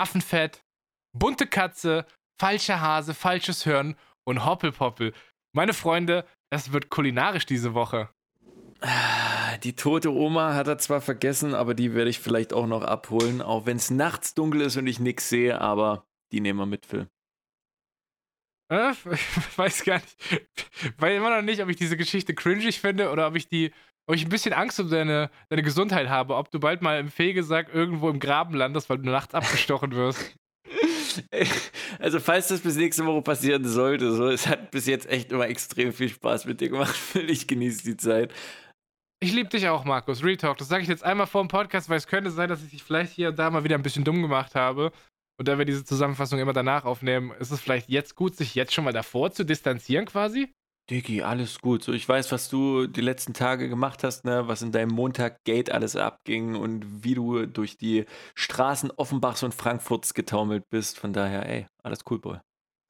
Affenfett, bunte Katze, falscher Hase, falsches Hirn und Hoppelpoppel. Meine Freunde, es wird kulinarisch diese Woche. Die tote Oma hat er zwar vergessen, aber die werde ich vielleicht auch noch abholen, auch wenn es nachts dunkel ist und ich nichts sehe, aber die nehmen wir mit, Phil. Äh, ich weiß gar nicht. Weiß immer noch nicht, ob ich diese Geschichte cringig finde oder ob ich die, ob ich ein bisschen Angst um deine, deine Gesundheit habe, ob du bald mal im Fegesack irgendwo im Graben landest, weil du nachts abgestochen wirst. Also, falls das bis nächste Woche passieren sollte, so, es hat bis jetzt echt immer extrem viel Spaß mit dir gemacht. Ich genieße die Zeit. Ich liebe dich auch, Markus. Real Talk. Das sage ich jetzt einmal vor dem Podcast, weil es könnte sein, dass ich dich vielleicht hier und da mal wieder ein bisschen dumm gemacht habe. Und da wir diese Zusammenfassung immer danach aufnehmen, ist es vielleicht jetzt gut, sich jetzt schon mal davor zu distanzieren quasi? Diggi, alles gut. So, ich weiß, was du die letzten Tage gemacht hast, ne? was in deinem Montag-Gate alles abging und wie du durch die Straßen Offenbachs und Frankfurts getaumelt bist. Von daher, ey, alles cool, Boy.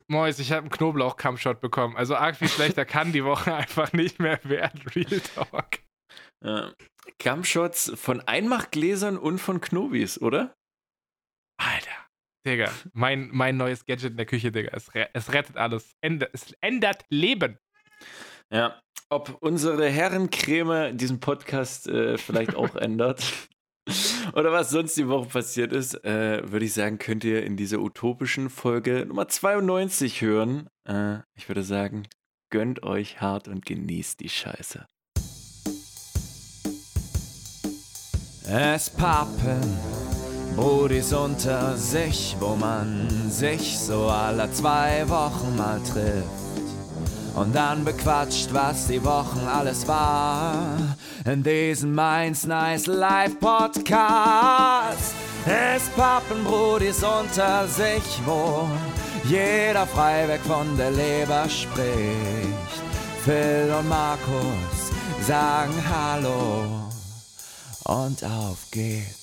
Mois, ich habe einen Knoblauch-Kampfshot bekommen. Also arg viel schlechter kann die Woche einfach nicht mehr werden. Real Talk. Ja. Kampfshots von Einmachgläsern und von Knobis, oder? Alter. Digga, mein, mein neues Gadget in der Küche, Digga. Es, es rettet alles. Änder, es ändert Leben. Ja, ob unsere Herrencreme diesen Podcast äh, vielleicht auch ändert. Oder was sonst die Woche passiert ist, äh, würde ich sagen, könnt ihr in dieser utopischen Folge Nummer 92 hören. Äh, ich würde sagen, gönnt euch hart und genießt die Scheiße. Es pappen Brudis unter sich, wo man sich so alle zwei Wochen mal trifft. Und dann bequatscht, was die Wochen alles war. In diesem Mainz Nice Live Podcast. Es pappen Brudis unter sich, wo jeder frei weg von der Leber spricht. Phil und Markus sagen Hallo und auf geht's.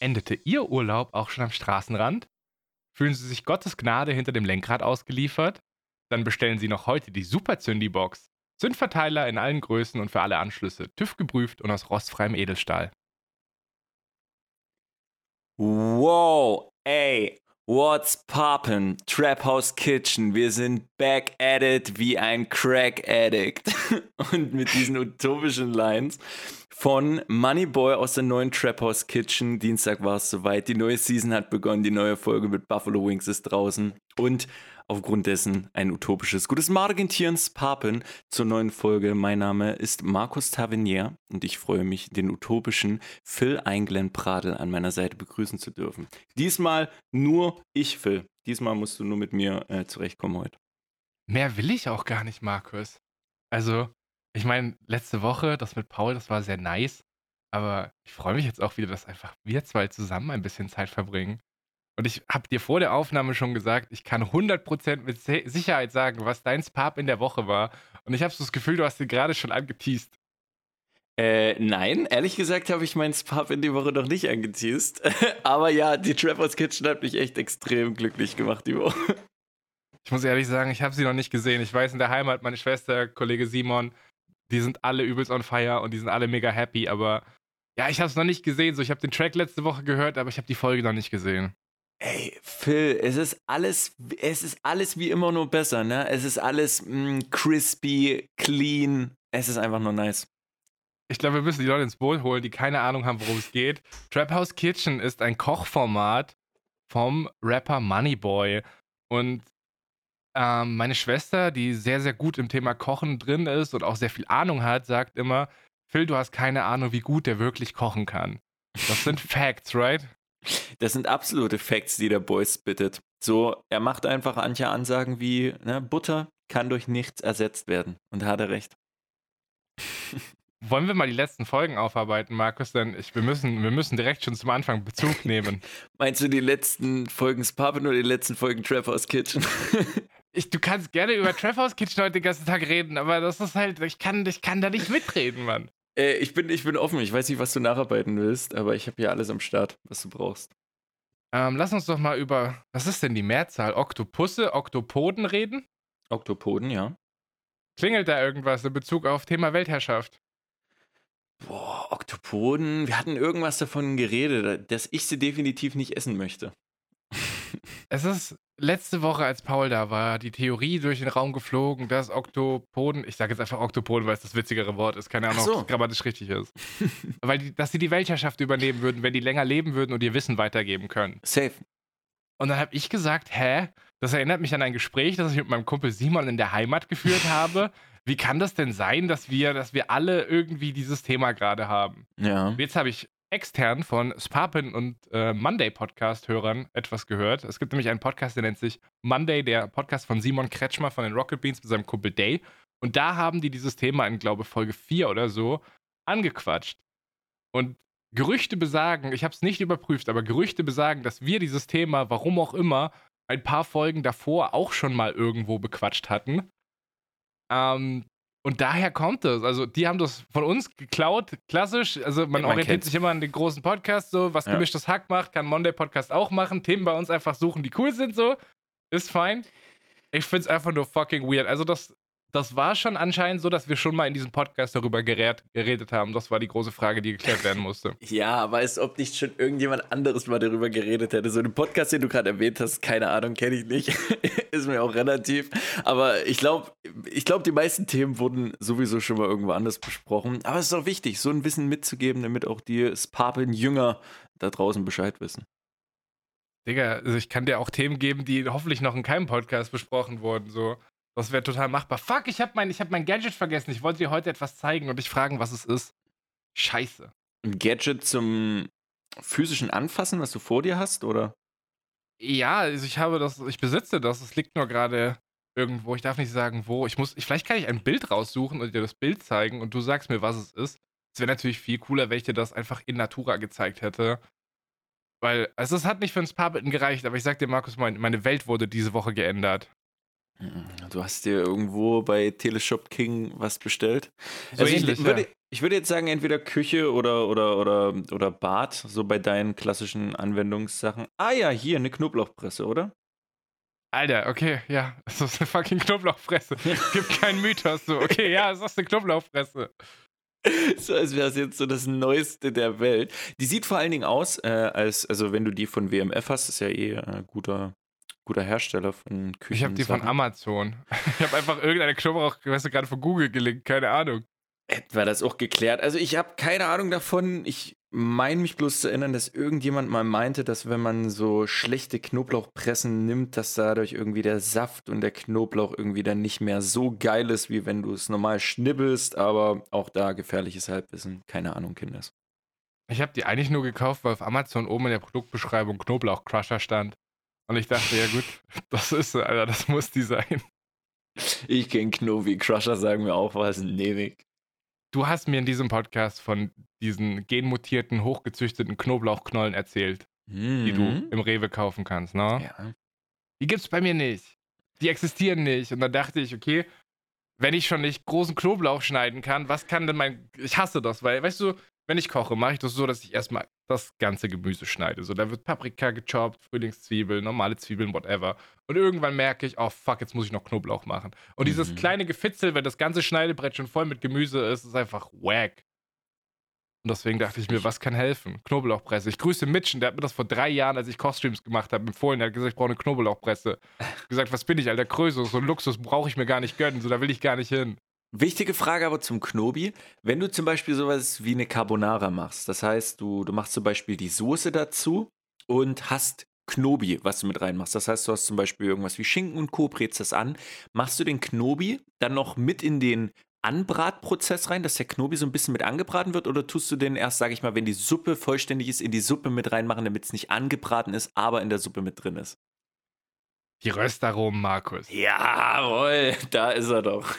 Endete Ihr Urlaub auch schon am Straßenrand? Fühlen Sie sich Gottes Gnade hinter dem Lenkrad ausgeliefert? Dann bestellen Sie noch heute die Super Zündi-Box. Zündverteiler in allen Größen und für alle Anschlüsse, TÜV geprüft und aus rostfreiem Edelstahl. Wow, ey, what's poppin'? Trap House Kitchen, wir sind back at it wie ein Crack Addict. Und mit diesen utopischen Lines von Moneyboy aus der neuen Trap House Kitchen. Dienstag war es soweit. Die neue Season hat begonnen. Die neue Folge mit Buffalo Wings ist draußen. Und aufgrund dessen ein utopisches gutes Margentierens Papen zur neuen Folge. Mein Name ist Markus Tavernier und ich freue mich, den utopischen Phil Einglen Pradel an meiner Seite begrüßen zu dürfen. Diesmal nur ich, Phil. Diesmal musst du nur mit mir äh, zurechtkommen heute. Mehr will ich auch gar nicht, Markus. Also, ich meine, letzte Woche, das mit Paul, das war sehr nice. Aber ich freue mich jetzt auch wieder, dass einfach wir zwei zusammen ein bisschen Zeit verbringen. Und ich habe dir vor der Aufnahme schon gesagt, ich kann 100% mit Sicherheit sagen, was dein Spap in der Woche war. Und ich habe so das Gefühl, du hast ihn gerade schon angeteased. Äh, nein, ehrlich gesagt habe ich meinen Spap in die Woche noch nicht angeteased. Aber ja, die Trappers Kitchen hat mich echt extrem glücklich gemacht die Woche. Ich muss ehrlich sagen, ich habe sie noch nicht gesehen. Ich weiß, in der Heimat, meine Schwester, Kollege Simon, die sind alle übelst on fire und die sind alle mega happy. Aber ja, ich habe es noch nicht gesehen. So, ich habe den Track letzte Woche gehört, aber ich habe die Folge noch nicht gesehen. Ey, Phil, es ist alles, es ist alles wie immer nur besser, ne? Es ist alles mh, crispy, clean. Es ist einfach nur nice. Ich glaube, wir müssen die Leute ins Boot holen, die keine Ahnung haben, worum es geht. Trap House Kitchen ist ein Kochformat vom Rapper Moneyboy. Und ähm, meine Schwester, die sehr, sehr gut im Thema Kochen drin ist und auch sehr viel Ahnung hat, sagt immer, Phil, du hast keine Ahnung, wie gut der wirklich kochen kann. Das sind Facts, right? Das sind absolute Facts, die der Boy spittet. So, er macht einfach manche Ansagen wie, ne, Butter kann durch nichts ersetzt werden. Und da hat er recht. Wollen wir mal die letzten Folgen aufarbeiten, Markus? Denn ich, wir, müssen, wir müssen direkt schon zum Anfang Bezug nehmen. Meinst du die letzten Folgen Spapen oder die letzten Folgen Trap House Kitchen? ich, du kannst gerne über Trap House Kitchen heute den ganzen Tag reden, aber das ist halt, ich kann, ich kann da nicht mitreden, Mann. Äh, ich, bin, ich bin offen. Ich weiß nicht, was du nacharbeiten willst, aber ich habe hier alles am Start, was du brauchst. Ähm, lass uns doch mal über, was ist denn die Mehrzahl? Oktopusse, Oktopoden reden? Oktopoden, ja. Klingelt da irgendwas in Bezug auf Thema Weltherrschaft? Boah, Oktopoden. Wir hatten irgendwas davon geredet, dass ich sie definitiv nicht essen möchte. Es ist letzte Woche, als Paul da war, die Theorie durch den Raum geflogen, dass Oktopoden, ich sage jetzt einfach Oktopoden, weil es das witzigere Wort ist, keine Ahnung, so. ob es grammatisch richtig ist. weil die, dass sie die Weltherrschaft übernehmen würden, wenn die länger leben würden und ihr Wissen weitergeben können. Safe. Und dann habe ich gesagt, hä? Das erinnert mich an ein Gespräch, das ich mit meinem Kumpel Simon in der Heimat geführt habe. Wie kann das denn sein, dass wir, dass wir alle irgendwie dieses Thema gerade haben? Ja. Jetzt habe ich extern von Sparpin und äh, Monday Podcast-Hörern etwas gehört. Es gibt nämlich einen Podcast, der nennt sich Monday, der Podcast von Simon Kretschmer von den Rocket Beans mit seinem Kumpel Day. Und da haben die dieses Thema in, glaube Folge 4 oder so angequatscht. Und Gerüchte besagen, ich habe es nicht überprüft, aber Gerüchte besagen, dass wir dieses Thema, warum auch immer, ein paar Folgen davor auch schon mal irgendwo bequatscht hatten. Ähm, und daher kommt es. Also, die haben das von uns geklaut, klassisch. Also, man, Ja, man orientiert kennt's. sich immer an den großen Podcast, so was Ja. gemischtes Hack macht, kann Monday Podcast auch machen. Themen bei uns einfach suchen, die cool sind, so. Ist fein. Ich finde es einfach nur fucking weird. Also, das, das war schon anscheinend so, dass wir schon mal in diesem Podcast darüber gerät, geredet haben. Das war die große Frage, die geklärt werden musste. Ja, aber als ob nicht schon irgendjemand anderes mal darüber geredet hätte. So einen Podcast, den du gerade erwähnt hast, keine Ahnung, kenne ich nicht. Ist mir auch relativ. Aber ich glaube, ich glaub, die meisten Themen wurden sowieso schon mal irgendwo anders besprochen. Aber es ist auch wichtig, so ein Wissen mitzugeben, damit auch die Spapeln-Jünger da draußen Bescheid wissen. Digga, also ich kann dir auch Themen geben, die hoffentlich noch in keinem Podcast besprochen wurden. So. Das wäre total machbar. Fuck, ich habe mein, ich hab mein Gadget vergessen. Ich wollte dir heute etwas zeigen und dich fragen, was es ist. Scheiße. Ein Gadget zum physischen Anfassen, was du vor dir hast, oder? Ja, also ich habe das, ich besitze das. Es liegt nur gerade irgendwo. Ich darf nicht sagen, wo. Ich muss, ich, vielleicht kann ich ein Bild raussuchen und dir das Bild zeigen und du sagst mir, was es ist. Es wäre natürlich viel cooler, wenn ich dir das einfach in Natura gezeigt hätte. Weil, also es hat nicht für ein Sparbitten gereicht, aber ich sag dir, Markus, mein, meine Welt wurde diese Woche geändert. Du hast dir irgendwo bei Teleshop King was bestellt. So also ähnlich, ich, würde, ja. ich würde jetzt sagen, entweder Küche oder, oder, oder, oder Bad, so bei deinen klassischen Anwendungssachen. Ah ja, hier, eine Knoblauchpresse, oder? Alter, okay, ja, es ist eine fucking Knoblauchfresse. Gibt keinen Mythos so. Okay, ja, es ist eine Knoblauchfresse. So als wäre es jetzt so das Neueste der Welt. Die sieht vor allen Dingen aus, äh, als, also wenn du die von WMF hast, ist ja eh äh, guter, guter Hersteller von Küchen. Ich habe die von Amazon. Ich habe einfach irgendeine Knoblauch, weißt du, gerade von Google gelinkt, keine Ahnung. War das auch geklärt? Also ich habe keine Ahnung davon. Ich meine mich bloß zu erinnern, dass irgendjemand mal meinte, dass wenn man so schlechte Knoblauchpressen nimmt, dass dadurch irgendwie der Saft und der Knoblauch irgendwie dann nicht mehr so geil ist, wie wenn du es normal schnibbelst. Aber auch da gefährliches Halbwissen. Keine Ahnung, Kinders. Ich habe die eigentlich nur gekauft, weil auf Amazon oben in der Produktbeschreibung Knoblauchcrusher stand. Und ich dachte, ja gut, das ist Alter, das muss die sein. Ich kenne Knobi. Crusher sagen mir auch was. Nämlich. Du hast mir in diesem Podcast von diesen genmutierten, hochgezüchteten Knoblauchknollen erzählt, die du im Rewe kaufen kannst, ne? Mhm. Ja. Die gibt's bei mir nicht. Die existieren nicht. Und dann dachte ich, okay, wenn ich schon nicht großen Knoblauch schneiden kann, was kann denn mein. Ich hasse das, weil, weißt du, wenn ich koche, mache ich das so, dass ich erstmal das ganze Gemüse schneide. So, da wird Paprika gechoppt, Frühlingszwiebeln, normale Zwiebeln, whatever. Und irgendwann merke ich, oh fuck, jetzt muss ich noch Knoblauch machen. Und dieses Mhm. kleine Gefitzel, wenn das ganze Schneidebrett schon voll mit Gemüse ist, ist einfach wack. Und deswegen dachte ich mir, was kann helfen? Knoblauchpresse. Ich grüße Mitchen, der hat mir das vor drei Jahren, als ich Kochstreams gemacht habe, empfohlen. Er hat gesagt, ich brauche eine Knoblauchpresse. Ich gesagt, was bin ich, Alter? Krösus, so ein Luxus brauche ich mir gar nicht gönnen, so da will ich gar nicht hin. Wichtige Frage aber zum Knobi. Wenn du zum Beispiel sowas wie eine Carbonara machst, das heißt, du, du machst zum Beispiel die Soße dazu und hast Knobi, was du mit reinmachst. Das heißt, du hast zum Beispiel irgendwas wie Schinken und Co. brätst das an. Machst du den Knobi dann noch mit in den Anbratprozess rein, dass der Knobi so ein bisschen mit angebraten wird? Oder tust du den erst, sage ich mal, wenn die Suppe vollständig ist, in die Suppe mit reinmachen, damit es nicht angebraten ist, aber in der Suppe mit drin ist? Die Röstaromen, Markus. Jawohl, da ist er doch.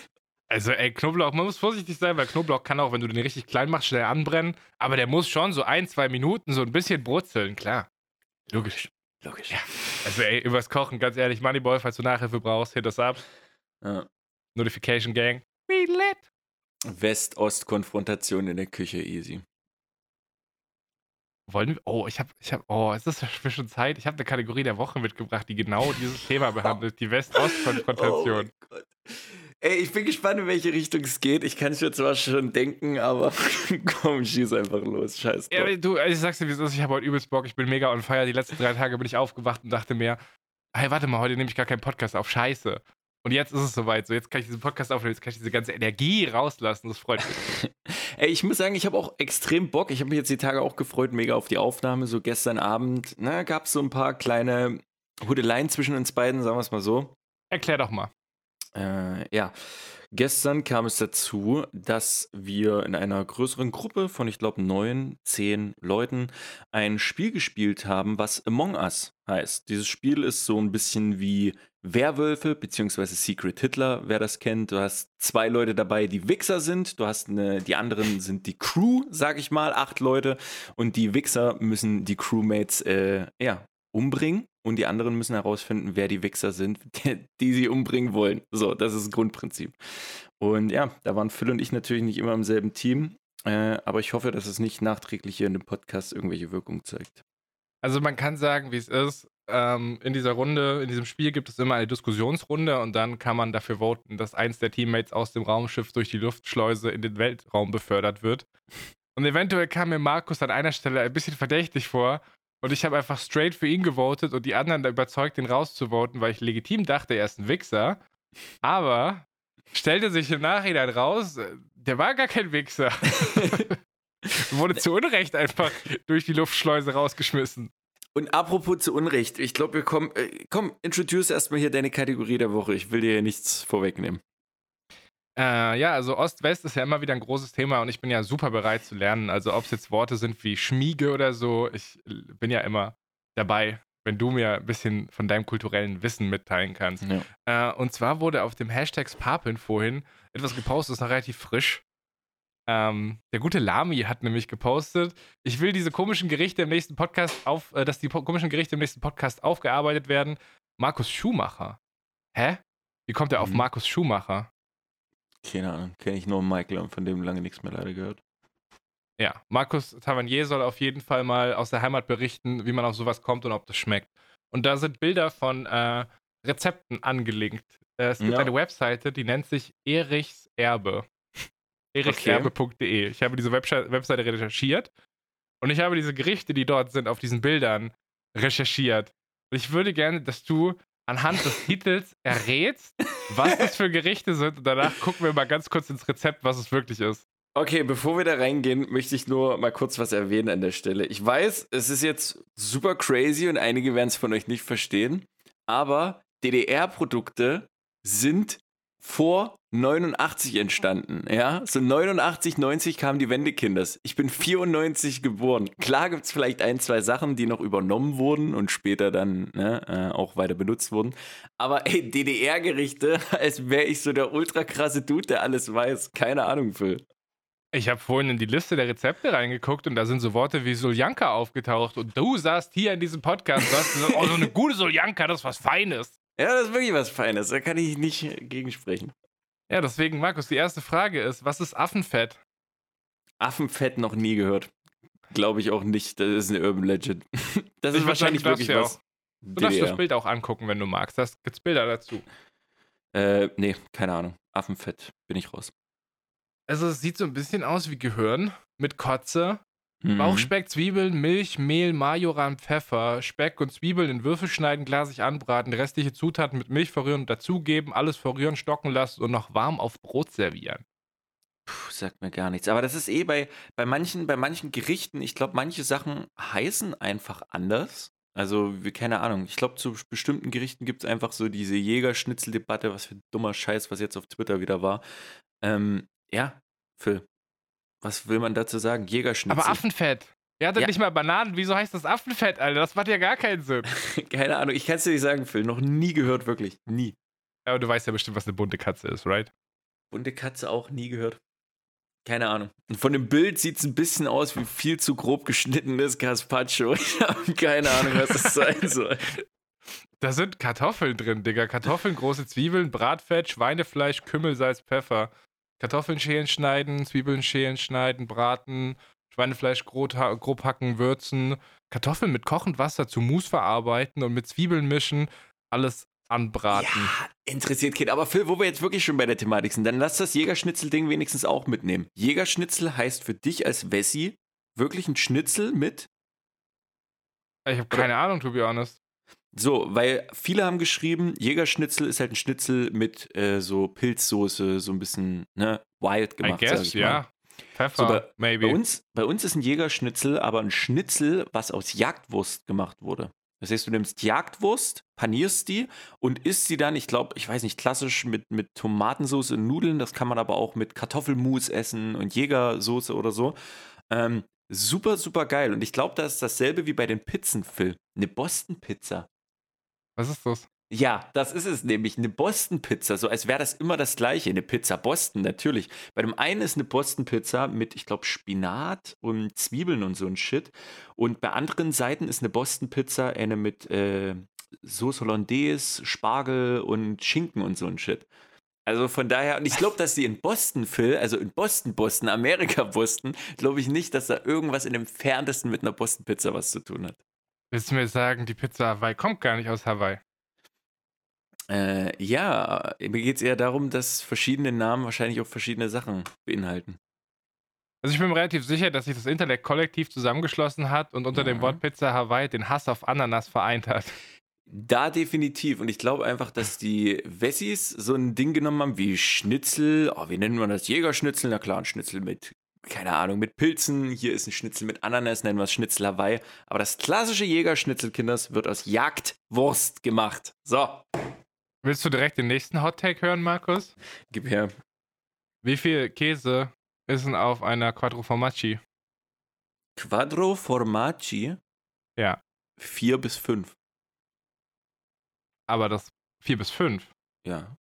Also, ey, Knoblauch, man muss vorsichtig sein, weil Knoblauch kann auch, wenn du den richtig klein machst, schnell anbrennen. Aber der muss schon so ein, zwei Minuten so ein bisschen brutzeln, klar. Logisch. Logisch. Ja. Also, ey, übers Kochen, ganz ehrlich, Moneyboy, falls du Nachhilfe brauchst, hit us up. Ja. Notification Gang. We lit. West-Ost-Konfrontation in der Küche, easy. Wollen wir, oh, ich hab, ich hab, oh, ist das für schon Zeit? Ich habe eine Kategorie der Woche mitgebracht, die genau dieses Thema behandelt, die West-Ost-Konfrontation. Oh mein Gott. Ey, ich bin gespannt, in welche Richtung es geht. Ich kann es mir zwar schon denken, aber komm, schieß einfach los. Scheiß drauf. Ja, du, also ich sag's dir, wie es ist. Ich habe heute übelst Bock. Ich bin mega on fire. Die letzten drei Tage bin ich aufgewacht und dachte mir, hey, warte mal, heute nehme ich gar keinen Podcast auf. Scheiße. Und jetzt ist es soweit. So, jetzt kann ich diesen Podcast aufnehmen, jetzt kann ich diese ganze Energie rauslassen. Das freut mich. Ey, ich muss sagen, ich habe auch extrem Bock. Ich habe mich jetzt die Tage auch gefreut, mega auf die Aufnahme. So gestern Abend, na, gab es so ein paar kleine Hudeleien zwischen uns beiden, sagen wir es mal so. Erklär doch mal. Äh, ja, gestern kam es dazu, dass wir in einer größeren Gruppe von, ich glaube, neun, zehn Leuten ein Spiel gespielt haben, was Among Us heißt. Dieses Spiel ist so ein bisschen wie Werwölfe beziehungsweise Secret Hitler, wer das kennt. Du hast zwei Leute dabei, die Wichser sind. Du hast eine, die anderen sind die Crew, sag ich mal, acht Leute. Und die Wichser müssen die Crewmates, äh, ja, umbringen und die anderen müssen herausfinden, wer die Wichser sind, die, die, sie umbringen wollen. So, das ist das Grundprinzip. Und ja, da waren Phil und ich natürlich nicht immer im selben Team, äh, aber ich hoffe, dass es nicht nachträglich hier in dem Podcast irgendwelche Wirkung zeigt. Also man kann sagen, wie es ist. Ähm, in dieser Runde, in diesem Spiel gibt es immer eine Diskussionsrunde und dann kann man dafür voten, dass eins der Teammates aus dem Raumschiff durch die Luftschleuse in den Weltraum befördert wird. Und eventuell kam mir Markus an einer Stelle ein bisschen verdächtig vor, und ich habe einfach straight für ihn gewotet und die anderen überzeugt, den rauszuvoten, weil ich legitim dachte, er ist ein Wichser. Aber stellte sich im Nachhinein raus, äh, der war gar kein Wichser. Wurde zu Unrecht einfach durch die Luftschleuse rausgeschmissen. Und apropos zu Unrecht, ich glaube, wir kommen. Äh, komm, introduce erstmal hier deine Kategorie der Woche. Ich will dir hier nichts vorwegnehmen. Äh, ja, also Ost-West ist ja immer wieder ein großes Thema und ich bin ja super bereit zu lernen. Also ob es jetzt Worte sind wie Schmiege oder so, ich bin ja immer dabei, wenn du mir ein bisschen von deinem kulturellen Wissen mitteilen kannst. Ja. Äh, und zwar wurde auf dem Hashtag Papin vorhin etwas gepostet, das ist noch relativ frisch. Ähm, der gute Lami hat nämlich gepostet, ich will diese komischen Gerichte im nächsten Podcast auf, äh, dass die komischen Gerichte im nächsten Podcast aufgearbeitet werden. Markus Schumacher. Hä? Wie kommt er auf mhm. Markus Schumacher? Keine Ahnung, kenne ich nur Michael und von dem lange nichts mehr leider gehört. Ja, Markus Tavernier soll auf jeden Fall mal aus der Heimat berichten, wie man auf sowas kommt und ob das schmeckt. Und da sind Bilder von äh, Rezepten angelegt. Äh, es gibt ja. eine Webseite, die nennt sich Erichs Erbe. erichserbe.de. Ich habe diese Webseite recherchiert und ich habe diese Gerichte, die dort sind, auf diesen Bildern recherchiert. Und ich würde gerne, dass du anhand des Titels errätst, was das für Gerichte sind und danach gucken wir mal ganz kurz ins Rezept, was es wirklich ist. Okay, bevor wir da reingehen, möchte ich nur mal kurz was erwähnen an der Stelle. Ich weiß, es ist jetzt super crazy und einige werden es von euch nicht verstehen, aber DDR-Produkte sind vor 89 entstanden, ja? So 89, 90 kamen die Wendekinders. Ich bin 94 geboren. Klar gibt es vielleicht ein, zwei Sachen, die noch übernommen wurden und später dann ne, äh, auch weiter benutzt wurden. Aber ey, DDR-Gerichte, als wäre ich so der ultra krasse Dude, der alles weiß. Keine Ahnung, Phil. Ich habe vorhin in die Liste der Rezepte reingeguckt und da sind so Worte wie Soljanka aufgetaucht und du saßt hier in diesem Podcast hast gesagt, oh, so eine gute Soljanka, das ist was Feines. Ja, das ist wirklich was Feines. Da kann ich nicht gegensprechen. Ja, deswegen, Markus, die erste Frage ist: Was ist Affenfett? Affenfett noch nie gehört. Glaube ich auch nicht. Das ist eine Urban Legend. Das ist ich wahrscheinlich wirklich ja was. Du darfst das Bild auch angucken, wenn du magst. Da gibt es Bilder dazu. Äh, nee, keine Ahnung. Affenfett, bin ich raus. Also, es sieht so ein bisschen aus wie Gehirn mit Kotze, Mhm. Bauchspeck, Zwiebeln, Milch, Mehl, Majoran, Pfeffer, Speck und Zwiebeln in Würfel schneiden, glasig anbraten, restliche Zutaten mit Milch verrühren und dazugeben, alles verrühren, stocken lassen und noch warm auf Brot servieren. Puh, sagt mir gar nichts. Aber das ist eh bei, bei, manchen, bei manchen Gerichten, ich glaube, manche Sachen heißen einfach anders. Also, keine Ahnung. Ich glaube, zu bestimmten Gerichten gibt es einfach so diese Jägerschnitzeldebatte, was für dummer Scheiß, was jetzt auf Twitter wieder war. Ähm, ja, Phil, was will man dazu sagen? Jägerschnitzel. Aber Affenfett. Ihr hattet ja. nicht mal Bananen. Wieso heißt das Affenfett, Alter? Das macht ja gar keinen Sinn. Keine Ahnung. Ich kann es dir nicht sagen, Phil. Noch nie gehört, wirklich. Nie. Ja, aber du weißt ja bestimmt, was eine bunte Katze ist, right? Bunte Katze auch nie gehört. Keine Ahnung. Und von dem Bild sieht es ein bisschen aus wie viel zu grob geschnittenes Gazpacho. Ich habe keine Ahnung, was das sein soll. Da sind Kartoffeln drin, Digga. Kartoffeln, große Zwiebeln, Bratfett, Schweinefleisch, Kümmel, Salz, Pfeffer. Kartoffeln schälen, schneiden, Zwiebeln schälen, schneiden, braten, Schweinefleisch grob, grob hacken, würzen, Kartoffeln mit kochend Wasser zu Mousse verarbeiten und mit Zwiebeln mischen, alles anbraten. Ja, interessiert Kind. Aber Phil, wo wir jetzt wirklich schon bei der Thematik sind, dann lass das Jägerschnitzel-Ding wenigstens auch mitnehmen. Jägerschnitzel heißt für dich als Wessi wirklich ein Schnitzel mit Ich habe keine Ahnung, to be honest. So, weil viele haben geschrieben, Jägerschnitzel ist halt ein Schnitzel mit äh, so Pilzsoße, so ein bisschen ne, wild I gemacht. sag guess, ja. Pfeffer, So, bei, maybe. bei, uns, bei uns ist ein Jägerschnitzel aber ein Schnitzel, was aus Jagdwurst gemacht wurde. Das heißt, du nimmst Jagdwurst, panierst die und isst sie dann, ich glaube, ich weiß nicht, klassisch mit, mit Tomatensauce und Nudeln. Das kann man aber auch mit Kartoffelmus essen und Jägersoße oder so. Ähm, super, super geil. Und ich glaube, das ist dasselbe wie bei den Pizzen, Phil. Eine Boston-Pizza. Was ist das? Ja, das ist es nämlich. Eine Boston-Pizza, so als wäre das immer das Gleiche. Eine Pizza Boston, natürlich. Bei dem einen ist eine Boston-Pizza mit, ich glaube, Spinat und Zwiebeln und so ein Shit. Und bei anderen Seiten ist eine Boston-Pizza eine mit äh, Sauce Hollandaise, Spargel und Schinken und so ein Shit. Also von daher, und ich glaube, dass die in Boston, Phil, also in Boston, Boston, Amerika, Boston, glaube ich nicht, dass da irgendwas in dem Ferntesten mit einer Boston-Pizza was zu tun hat. Willst du mir sagen, die Pizza Hawaii kommt gar nicht aus Hawaii? Äh, ja, mir geht es eher darum, dass verschiedene Namen wahrscheinlich auch verschiedene Sachen beinhalten. Also ich bin mir relativ sicher, dass sich das Internet kollektiv zusammengeschlossen hat und unter dem Ja. Wort Pizza Hawaii den Hass auf Ananas vereint hat. Da definitiv. Und ich glaube einfach, dass die Wessis so ein Ding genommen haben wie Schnitzel. Oh, wie nennen wir das? Jägerschnitzel? Na klar, ein Schnitzel mit, keine Ahnung, mit Pilzen. Hier ist ein Schnitzel mit Ananas, nennen wir es Schnitzel Hawaii. Aber das klassische Jägerschnitzel, Kinders, wird aus Jagdwurst gemacht. So, Willst du direkt den nächsten Hot Take hören, Markus? gib her. Wie viel Käse ist denn auf einer Quattro Formaggi? Quattro Formaggi, Ja, vier bis fünf. aber das 4 bis 5. Ja.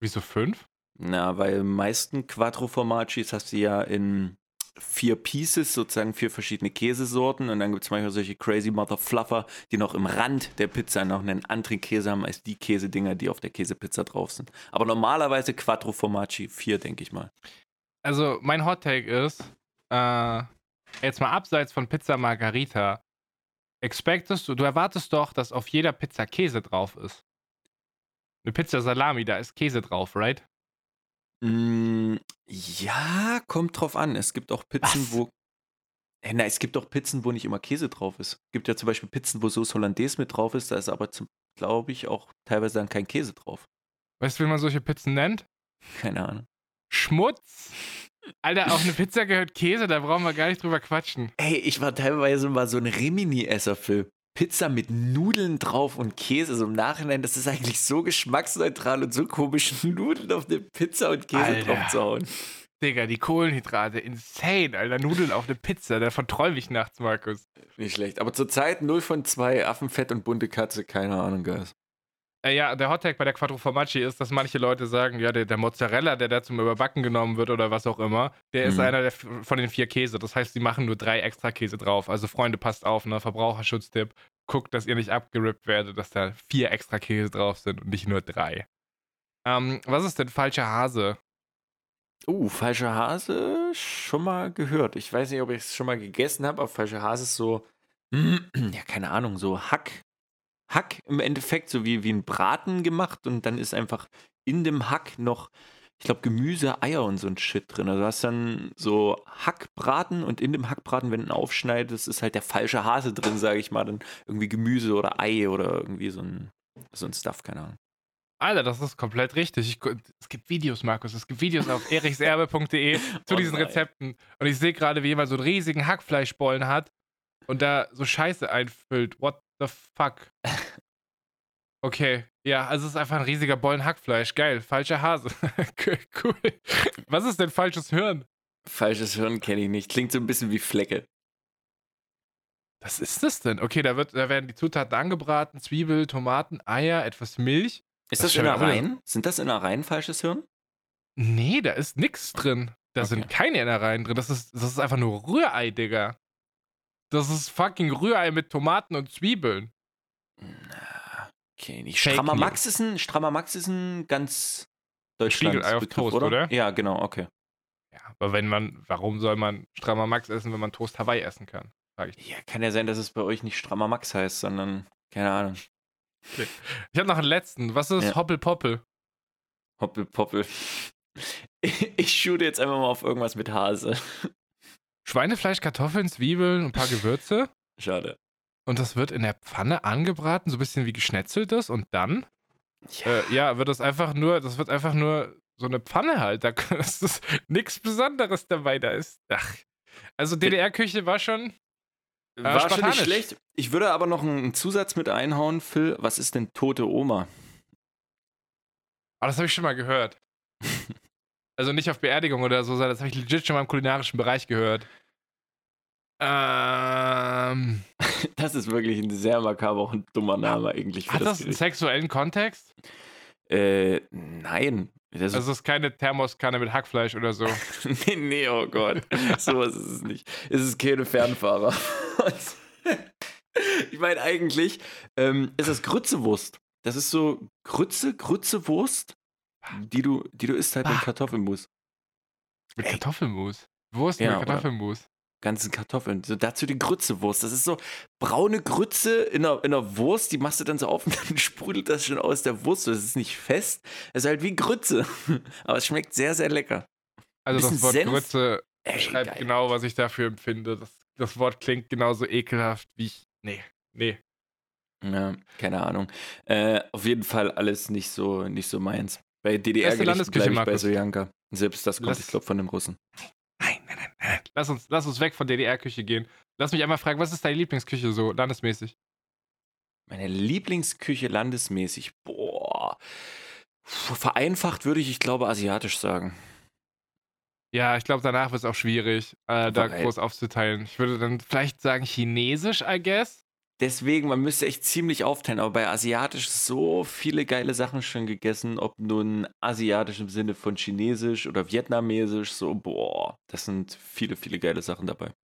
Wieso 5? Na, weil meisten Quattro Formaggi hast du ja in vier Pieces, sozusagen vier verschiedene Käsesorten. Und dann gibt es manchmal solche crazy Mother Fluffer, die noch im Rand der Pizza noch einen anderen Käse haben als die Käsedinger, die auf der Käsepizza drauf sind. Aber normalerweise Quattro Formaggi, vier, denke ich mal. Also, mein Hot Take ist, äh, jetzt mal abseits von Pizza Margarita, expectest du, du erwartest doch, dass auf jeder Pizza Käse drauf ist. Eine Pizza Salami, da ist Käse drauf, right? Mm, ja, kommt drauf an. Es gibt auch Pizzen, Was? wo. Äh, Na, es gibt auch Pizzen, wo nicht immer Käse drauf ist. Es gibt ja zum Beispiel Pizzen, wo Sauce Hollandaise mit drauf ist, da ist aber, glaube ich, auch teilweise dann kein Käse drauf. Weißt du, wie man solche Pizzen nennt? Keine Ahnung. Schmutz. Alter, auf eine Pizza gehört Käse, da brauchen wir gar nicht drüber quatschen. Ey, ich war teilweise mal so ein Rimini-Esser für Pizza mit Nudeln drauf und Käse. So im Nachhinein, das ist eigentlich so geschmacksneutral und so komisch, Nudeln auf eine Pizza und Käse Alter. drauf zu hauen. Digga, die Kohlenhydrate, insane, Alter. Nudeln auf eine Pizza, da verträume ich nachts, Markus. Nicht schlecht. Aber zurzeit 0 von 2, Affenfett und bunte Katze, keine Ahnung, Guys. Äh, ja, der Hottag bei der Quattro Formaggi ist, dass manche Leute sagen, ja, der, der Mozzarella, der da zum Überbacken genommen wird oder was auch immer, der ist Mhm. einer der, von den vier Käse. Das heißt, sie machen nur drei extra Käse drauf. Also Freunde, passt auf, ne? Verbraucherschutztipp. Guckt, dass ihr nicht abgerippt werdet, dass da vier extra Käse drauf sind und nicht nur drei. Ähm, was ist denn falscher Hase? Uh, falscher Hase, schon mal gehört. Ich weiß nicht, ob ich es schon mal gegessen habe, aber falscher Hase ist so, ja, keine Ahnung, so Hack. Hack im Endeffekt, so wie, wie ein Braten gemacht und dann ist einfach in dem Hack noch, ich glaube, Gemüse, Eier und so ein Shit drin. Also du hast dann so Hackbraten und in dem Hackbraten, wenn du ihn aufschneidest, ist halt der falsche Hase drin, sage ich mal. Dann irgendwie Gemüse oder Ei oder irgendwie so ein, so ein Stuff, keine Ahnung. Alter, das ist komplett richtig. Ich, es gibt Videos, Markus. Es gibt Videos auf erichserbe.de zu Oh diesen. Rezepten. Und ich sehe gerade, wie jemand so einen riesigen Hackfleischbollen hat und da so Scheiße einfüllt. What the fuck? Okay, ja, also es ist einfach ein riesiger Bollen Hackfleisch. Geil, falscher Hase. cool. Was ist denn falsches Hirn? Falsches Hirn kenne ich nicht. Klingt so ein bisschen wie Flecke. Was ist das denn? Okay, da, wird, da werden die Zutaten angebraten: Zwiebel, Tomaten, Eier, etwas Milch. Ist Das das, Innereien? Sind das Innereien falsches Hirn? Nee, da ist nix drin. Da Okay. sind keine Innereien drin. Das ist, das ist einfach nur Rührei, Digga. Das ist fucking Rührei mit Tomaten und Zwiebeln. Na, okay, nicht. Fake Strammer News. Max ist ein, Strammer Max ist ein ganz Spiegelei Deutschlands auf Begriff, Toast, oder? oder? Ja, genau, okay. Ja, aber wenn man, warum soll man strammer Max essen, wenn man Toast Hawaii essen kann? Frag ich. Ja, kann ja sein, dass es bei euch nicht Strammer Max heißt, sondern, keine Ahnung. Okay. Ich habe noch einen letzten. Was ist Ja. Hoppelpoppel? Hoppelpoppel. Ich, ich shoote jetzt einfach mal auf irgendwas mit Hase. Schweinefleisch, Kartoffeln, Zwiebeln und ein paar Gewürze. Schade. Und das wird in der Pfanne angebraten, so ein bisschen wie geschnetzeltes. Und dann, Ja. äh, ja, wird das einfach nur, das wird einfach nur so eine Pfanne halt. Da ist nichts Besonderes dabei. Da ist, ach. Also DDR-Küche war schon, War schon nicht schlecht. Ich würde aber noch einen Zusatz mit einhauen, Phil. Was ist denn tote Oma? aber das habe ich schon mal gehört. Also nicht auf Beerdigung oder so, sondern das habe ich legit schon mal im kulinarischen Bereich gehört. Ähm, Das ist wirklich ein sehr makaber und dummer Name eigentlich. Hat das das einen Gericht. sexuellen Kontext? Äh, nein. Das Also es ist keine Thermoskanne mit Hackfleisch oder so. nee, nee, oh Gott. Sowas ist es nicht. Es ist keine Fernfahrer. ich meine, eigentlich ähm, ist das Grützewurst. Das ist so Grütze, Grützewurst, die du, die du isst halt mit Ah. Kartoffelmus. Mit Ey. Kartoffelmus. Wurst Ja, mit Kartoffelmus. Ganzen Kartoffeln. So dazu die Grützewurst. Das ist so braune Grütze in einer, in einer Wurst, die machst du dann so auf und dann sprudelt das schon aus der Wurst. Das ist nicht fest. Es ist halt wie Grütze. Aber es schmeckt sehr, sehr lecker. Also das Wort Senf? Grütze Ey, beschreibt geil. genau, was ich dafür empfinde. Das, das Wort klingt genauso ekelhaft wie ich. Nee, nee. Ja, keine Ahnung. Äh, auf jeden Fall alles nicht so, nicht so meins. Bei DDR Landesküche, ich bei. Sojanka. Selbst das kommt, Lass- ich glaube, von den Russen. Nein, nein, nein, nein. Lass uns, lass uns weg von DDR-Küche gehen. Lass mich einmal fragen, was ist deine Lieblingsküche so landesmäßig? Meine Lieblingsküche landesmäßig. Boah. Vereinfacht würde ich, ich glaube, asiatisch sagen. Ja, ich glaube, danach wird es auch schwierig, äh, da groß aufzuteilen. Ich würde dann vielleicht sagen Chinesisch, I guess. Deswegen, man müsste echt ziemlich aufteilen, aber bei asiatisch so viele geile Sachen schon gegessen, ob nun asiatisch im Sinne von chinesisch oder vietnamesisch, so, boah, das sind viele, viele geile Sachen dabei.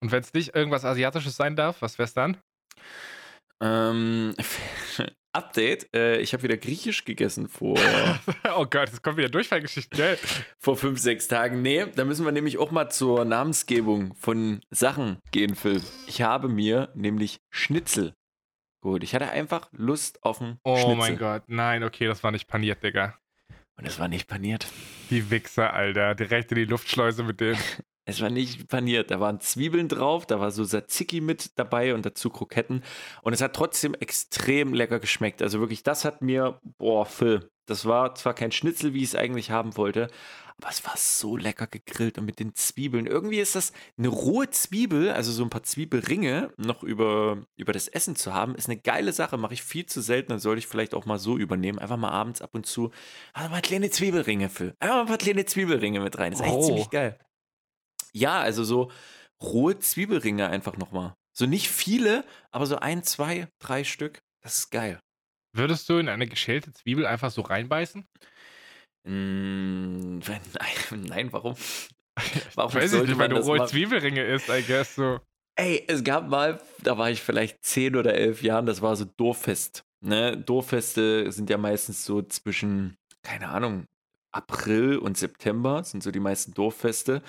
Und wenn es nicht irgendwas Asiatisches sein darf, was wär's dann? Ähm, Update, äh, ich habe wieder griechisch gegessen vor, oh Gott, es kommt wieder Durchfallgeschichten, gell? vor fünf, sechs Tagen. Nee, da müssen wir nämlich auch mal zur Namensgebung von Sachen gehen, Phil. Ich habe mir nämlich Schnitzel geholt. Ich hatte einfach Lust auf einen Oh Schnitzel. mein Gott, nein, okay, das war nicht paniert, Digga. Und es war nicht paniert. Die Wichser, Alter. Direkt in die Luftschleuse mit denen. Es war nicht paniert. Da waren Zwiebeln drauf, da war so Tzatziki mit dabei und dazu Kroketten. Und es hat trotzdem extrem lecker geschmeckt. Also wirklich, das hat mir, boah, Phil, das war zwar kein Schnitzel, wie ich es eigentlich haben wollte, aber es war so lecker gegrillt und mit den Zwiebeln. Irgendwie ist das eine rohe Zwiebel, also so ein paar Zwiebelringe noch über, über das Essen zu haben, ist eine geile Sache. Mache ich viel zu selten, dann sollte ich vielleicht auch mal so übernehmen. Einfach mal abends ab und zu. Aber mal kleine Zwiebelringe, Phil. Einfach mal ein paar kleine Zwiebelringe mit rein. Das ist echt Oh. ziemlich geil. Ja, also so rohe Zwiebelringe einfach nochmal. So nicht viele, aber so ein, zwei, drei Stück. Das ist geil. Würdest du in eine geschälte Zwiebel einfach so reinbeißen? Mm, nein, nein, warum? Warum Weiß ich nicht, weil du rohe machen? Zwiebelringe isst, I guess so. Ey, es gab mal, da war ich vielleicht zehn oder elf Jahren, das war so Dorffest. Ne? Dorffeste sind ja meistens so zwischen, keine Ahnung, April und September sind so die meisten Dorffeste.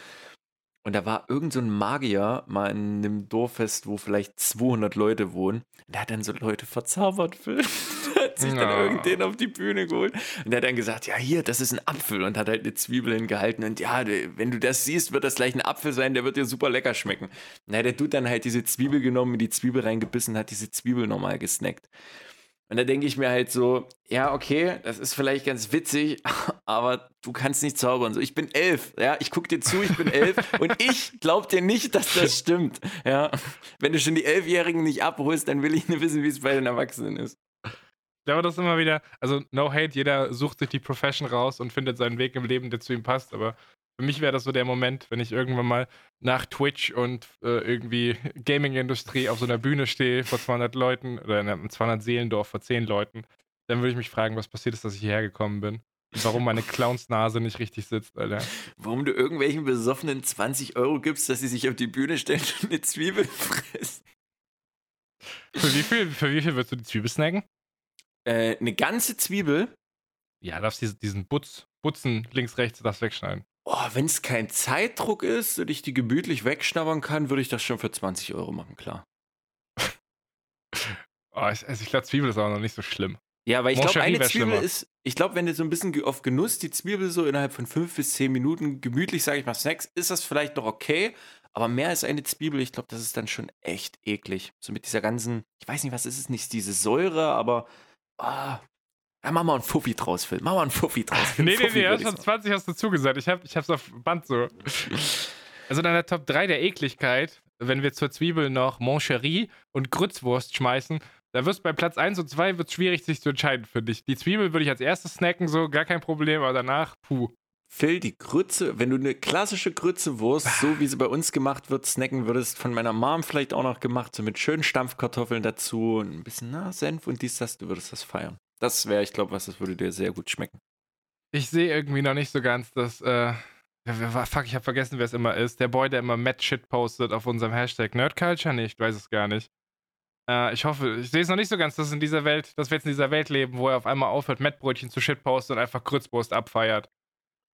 Und da war irgend so ein Magier mal in einem Dorffest, wo vielleicht 200 Leute wohnen. Und der hat dann so Leute verzaubert, Phil. Hat sich dann Ja. irgendden auf die Bühne geholt. Und der hat dann gesagt, ja hier, das ist ein Apfel. Und hat halt eine Zwiebel hingehalten. Und ja, wenn du das siehst, wird das gleich ein Apfel sein, der wird dir super lecker schmecken. Na, der tut dann halt diese Zwiebel genommen, in die Zwiebel reingebissen, hat diese Zwiebel normal gesnackt. Und da denke ich mir halt so, ja, okay, das ist vielleicht ganz witzig, aber du kannst nicht zaubern. So, ich bin elf, ja, ich gucke dir zu, ich bin elf und ich glaub dir nicht, dass das stimmt. Ja, wenn du schon die Elfjährigen nicht abholst, dann will ich nicht wissen, wie es bei den Erwachsenen ist. Ich glaube, das ist immer wieder, also no hate, jeder sucht sich die Profession raus und findet seinen Weg im Leben, der zu ihm passt, aber für mich wäre das so der Moment, wenn ich irgendwann mal nach Twitch und äh, irgendwie Gaming-Industrie auf so einer Bühne stehe vor 200 Leuten oder in einem 200-Seelendorf vor 10 Leuten, dann würde ich mich fragen, was passiert ist, dass ich hierher gekommen bin. Und warum meine Clownsnase nicht richtig sitzt, Alter. Warum du irgendwelchen Besoffenen 20 Euro gibst, dass sie sich auf die Bühne stellen und eine Zwiebel fressen? Für wie viel, für wie viel würdest du die Zwiebel snacken? Äh, eine ganze Zwiebel Ja, darfst diesen, diesen Butz, Butzen links, rechts, das wegschneiden. Oh, wenn es kein Zeitdruck ist und ich die gemütlich wegschnabbern kann, würde ich das schon für 20 Euro machen, klar. Oh, ich, also ich glaube, Zwiebel ist auch noch nicht so schlimm. Ja, weil ich glaube, eine wär Zwiebel schlimmer. ist, ich glaube, wenn du so ein bisschen auf Genuss die Zwiebel so innerhalb von fünf bis zehn Minuten gemütlich, sage ich mal, Snacks, ist das vielleicht noch okay. Aber mehr als eine Zwiebel, ich glaube, das ist dann schon echt eklig. So mit dieser ganzen, ich weiß nicht, was ist es, nicht diese Säure, aber ah, ja, mach mal einen Fuffi draus, Phil. Mach mal einen Fuffi draus. Einen Nee, nee, Fuffi, nee, hast ich schon sagen. 20 hast du zugesagt. Ich, hab, ich hab's auf Band so. Also in der Top 3 der Ekligkeit, wenn wir zur Zwiebel noch Moncherie und Grützwurst schmeißen, da wirst bei Platz 1 und 2 wird schwierig, sich zu entscheiden für dich. Die Zwiebel würde ich als erstes snacken, so gar kein Problem, aber danach, puh. Phil, die Grütze, wenn du eine klassische Grützewurst, so wie sie bei uns gemacht wird, snacken würdest, von meiner Mom vielleicht auch noch gemacht, so mit schönen Stampfkartoffeln dazu, und ein bisschen na, Senf und dies, das, du würdest das feiern. Das wäre, ich glaube, was, das würde dir sehr gut schmecken. Ich sehe irgendwie noch nicht so ganz, dass, äh, fuck, ich habe vergessen, wer es immer ist. Der Boy, der immer Mad Shit postet auf unserem Hashtag Nerdculture, nee, ich weiß es gar nicht. Äh, ich hoffe, ich sehe es noch nicht so ganz, dass in dieser Welt, dass wir jetzt in dieser Welt leben, wo er auf einmal aufhört, Mettbrötchen zu shitposten und einfach Grützwurst abfeiert.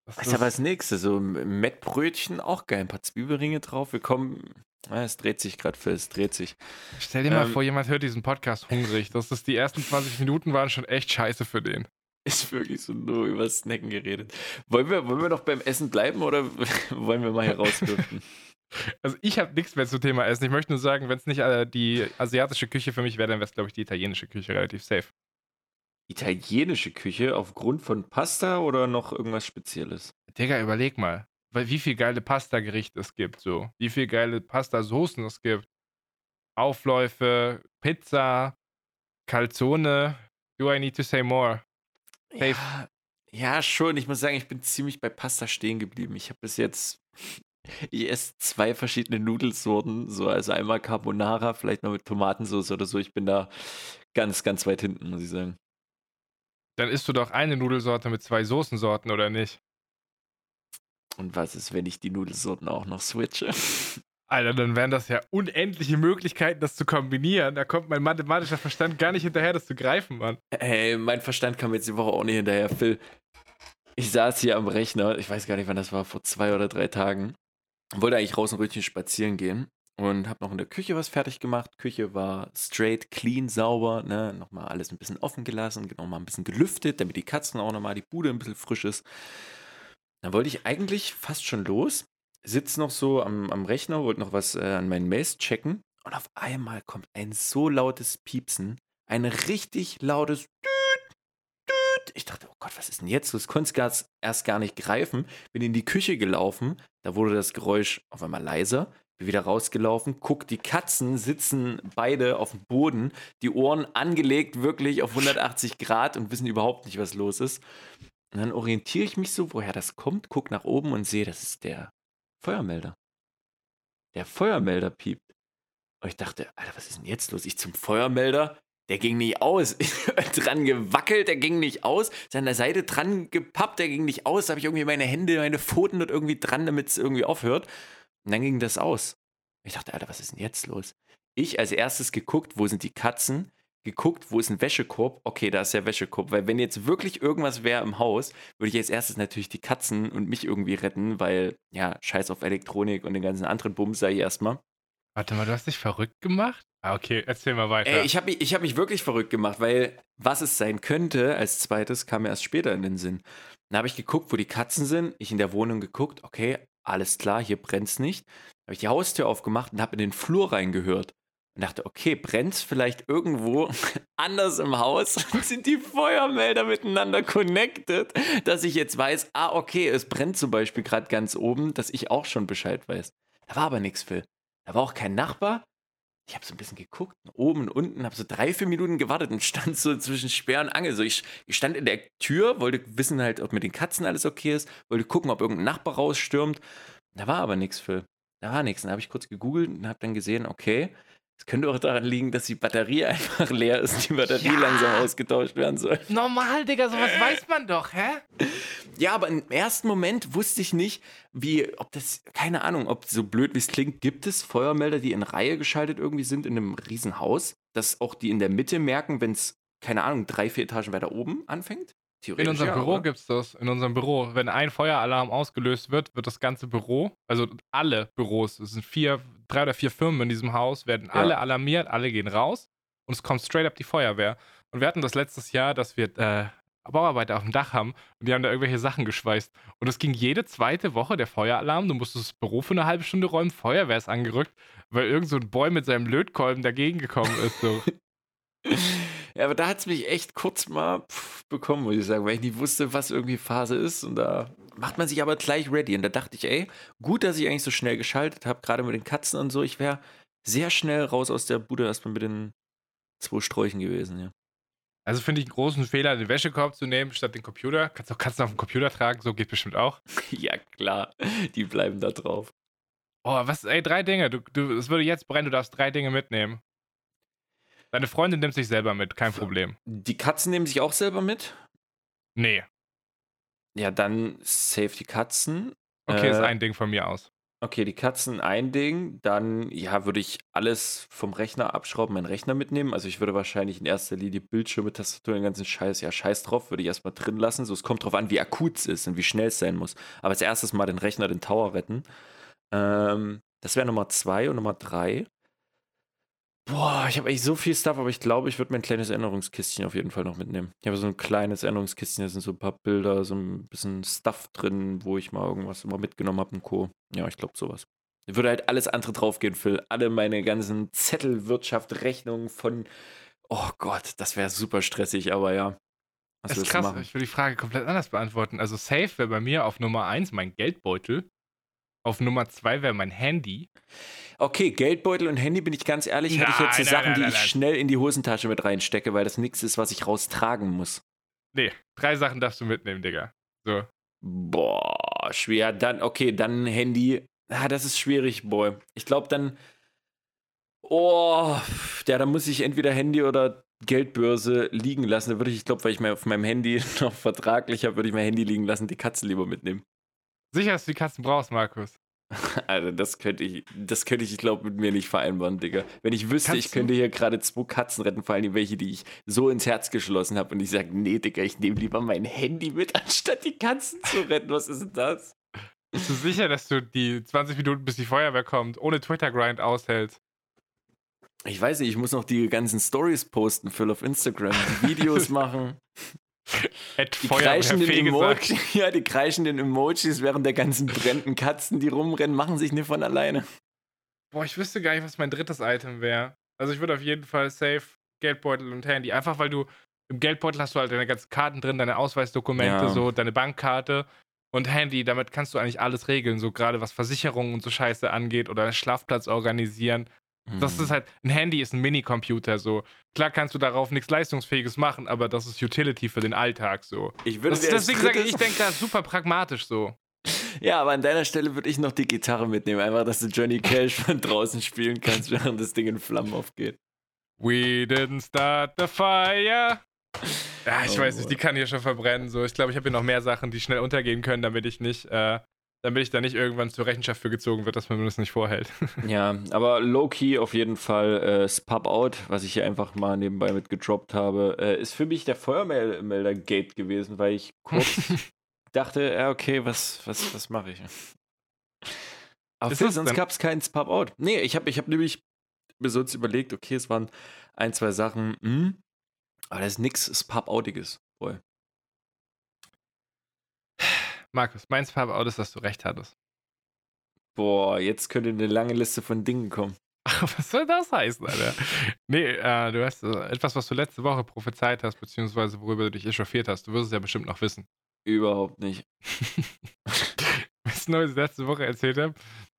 Das ist aber das nächste, so Mettbrötchen, auch geil, ein paar Zwiebelringe drauf, wir kommen, ah, es dreht sich gerade, Phil, es dreht sich. Stell dir mal Ähm, vor, jemand hört diesen Podcast hungrig. Das ist die ersten 20 Minuten waren schon echt scheiße für den. Ist wirklich so nur über Snacken geredet. Wollen wir, wollen wir noch beim Essen bleiben oder wollen wir mal hier rausdürfen? Also ich habe nichts mehr zum Thema Essen. Ich möchte nur sagen, wenn es nicht äh, die asiatische Küche für mich wäre, dann wäre es, glaube ich, die italienische Küche relativ safe. Italienische Küche aufgrund von Pasta oder noch irgendwas Spezielles? Digga, überleg mal, weil wie viel geile Pasta-Gerichte es gibt, so. Wie viel geile Pasta-Soßen es gibt. Aufläufe, Pizza, Calzone. Do I need to say more? Safe. Ja, ja, schon. Ich muss sagen, ich bin ziemlich bei Pasta stehen geblieben. Ich habe bis jetzt, ich esse zwei verschiedene Nudelsorten, so also einmal Carbonara, vielleicht noch mit Tomatensauce oder so. Ich bin da ganz, ganz weit hinten, muss ich sagen. Dann isst du doch eine Nudelsorte mit zwei Soßensorten, oder nicht? Und was ist, wenn ich die Nudelsorten auch noch switche? Alter, dann wären das ja unendliche Möglichkeiten, das zu kombinieren. Da kommt mein mathematischer Verstand gar nicht hinterher, das zu greifen, Mann. Ey, mein Verstand kam jetzt die Woche auch nicht hinterher, Phil. Ich saß hier am Rechner, ich weiß gar nicht, wann das war, vor zwei oder drei Tagen. Wollte eigentlich raus ein Rötchen spazieren gehen und habe noch in der Küche was fertig gemacht. Küche war straight, clean, sauber, ne? Nochmal alles ein bisschen offen gelassen, nochmal ein bisschen gelüftet, damit die Katzen auch nochmal die Bude ein bisschen frisch ist. Dann wollte ich eigentlich fast schon los, sitz noch so am, am Rechner, wollte noch was äh, an meinen Mails checken und auf einmal kommt ein so lautes Piepsen, ein richtig lautes Düt, Düt. Ich dachte, oh Gott, was ist denn jetzt? Das konnte ich erst gar nicht greifen. Bin in die Küche gelaufen, da wurde das Geräusch auf einmal leiser. Bin wieder rausgelaufen, guck, die Katzen sitzen beide auf dem Boden, die Ohren angelegt wirklich auf 180 Grad und wissen überhaupt nicht, was los ist. Und dann orientiere ich mich so, woher das kommt, guck nach oben und sehe, das ist der Feuermelder. Der Feuermelder piept. Und ich dachte, Alter, was ist denn jetzt los? Ich zum Feuermelder, der ging nicht aus. dran gewackelt, der ging nicht aus. An der Seite dran gepappt, der ging nicht aus. Da habe ich irgendwie meine Hände, meine Pfoten dort irgendwie dran, damit es irgendwie aufhört. Und dann ging das aus. Ich dachte, Alter, was ist denn jetzt los? Ich als erstes geguckt, wo sind die Katzen? Geguckt, wo ist ein Wäschekorb? Okay, da ist der Wäschekorb. Weil wenn jetzt wirklich irgendwas wäre im Haus, würde ich als erstes natürlich die Katzen und mich irgendwie retten, weil, ja, scheiß auf Elektronik und den ganzen anderen Bums sei erstmal. Warte mal, du hast dich verrückt gemacht? Ah, okay, erzähl mal weiter. Ey, ich habe mich, ich hab mich wirklich verrückt gemacht, weil was es sein könnte als zweites kam mir erst später in den Sinn. Dann habe ich geguckt, wo die Katzen sind. Ich in der Wohnung geguckt, okay, alles klar, hier brennt's nicht. Habe ich die Haustür aufgemacht und habe in den Flur reingehört. Und dachte, okay, brennt's vielleicht irgendwo anders im Haus? sind die Feuermelder miteinander connected, dass ich jetzt weiß, ah, okay, es brennt zum Beispiel gerade ganz oben, dass ich auch schon Bescheid weiß. Da war aber nichts, Phil. Da war auch kein Nachbar. Ich habe so ein bisschen geguckt, oben und unten, habe so drei, vier Minuten gewartet und stand so zwischen Speer und Angel. So, ich, ich stand in der Tür, wollte wissen halt, ob mit den Katzen alles okay ist, wollte gucken, ob irgendein Nachbar rausstürmt. Da war aber nichts, Phil. Da war nichts. Dann habe ich kurz gegoogelt und habe dann gesehen, okay, es könnte auch daran liegen, dass die Batterie einfach leer ist, die Batterie Ja. langsam ausgetauscht werden soll. Normal, Digga, sowas weiß man doch, hä? Ja, aber im ersten Moment wusste ich nicht, wie, ob das, keine Ahnung, ob so blöd wie es klingt, gibt es Feuermelder, die in Reihe geschaltet irgendwie sind in einem Riesenhaus, dass auch die in der Mitte merken, wenn es, keine Ahnung, drei, vier Etagen weiter oben anfängt? Theoretisch. In unserem ja, Büro oder? gibt's das. In unserem Büro. Wenn ein Feueralarm ausgelöst wird, wird das ganze Büro, also alle Büros, es sind vier, drei oder vier Firmen in diesem Haus, werden alle alarmiert, alle gehen raus und es kommt straight up die Feuerwehr. Und wir hatten das letztes Jahr, dass wir äh, Bauarbeiter auf dem Dach haben und die haben da irgendwelche Sachen geschweißt. Und es ging jede zweite Woche der Feueralarm. Du musstest das Büro für eine halbe Stunde räumen, Feuerwehr ist angerückt, weil irgend so ein Boy mit seinem Lötkolben dagegen gekommen ist. So. Ja, aber da hat es mich echt kurz mal pff, bekommen, muss ich sagen, weil ich nicht wusste, was irgendwie Phase ist. Und da macht man sich aber gleich ready. Und da dachte ich, ey, gut, dass ich eigentlich so schnell geschaltet habe, gerade mit den Katzen und so. Ich wäre sehr schnell raus aus der Bude erstmal mit den zwei Sträuchen gewesen, ja. Also finde ich einen großen Fehler, den Wäschekorb zu nehmen statt den Computer. Kannst auch Katzen auf dem Computer tragen, so geht bestimmt auch. ja, klar, die bleiben da drauf. Oh, was, ey, drei Dinge. Du, du, es würde jetzt brennen, du darfst drei Dinge mitnehmen. Deine Freundin nimmt sich selber mit, kein Problem. Die Katzen nehmen sich auch selber mit? Nee. Ja, dann save die Katzen. Okay, Äh, ist ein Ding von mir aus. Okay, die Katzen ein Ding. Dann, ja, würde ich alles vom Rechner abschrauben, meinen Rechner mitnehmen. Also ich würde wahrscheinlich in erster Linie Bildschirme, Tastatur, den ganzen Scheiß, ja, scheiß drauf, würde ich erstmal drin lassen. So, es kommt drauf an, wie akut es ist und wie schnell es sein muss. Aber als erstes mal den Rechner, den Tower retten. Ähm, das wäre Nummer zwei und Nummer drei. Boah, ich habe echt so viel Stuff, aber ich glaube, ich würde mein kleines Erinnerungskistchen auf jeden Fall noch mitnehmen. Ich habe so ein kleines Erinnerungskistchen, da sind so ein paar Bilder, so ein bisschen Stuff drin, wo ich mal irgendwas immer mitgenommen habe und Co. Ja, ich glaube sowas. Da würde halt alles andere draufgehen, Phil. Alle meine ganzen Zettel, Wirtschaft, Rechnungen von. Oh Gott, das wäre super stressig, aber ja. Was Das ist krass, machen? ich will die Frage komplett anders beantworten. Also safe wäre bei mir auf Nummer eins mein Geldbeutel. Auf Nummer zwei wäre mein Handy. Okay, Geldbeutel und Handy, bin ich ganz ehrlich, hätte ich jetzt so Nein, Sachen, nein, die nein, ich schnell in die Hosentasche mit reinstecke, weil das nichts ist, was ich raustragen muss. Nee, drei Sachen darfst du mitnehmen, Digga. So. Boah, schwer. Dann, okay, dann Handy. Ah, das ist schwierig, boy. Ich glaube dann. Oh, ja, dann muss ich entweder Handy oder Geldbörse liegen lassen. Da würde ich, ich glaube, weil ich mir auf meinem Handy noch vertraglich habe, würde ich mein Handy liegen lassen, die Katze lieber mitnehmen. Sicher, dass du die Katzen brauchst, Markus. Also, das könnte ich, das könnte ich, ich glaube, mit mir nicht vereinbaren, Digga. Wenn ich wüsste, Kannst ich könnte hier gerade zwei Katzen retten, vor allem welche, die ich so ins Herz geschlossen habe und ich sage, nee, Digga, ich nehme lieber mein Handy mit, anstatt die Katzen zu retten. Was ist denn das? Bist du sicher, dass du die 20 Minuten, bis die Feuerwehr kommt, ohne Twitter-Grind aushältst? Ich weiß nicht, ich muss noch die ganzen Stories posten, Phil, auf Instagram, Videos machen. At Die Feuerwehr kreischenden. Emoji, ja, die kreischenden Emojis während der ganzen brennenden Katzen, die rumrennen, machen sich nicht von alleine. Boah, ich wüsste gar nicht, was mein drittes Item wäre. Also ich würde auf jeden Fall safe Geldbeutel und Handy. Einfach weil du im Geldbeutel hast du halt deine ganzen Karten drin, deine Ausweisdokumente, Ja. so deine Bankkarte und Handy. Damit kannst du eigentlich alles regeln, so gerade was Versicherungen und so Scheiße angeht oder einen Schlafplatz organisieren. Das Mhm. ist halt, ein Handy ist ein Minicomputer so. Klar kannst du darauf nichts Leistungsfähiges machen, aber das ist Utility für den Alltag so. Ich würde Das, deswegen sage ich, ich denke da super pragmatisch so. Ja, aber an deiner Stelle würde ich noch die Gitarre mitnehmen, einfach, dass du Johnny Cash von draußen spielen kannst, während das Ding in Flammen aufgeht. We didn't start the fire. Ja, ich Oh weiß nicht, die kann hier schon verbrennen. So, ich glaube, ich habe hier noch mehr Sachen, die schnell untergehen können, damit ich nicht, äh, damit ich da nicht irgendwann zur Rechenschaft für gezogen wird, dass man mir das nicht vorhält. Ja, aber low-key auf jeden Fall äh, das Pub-Out, was ich hier einfach mal nebenbei mit gedroppt habe, äh, ist für mich der Feuermelder-Gate gewesen, weil ich kurz dachte, ja, okay, was, was, was mache ich? Aber Phil, sonst gab es keinen Pub-Out. Nee, ich habe ich hab nämlich mir sonst überlegt, okay, es waren ein, zwei Sachen, hm, aber das ist nichts Pub-Outiges. Boy. Markus, mein Farbe ist, dass du recht hattest. Boah, jetzt könnte eine lange Liste von Dingen kommen. Was soll das heißen, Alter? Nee, äh, du hast äh, etwas, was du letzte Woche prophezeit hast, beziehungsweise worüber du dich echauffiert hast. Du wirst es ja bestimmt noch wissen. Überhaupt nicht. Was ich letzte Woche erzählt habe?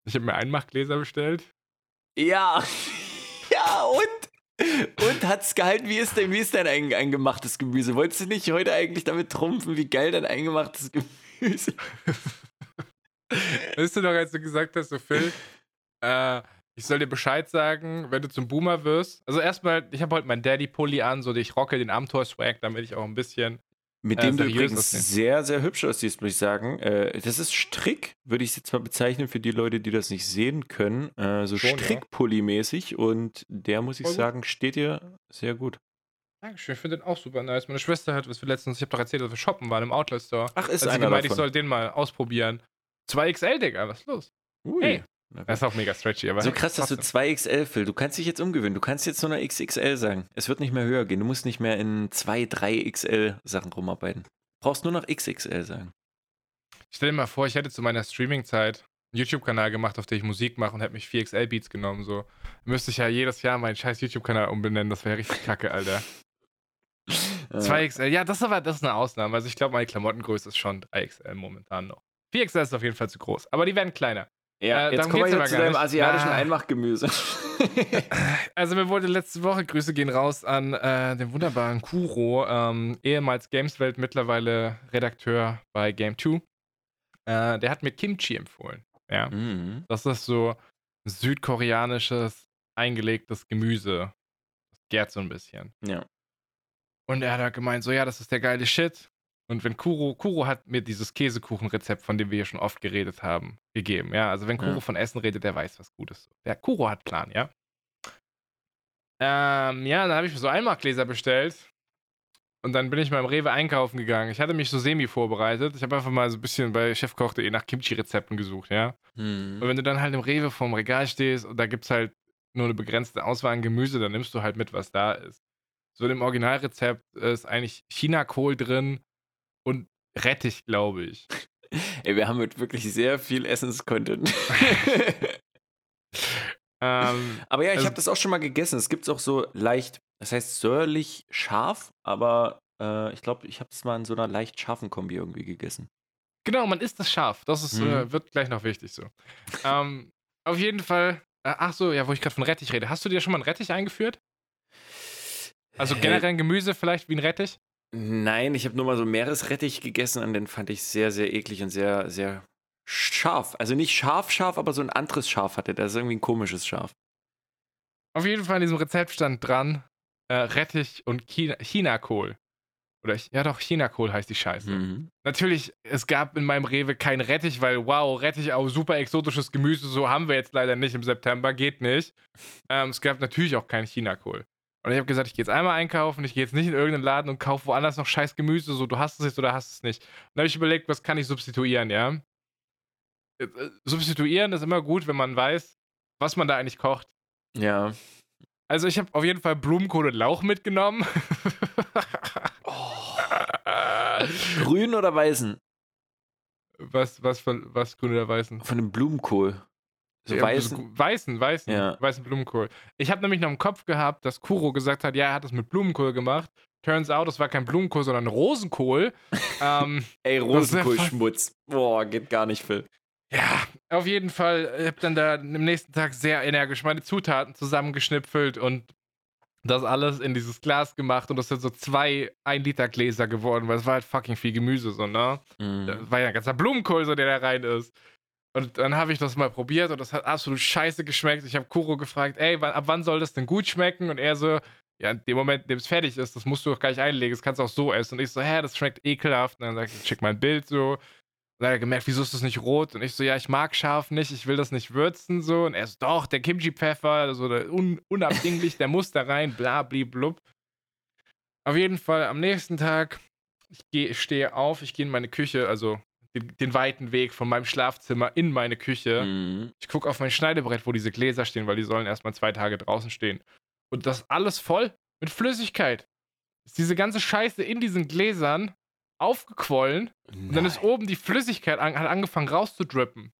Ich habe mir Einmachgläser bestellt. Ja. Ja, und? Und hat's gehalten? Wie ist denn, wie ist dein ein, eingemachtes Gemüse? Wolltest du nicht heute eigentlich damit trumpfen, wie geil dein eingemachtes Gemüse Weißt du noch, als du gesagt hast, so Phil, äh, ich soll dir Bescheid sagen, wenn du zum Boomer wirst. Also erstmal, ich habe heute meinen Daddy-Pulli an, so ich rocke den Abenteuer-Swag, damit ich auch ein bisschen. Mit Äh, dem du seriös übrigens aussehen. sehr, sehr hübsch aussiehst, muss ich sagen. Äh, das ist Strick, würde ich es jetzt mal bezeichnen für die Leute, die das nicht sehen können. Äh, so. Strickpulli-mäßig. Und der, muss ich Voll gut. sagen, steht dir sehr gut. Dankeschön, ich finde den auch super nice. Meine Schwester hat, was wir letztens, ich habe doch erzählt, dass wir shoppen waren im Outlet-Store. Ach, ist sie einer gemeint, ich davon. soll den mal ausprobieren. 2XL, Digga, was ist los? Ui. Hey, Das ist auch mega stretchy, aber. So krass, dass du trotzdem. 2XL, Phil. Du kannst dich jetzt umgewöhnen. Du kannst jetzt nur noch XXL sagen. Es wird nicht mehr höher gehen. Du musst nicht mehr in 2, 3XL Sachen rumarbeiten. Du brauchst nur noch XXL sagen. Stell dir mal vor, ich hätte zu meiner Streaming-Zeit einen YouTube-Kanal gemacht, auf dem ich Musik mache und hätte mich 4XL-Beats genommen. So. Müsste ich ja jedes Jahr meinen scheiß YouTube-Kanal umbenennen. Das wäre richtig kacke, Alter. Äh, 2XL, ja, das ist aber das ist eine Ausnahme. Also ich glaube, meine Klamottengröße ist schon 3XL momentan noch. 4XL ist auf jeden Fall zu groß, aber die werden kleiner. Ja, Äh, jetzt kommen wir zu deinem asiatischen Ah. Einmachgemüse. Also mir wurde letzte Woche, Grüße gehen raus an äh, den wunderbaren Kuro, ähm, ehemals Gameswelt, mittlerweile Redakteur bei Game 2. Äh, der hat mir Kimchi empfohlen. Ja. mhm. Das ist so südkoreanisches eingelegtes Gemüse. Das gärt so ein bisschen. Ja. Und er hat halt gemeint, so ja, das ist der geile Shit. Und wenn Kuro, Kuro hat mir dieses Käsekuchenrezept, von dem wir hier schon oft geredet haben, gegeben. Ja, also wenn Kuro Ja. von Essen redet, der weiß was Gutes. Der Kuro hat Plan, ja. Ähm, ja, dann habe ich mir so Einmachgläser bestellt. Und dann bin ich mal im Rewe einkaufen gegangen. Ich hatte mich so semi vorbereitet. Ich habe einfach mal so ein bisschen bei chefkoch.de nach Kimchi-Rezepten gesucht, ja. Und Mhm. wenn du dann halt im Rewe vorm Regal stehst und da gibt es halt nur eine begrenzte Auswahl an Gemüse, dann nimmst du halt mit, was da ist. So in dem Originalrezept ist eigentlich Chinakohl drin und Rettich, glaube ich. Ey, wir haben heute wirklich sehr viel Essens-Content. ähm, aber ja, ich Also- habe das auch schon mal gegessen. Es gibt auch so leicht, das heißt säuerlich scharf, aber äh, ich glaube, ich habe es mal in so einer leicht scharfen Kombi irgendwie gegessen. genau, man isst das scharf. Das ist, Mhm. äh, wird gleich noch wichtig so. ähm, auf jeden Fall, äh, ach so, ja, wo ich gerade von Rettich rede. Hast du dir schon mal einen Rettich eingeführt? Also generell ein Gemüse vielleicht wie ein Rettich? Nein, ich habe nur mal so Meeresrettich gegessen und den fand ich sehr, sehr eklig und sehr, sehr scharf. Also nicht scharf, scharf, aber so ein anderes Scharf hatte. Das ist irgendwie ein komisches Scharf. Auf jeden Fall in diesem Rezept stand dran äh, Rettich und China Chinakohl. Oder ja doch, Chinakohl heißt die Scheiße. Mhm. Natürlich, es gab in meinem Rewe kein Rettich, weil wow, Rettich auch super exotisches Gemüse, so haben wir jetzt leider nicht im September, geht nicht. Ähm, es gab natürlich auch keinen Chinakohl. Und ich habe gesagt, ich gehe jetzt einmal einkaufen, ich gehe jetzt nicht in irgendeinen Laden und kaufe woanders noch scheiß Gemüse, so du hast es jetzt oder hast es nicht. Und dann habe ich überlegt, was kann ich substituieren, ja? Äh, äh, Substituieren ist immer gut, wenn man weiß, was man da eigentlich kocht. Ja. Also ich habe auf jeden Fall Blumenkohl und Lauch mitgenommen. Grün oder weißen? was, was von was grün oder weißen? Von dem Blumenkohl. So Ja, weißen. weißen, weißen, Ja. weißen Blumenkohl. Ich habe nämlich noch im Kopf gehabt, dass Kuro gesagt hat, ja, er hat das mit Blumenkohl gemacht. Turns out, es war kein Blumenkohl, sondern Rosenkohl. ähm, Ey, Rosenkohlschmutz. Boah, geht gar nicht, Phil. ja, auf jeden Fall. Ich habe dann da am nächsten Tag sehr energisch meine Zutaten zusammengeschnipfelt und das alles in dieses Glas gemacht und das sind so zwei 1 Liter Gläser geworden, weil es war halt fucking viel Gemüse so, ne? Da Mhm. war ja ein ganzer Blumenkohl, so der da rein ist. Und dann habe ich das mal probiert und das hat absolut scheiße geschmeckt. Ich habe Kuro gefragt, ey, ab wann soll das denn gut schmecken? Und er so, ja, in dem Moment, in dem es fertig ist, das musst du doch gar nicht einlegen, das kannst du auch so essen. Und ich so, hä, das schmeckt ekelhaft. Und dann sagt er, schick mal ein Bild so. Und dann hat er gemerkt, wieso ist das nicht rot? Und ich so, ja, ich mag scharf nicht, ich will das nicht würzen so. Und er so, doch, der Kimchi-Pfeffer, so der un unabdinglich, der muss da rein, bla, blub. Auf jeden Fall am nächsten Tag, ich, geh, ich stehe auf, ich gehe in meine Küche, also den, den weiten Weg von meinem Schlafzimmer in meine Küche. Mhm. Ich gucke auf mein Schneidebrett, wo diese Gläser stehen, weil die sollen erstmal zwei Tage draußen stehen. Und das alles voll mit Flüssigkeit. Ist diese ganze Scheiße in diesen Gläsern aufgequollen und dann ist oben die Flüssigkeit an, hat angefangen rauszudrippen.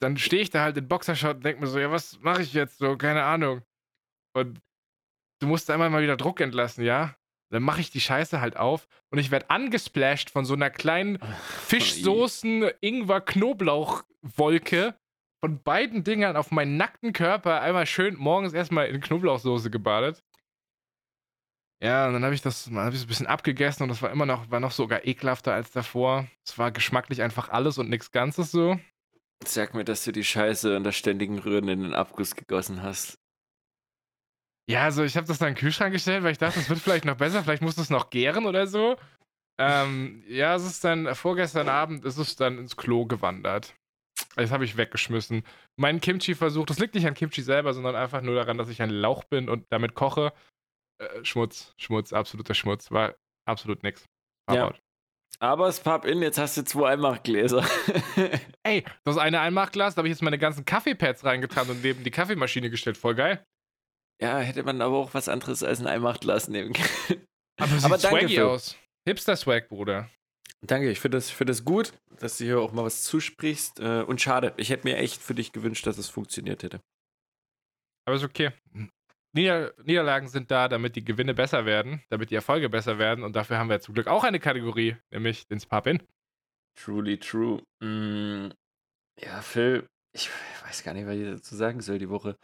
Dann stehe ich da halt in Boxershot und denke mir so, ja, was mache ich jetzt so? Keine Ahnung. Und du musst da immer mal wieder Druck entlassen, ja? Dann mache ich die Scheiße halt auf und ich werde angesplasht von so einer kleinen Fischsoßen-Ingwer-Knoblauch-Wolke von beiden Dingern auf meinen nackten Körper einmal schön morgens erstmal in Knoblauchsoße gebadet. Ja, und dann habe ich das hab ich ein bisschen abgegessen und das war immer noch, war noch sogar ekelhafter als davor. Es war geschmacklich einfach alles und nichts Ganzes so. Sag mir, dass du die Scheiße unter ständigen Rühren in den Abguss gegossen hast. Ja, also ich habe das dann in den Kühlschrank gestellt, weil ich dachte, es wird vielleicht noch besser, vielleicht muss es noch gären oder so. Ähm, ja, es ist dann, vorgestern Abend ist es dann ins Klo gewandert. Das habe ich weggeschmissen. Mein Kimchi-Versuch, das liegt nicht an Kimchi selber, sondern einfach nur daran, dass ich ein Lauch bin und damit koche. Äh, Schmutz, Schmutz, absoluter Schmutz. War absolut nix. Ja. Aber das Pub-In, jetzt hast du zwei Einmachgläser. Ey, das eine Einmachglas, da habe ich jetzt meine ganzen Kaffeepads reingetan und neben die Kaffeemaschine gestellt. Voll geil. Ja, hätte man aber auch was anderes als ein Einmachglas nehmen können. Aber sieht Aber danke, swaggy Phil. aus. Hipster-Swag, Bruder. Danke, ich finde das, find das gut, dass du hier auch mal was zusprichst. Äh, Und schade, ich hätte mir echt für dich gewünscht, dass es funktioniert hätte. Aber ist okay. Nieder Niederlagen sind da, damit die Gewinne besser werden, damit die Erfolge besser werden. Und dafür haben wir zum Glück auch eine Kategorie, nämlich den Pub-In. Truly true. Mm, ja, Phil, ich weiß gar nicht, was ich dazu sagen soll die Woche.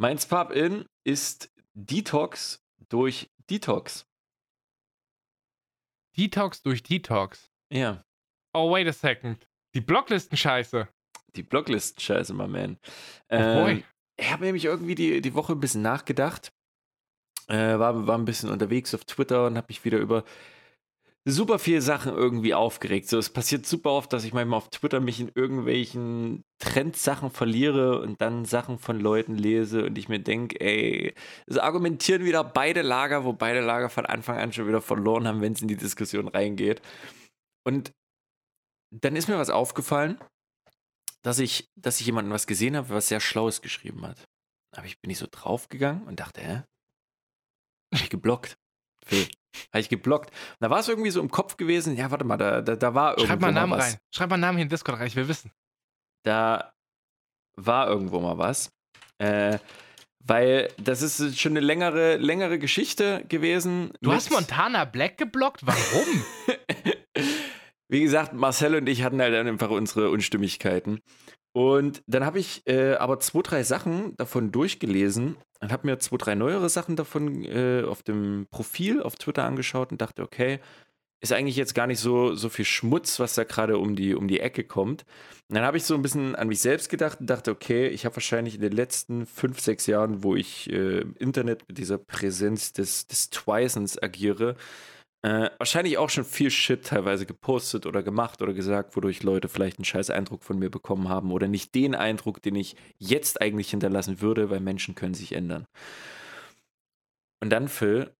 Mein Pub-In ist Detox durch Detox. Detox durch Detox. Ja, Oh, wait a second. Die Blocklisten-Scheiße. die Blocklisten-Scheiße, my man. Oh. Ähm, ich habe nämlich irgendwie die, die Woche ein bisschen nachgedacht. Äh, war, war ein bisschen unterwegs auf Twitter und habe mich wieder über super viele Sachen irgendwie aufgeregt. So, es passiert super oft, dass ich manchmal auf Twitter mich in irgendwelchen Trendsachen verliere und dann Sachen von Leuten lese und ich mir denke, ey, es argumentieren wieder beide Lager, wo beide Lager von Anfang an schon wieder verloren haben, wenn es in die Diskussion reingeht. Und dann ist mir was aufgefallen, dass ich, dass ich jemanden was gesehen habe, was sehr Schlaues geschrieben hat. Aber ich bin ich so draufgegangen und dachte, hä? Hab ich geblockt. Phil. Habe ich geblockt. Und da war es irgendwie so im Kopf gewesen, ja, warte mal, da, da, da war irgendwo Schreib mal einen Namen rein. Schreib mal einen Namen hier in Discord rein, ich will wissen. Da war irgendwo mal was. Äh, weil das ist schon eine längere, längere Geschichte gewesen. Du hast Montana Black geblockt? Warum? Wie gesagt, Marcel und ich hatten halt einfach unsere Unstimmigkeiten. Und dann habe ich äh, aber zwei, drei Sachen davon durchgelesen und habe mir zwei, drei neuere Sachen davon äh, auf dem Profil auf Twitter angeschaut und dachte, okay, ist eigentlich jetzt gar nicht so, so viel Schmutz, was da gerade um die, um die Ecke kommt. Und dann habe ich so ein bisschen an mich selbst gedacht und dachte, okay, ich habe wahrscheinlich in den letzten fünf, sechs Jahren, wo ich äh, im Internet mit dieser Präsenz des, des Twisens agiere, äh, wahrscheinlich auch schon viel Shit teilweise gepostet oder gemacht oder gesagt, wodurch Leute vielleicht einen scheiß Eindruck von mir bekommen haben oder nicht den Eindruck, den ich jetzt eigentlich hinterlassen würde, weil Menschen können sich ändern. Und dann, Phil,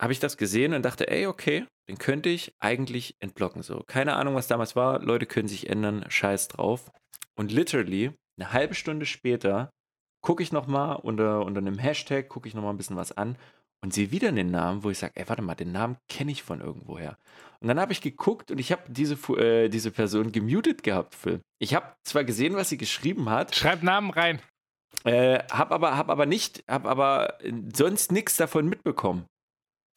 habe ich das gesehen und dachte, ey, okay, den könnte ich eigentlich entblocken. So, keine Ahnung, was damals war. Leute können sich ändern, scheiß drauf. Und literally, eine halbe Stunde später, gucke ich nochmal unter, unter einem Hashtag, gucke ich nochmal ein bisschen was an und sehe wieder den Namen, wo ich sage, ey, warte mal, den Namen kenne ich von irgendwoher. Und dann habe ich geguckt und ich habe diese, äh, diese Person gemutet gehabt, Phil. Ich habe zwar gesehen, was sie geschrieben hat, Schreib Namen rein. äh, hab aber, hab aber nicht, hab aber sonst nichts davon mitbekommen.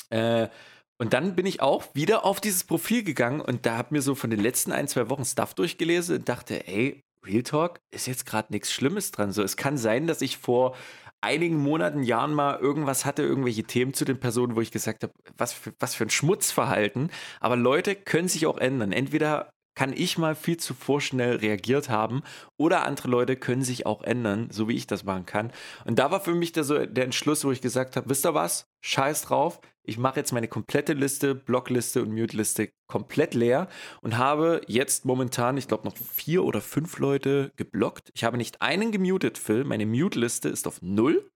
Äh, und dann bin ich auch wieder auf dieses Profil gegangen und da hab mir so von den letzten ein, zwei Wochen Stuff durchgelesen und dachte, ey, Real Talk ist jetzt gerade nichts Schlimmes dran. So, es kann sein, dass ich vor einigen Monaten, Jahren mal irgendwas hatte, irgendwelche Themen zu den Personen, wo ich gesagt habe, was für, was für ein Schmutzverhalten. Aber Leute können sich auch ändern. Entweder kann ich mal viel zu vorschnell reagiert haben oder andere Leute können sich auch ändern, so wie ich das machen kann. Und da war für mich der, so, der Entschluss, wo ich gesagt habe, wisst ihr was? Scheiß drauf. Ich mache jetzt meine komplette Liste, Blockliste und Mute-Liste komplett leer und habe jetzt momentan, ich glaube, noch vier oder fünf Leute geblockt. Ich habe nicht einen gemutet, Phil. Meine Mute-Liste ist auf null.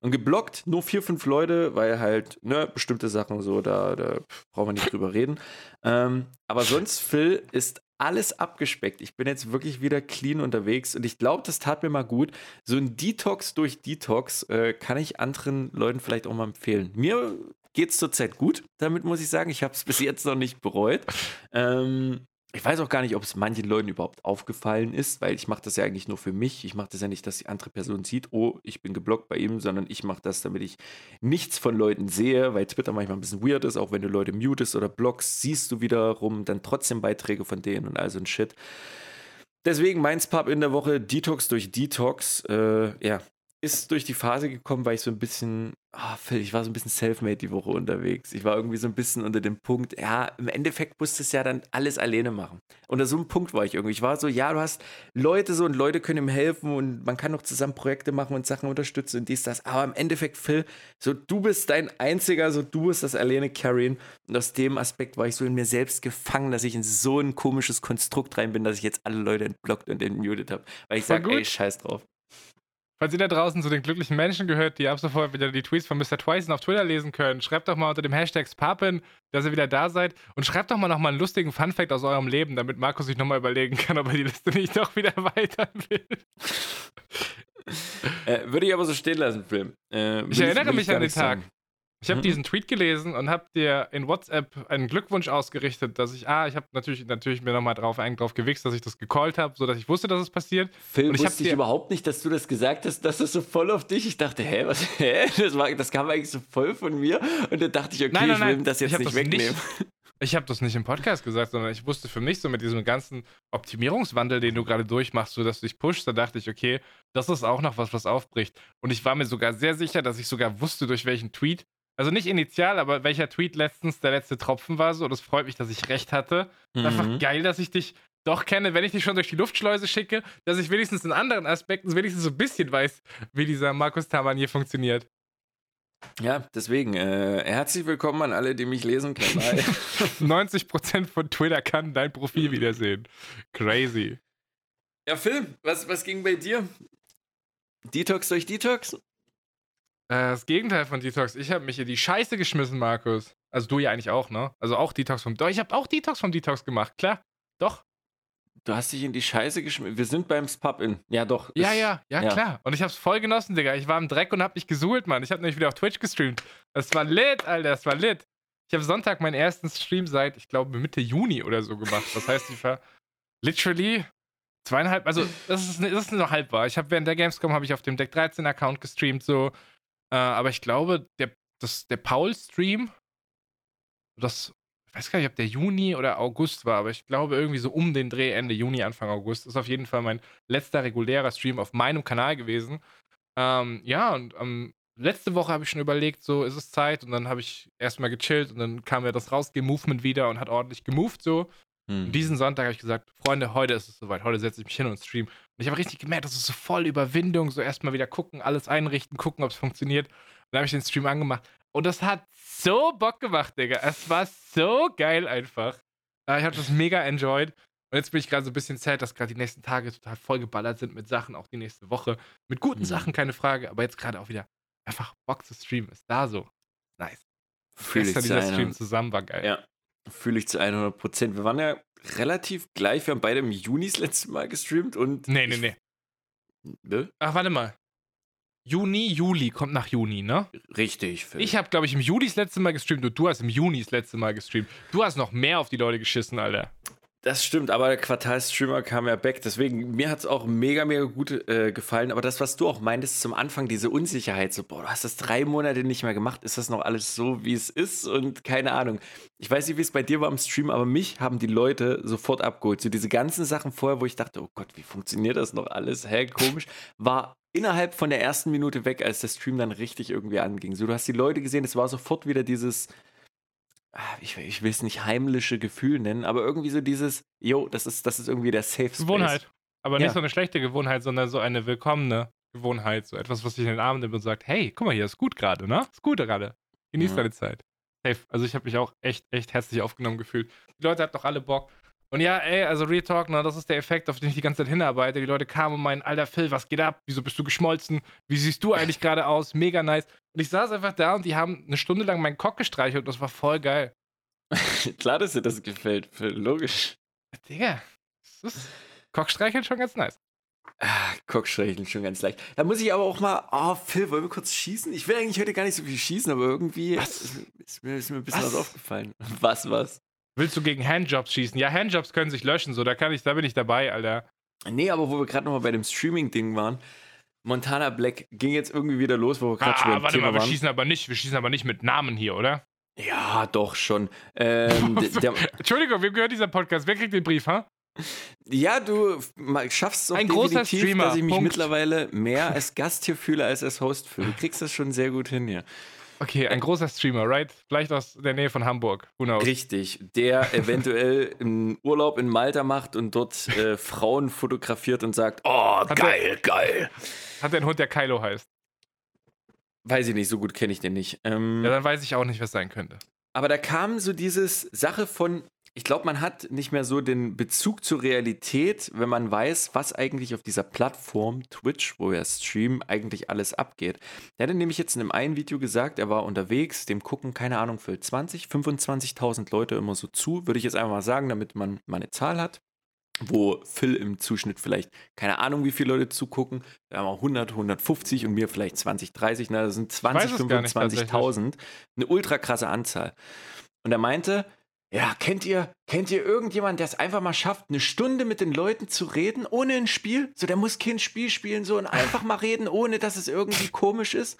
Und geblockt nur vier, fünf Leute, weil halt, ne, bestimmte Sachen so, da, da brauchen wir nicht drüber reden. Ähm, aber sonst, Phil, ist alles abgespeckt. Ich bin jetzt wirklich wieder clean unterwegs und ich glaube, das tat mir mal gut. So ein Detox durch Detox äh, kann ich anderen Leuten vielleicht auch mal empfehlen. Mir geht es zurzeit gut, damit muss ich sagen. Ich habe es bis jetzt noch nicht bereut. Ähm, ich weiß auch gar nicht, ob es manchen Leuten überhaupt aufgefallen ist, weil ich mache das ja eigentlich nur für mich. Ich mache das ja nicht, dass die andere Person sieht, oh, ich bin geblockt bei ihm, sondern ich mache das, damit ich nichts von Leuten sehe, weil Twitter manchmal ein bisschen weird ist. Auch wenn du Leute mutest oder blockst, siehst du wiederum dann trotzdem Beiträge von denen und all so ein Shit. Deswegen meins Pub in der Woche, Detox durch Detox. Äh, ja, ist durch die Phase gekommen, weil ich so ein bisschen, ah, Phil, ich war so ein bisschen self-made die Woche unterwegs. Ich war irgendwie so ein bisschen unter dem Punkt, ja, im Endeffekt musst du es ja dann alles alleine machen. Unter so einem Punkt war ich irgendwie. Ich war so, ja, du hast Leute so und Leute können ihm helfen und man kann auch zusammen Projekte machen und Sachen unterstützen und dies, das. Aber im Endeffekt, Phil, so du bist dein einziger, so du bist das alleine carryen. Und aus dem Aspekt war ich so in mir selbst gefangen, dass ich in so ein komisches Konstrukt rein bin, dass ich jetzt alle Leute entblockt und entmutet habe. Weil ich sage, ey, scheiß drauf. Falls ihr da draußen zu den glücklichen Menschen gehört, die ab sofort wieder die Tweets von Mr. Twison auf Twitter lesen können, schreibt doch mal unter dem Hashtag Spapen, dass ihr wieder da seid und schreibt doch mal nochmal einen lustigen Funfact aus eurem Leben, damit Markus sich nochmal überlegen kann, ob er die Liste nicht doch wieder weiter will. Äh, würde ich aber so stehen lassen, Film. Äh, ich erinnere mich an den Tag. Sagen. Ich habe mhm. diesen Tweet gelesen und habe dir in WhatsApp einen Glückwunsch ausgerichtet, dass ich, ah, ich habe natürlich, natürlich mir nochmal drauf, drauf gewichst, dass ich das gecallt habe, sodass ich wusste, dass es passiert. Phil, und ich wusste ich überhaupt nicht, dass du das gesagt hast, dass das so voll auf dich. Ich dachte, hä, was, hä? Das, war, das kam eigentlich so voll von mir. Und dann dachte ich, okay, nein, nein, ich will das jetzt nicht das wegnehmen. Nicht, ich habe das nicht im Podcast gesagt, sondern ich wusste für mich so mit diesem ganzen Optimierungswandel, den du gerade durchmachst, so dass du dich pushst, da dachte ich, okay, das ist auch noch was, was aufbricht. Und ich war mir sogar sehr sicher, dass ich sogar wusste, durch welchen Tweet also nicht initial, aber welcher Tweet letztens der letzte Tropfen war so. Und es freut mich, dass ich recht hatte. Mhm. Einfach geil, dass ich dich doch kenne, wenn ich dich schon durch die Luftschleuse schicke, dass ich wenigstens in anderen Aspekten wenigstens so ein bisschen weiß, wie dieser Markus Taman hier funktioniert. Ja, deswegen, äh, herzlich willkommen an alle, die mich lesen können. 90% von Twitter kann dein Profil wiedersehen. Crazy. Ja, Phil, was, was ging bei dir? Detox durch Detox? Äh, das Gegenteil von Detox. Ich habe mich in die Scheiße geschmissen, Markus. Also du ja eigentlich auch, ne? Also auch Detox vom. Doch, ich habe auch Detox vom Detox gemacht, klar. Doch. Du hast dich in die Scheiße geschmissen. Wir sind beim Pub-In. Ja, doch. Ja, ja, ja, ja, klar. Und ich hab's voll genossen, Digga. Ich war im Dreck und hab mich gesuhlt, Mann. Ich hab nämlich wieder auf Twitch gestreamt. Das war lit, Alter. Das war lit. Ich habe Sonntag meinen ersten Stream seit, ich glaube, Mitte Juni oder so gemacht. Das heißt, ich war literally zweieinhalb, also das ist, das ist nur halb wahr. Ich habe während der Gamescom habe ich auf dem Deck 13 Account gestreamt so äh, aber ich glaube, der, das, der Paul-Stream, das, ich weiß gar nicht, ob der Juni oder August war, aber ich glaube irgendwie so um den Dreh Ende Juni, Anfang August, ist auf jeden Fall mein letzter regulärer Stream auf meinem Kanal gewesen. Ähm, ja, und ähm, letzte Woche habe ich schon überlegt, so ist es Zeit und dann habe ich erstmal gechillt und dann kam ja das Rausgehen-Movement wieder und hat ordentlich gemoved so. Hm. Diesen Sonntag habe ich gesagt, Freunde, heute ist es soweit, heute setze ich mich hin und stream. Und ich habe richtig gemerkt, das ist so voll Überwindung, so erstmal wieder gucken, alles einrichten, gucken, ob es funktioniert. Und dann habe ich den Stream angemacht. Und das hat so Bock gemacht, Digga. Es war so geil einfach. Äh, ich habe das mega enjoyed. Und jetzt bin ich gerade so ein bisschen sad, dass gerade die nächsten Tage total vollgeballert sind mit Sachen, auch die nächste Woche. Mit guten mhm. Sachen, keine Frage. Aber jetzt gerade auch wieder einfach Bock zu streamen. Ist da so. Nice. Fühl Gestern dieser Stream zusammen war geil. Ja, Fühle ich zu 100 Prozent. Wir waren ja relativ gleich. Wir haben beide im Juni das letzte Mal gestreamt und. Nee, nee, nee. Ne? Ach, warte mal. Juni, Juli kommt nach Juni, ne? Richtig. Phil. Ich habe, glaube ich, im Juli das letzte Mal gestreamt und du hast im Juni das letzte Mal gestreamt. Du hast noch mehr auf die Leute geschissen, Alter. Das stimmt, aber der Quartalstreamer kam ja back. Deswegen, mir hat es auch mega, mega gut äh, gefallen. Aber das, was du auch meintest zum Anfang, diese Unsicherheit, so, boah, du hast das drei Monate nicht mehr gemacht, ist das noch alles so, wie es ist? Und keine Ahnung. Ich weiß nicht, wie es bei dir war im Stream, aber mich haben die Leute sofort abgeholt. So diese ganzen Sachen vorher, wo ich dachte, oh Gott, wie funktioniert das noch alles? Hä, komisch. War innerhalb von der ersten Minute weg, als der Stream dann richtig irgendwie anging. So, du hast die Leute gesehen, es war sofort wieder dieses ich, ich will es nicht heimliche Gefühl nennen, aber irgendwie so dieses, yo, das ist, das ist irgendwie der Safe Space. Gewohnheit. Aber nicht ja. so eine schlechte Gewohnheit, sondern so eine willkommene Gewohnheit. So etwas, was sich in den Arm nimmt und sagt, hey, guck mal hier, ist gut gerade, ne? Ist gut gerade. Genieß mhm. deine Zeit. Safe. Also ich habe mich auch echt, echt herzlich aufgenommen gefühlt. Die Leute hatten doch alle Bock. Und ja, ey, also Real Talk, ne, das ist der Effekt, auf den ich die ganze Zeit hinarbeite. Die Leute kamen und meinen, alter Phil, was geht ab? Wieso bist du geschmolzen? Wie siehst du eigentlich gerade aus? Mega nice. Und ich saß einfach da und die haben eine Stunde lang meinen Cock gestreichelt und das war voll geil. Klar, dass dir das gefällt, logisch. Digga, das ist Cockstreicheln schon ganz nice. Ah, Cockstreicheln schon ganz leicht. Da muss ich aber auch mal, oh Phil, wollen wir kurz schießen? Ich will eigentlich heute gar nicht so viel schießen, aber irgendwie ist, ist, mir, ist, mir, ein bisschen was? was aufgefallen. Was, was? Willst du gegen Handjobs schießen? Ja, Handjobs können sich löschen, so, da kann ich, da bin ich dabei, Alter. Nee, aber wo wir gerade nochmal bei dem Streaming-Ding waren, Montana Black ging jetzt irgendwie wieder los, wo wir gerade ah, schon beim warte Thema mal, wir waren. schießen aber nicht, wir schießen aber nicht mit Namen hier, oder? Ja, doch schon. Ähm, der, Entschuldigung, wem gehört dieser Podcast? Wer kriegt den Brief, ha? Ja, du schaffst es auch Ein großer Streamer, dass ich mich Punkt. mittlerweile mehr als Gast hier fühle als als Host fühle. Du kriegst das schon sehr gut hin hier. Okay, ein großer Streamer, right? Vielleicht aus der Nähe von Hamburg. Who knows? Richtig, der eventuell einen Urlaub in Malta macht und dort äh, Frauen fotografiert und sagt, oh, hat geil, der, geil. Hat der einen Hund, der Kylo heißt? Weiß ich nicht, so gut kenne ich den nicht. Ähm, ja, dann weiß ich auch nicht, was sein könnte. Aber da kam so dieses Sache von ich glaube, man hat nicht mehr so den Bezug zur Realität, wenn man weiß, was eigentlich auf dieser Plattform Twitch, wo er streamen, eigentlich alles abgeht. Er hatte nämlich jetzt in einem einen Video gesagt, er war unterwegs, dem gucken, keine Ahnung, für 20, 25.000 Leute immer so zu, würde ich jetzt einfach mal sagen, damit man mal eine Zahl hat wo Phil im Zuschnitt vielleicht, keine Ahnung, wie viele Leute zugucken, da haben wir 100, 150 und mir vielleicht 20, 30, na, das sind 20, 25.000. Eine ultra krasse Anzahl. Und er meinte, ja, kennt ihr, kennt ihr irgendjemanden, der es einfach mal schafft, eine Stunde mit den Leuten zu reden, ohne ein Spiel? So, der muss kein Spiel spielen, so und einfach mal reden, ohne dass es irgendwie komisch ist.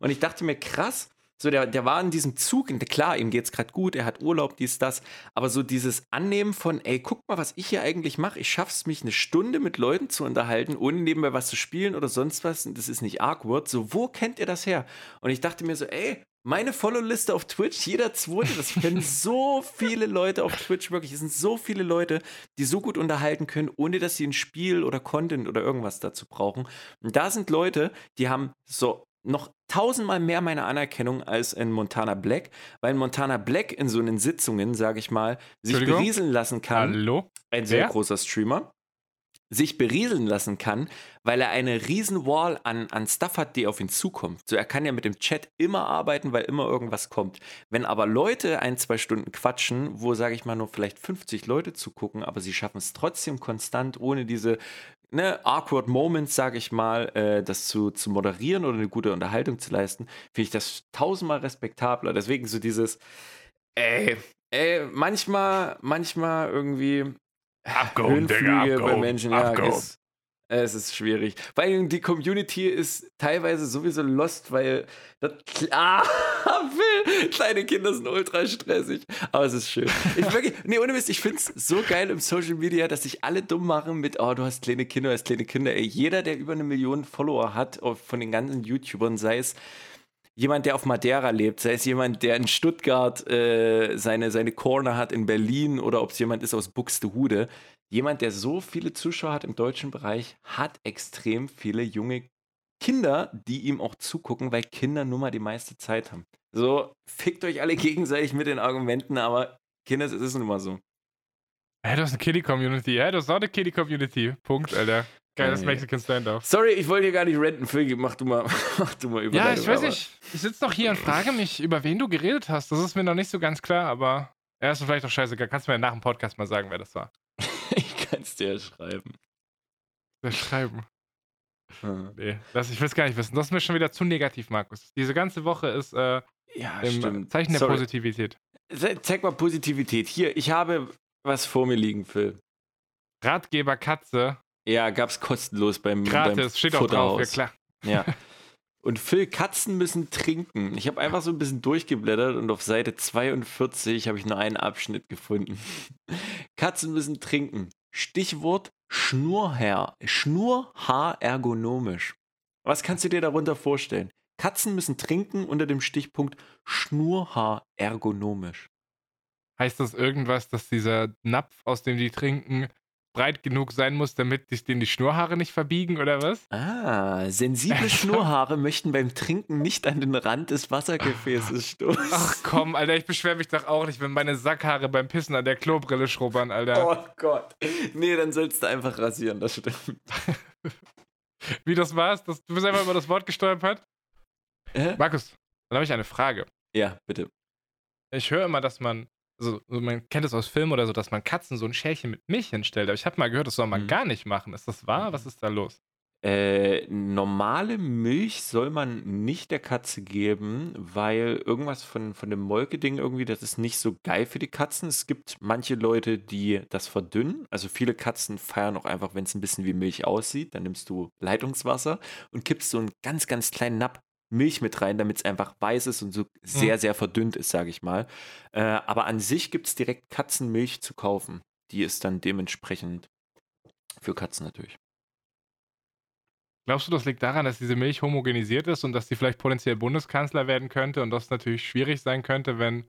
Und ich dachte mir, krass, so, der, der war in diesem Zug, klar, ihm geht's gerade gut, er hat Urlaub, dies, das, aber so dieses Annehmen von, ey, guck mal, was ich hier eigentlich mache, ich schaff's mich eine Stunde mit Leuten zu unterhalten, ohne nebenbei was zu spielen oder sonst was, das ist nicht awkward, so, wo kennt ihr das her? Und ich dachte mir so, ey, meine Follow-Liste auf Twitch, jeder zweite, das kennen so viele Leute auf Twitch, wirklich, es sind so viele Leute, die so gut unterhalten können, ohne dass sie ein Spiel oder Content oder irgendwas dazu brauchen. Und da sind Leute, die haben so noch tausendmal mehr meine Anerkennung als in Montana Black, weil Montana Black in so einen Sitzungen, sage ich mal, sich berieseln lassen kann. Hallo? Ein sehr Wer? großer Streamer sich berieseln lassen kann, weil er eine riesen Wall an, an Stuff hat, die auf ihn zukommt. So, er kann ja mit dem Chat immer arbeiten, weil immer irgendwas kommt. Wenn aber Leute ein, zwei Stunden quatschen, wo, sage ich mal, nur vielleicht 50 Leute zugucken, aber sie schaffen es trotzdem konstant, ohne diese ne, awkward Moments, sage ich mal, äh, das zu, zu moderieren oder eine gute Unterhaltung zu leisten, finde ich das tausendmal respektabler. Deswegen so dieses, ey, ey, manchmal, manchmal irgendwie Abgehoben, Digga, abgehoben, bei Menschen, ja, es, es ist schwierig. Weil die Community ist teilweise sowieso lost, weil das klar, will. Kleine Kinder sind ultra stressig. Aber es ist schön. Ich wirklich, nee, ohne Mist, ich finde es so geil im Social Media, dass sich alle dumm machen mit, oh, du hast kleine Kinder, du hast kleine Kinder. Ey, jeder, der über eine Million Follower hat, von den ganzen YouTubern, sei es jemand, der auf Madeira lebt, sei es jemand, der in Stuttgart äh, seine, seine Corner hat in Berlin oder ob es jemand ist aus Buxtehude. Jemand, der so viele Zuschauer hat im deutschen Bereich, hat extrem viele junge Kinder, die ihm auch zugucken, weil Kinder nun mal die meiste Zeit haben. So, fickt euch alle gegenseitig mit den Argumenten, aber Kinder, es ist nun mal so. Hey, du hast eine Kitty-Community. Ja, du hast auch eine Kitty-Community. Punkt, Alter. Geiles hey. Mexican Standoff. Sorry, ich wollte hier gar nicht renten. Phil, mach du mal, mach du mal über Ja, ich weiß nicht. Ich sitze noch hier und frage mich, über wen du geredet hast. Das ist mir noch nicht so ganz klar, aber er ist vielleicht auch scheißegal. Kannst du mir nach dem Podcast mal sagen, wer das war? ich kann es dir schreiben. Ja, schreiben. Hm. Nee, das, ich will es gar nicht wissen. Das ist mir schon wieder zu negativ, Markus. Diese ganze Woche ist äh, ja, im stimmt. Zeichen der Sorry. Positivität. Zeig mal Positivität. Hier, ich habe was vor mir liegen, Phil. Ratgeber Katze ja, gab's kostenlos beim Gratis, beim steht auch drauf, ja klar. Ja. Und Phil, Katzen müssen trinken. Ich habe einfach so ein bisschen durchgeblättert und auf Seite 42 habe ich nur einen Abschnitt gefunden. Katzen müssen trinken. Stichwort Schnurhaar. Schnurhaar ergonomisch. Was kannst du dir darunter vorstellen? Katzen müssen trinken unter dem Stichpunkt Schnurhaar ergonomisch. Heißt das irgendwas, dass dieser Napf, aus dem die trinken, breit genug sein muss, damit sich denen die Schnurhaare nicht verbiegen oder was? Ah, sensible Schnurhaare möchten beim Trinken nicht an den Rand des Wassergefäßes stoßen. Ach komm, Alter, ich beschwere mich doch auch nicht, wenn meine Sackhaare beim Pissen an der Klobrille schrubbern, Alter. Oh Gott. Nee, dann sollst du einfach rasieren, das stimmt. Wie das war's? Das, du bist einfach über das Wort gestolpert? Äh? Markus, dann habe ich eine Frage. Ja, bitte. Ich höre immer, dass man also man kennt es aus Filmen oder so, dass man Katzen so ein Schälchen mit Milch hinstellt. Aber ich habe mal gehört, das soll man mhm. gar nicht machen. Ist das wahr? Was ist da los? Äh, normale Milch soll man nicht der Katze geben, weil irgendwas von, von dem Molke-Ding irgendwie, das ist nicht so geil für die Katzen. Es gibt manche Leute, die das verdünnen. Also viele Katzen feiern auch einfach, wenn es ein bisschen wie Milch aussieht. Dann nimmst du Leitungswasser und kippst so einen ganz, ganz kleinen Napp Milch mit rein, damit es einfach weiß ist und so sehr, mhm. sehr verdünnt ist, sage ich mal. Äh, aber an sich gibt es direkt Katzenmilch zu kaufen. Die ist dann dementsprechend für Katzen natürlich. Glaubst du, das liegt daran, dass diese Milch homogenisiert ist und dass sie vielleicht potenziell Bundeskanzler werden könnte und das natürlich schwierig sein könnte, wenn.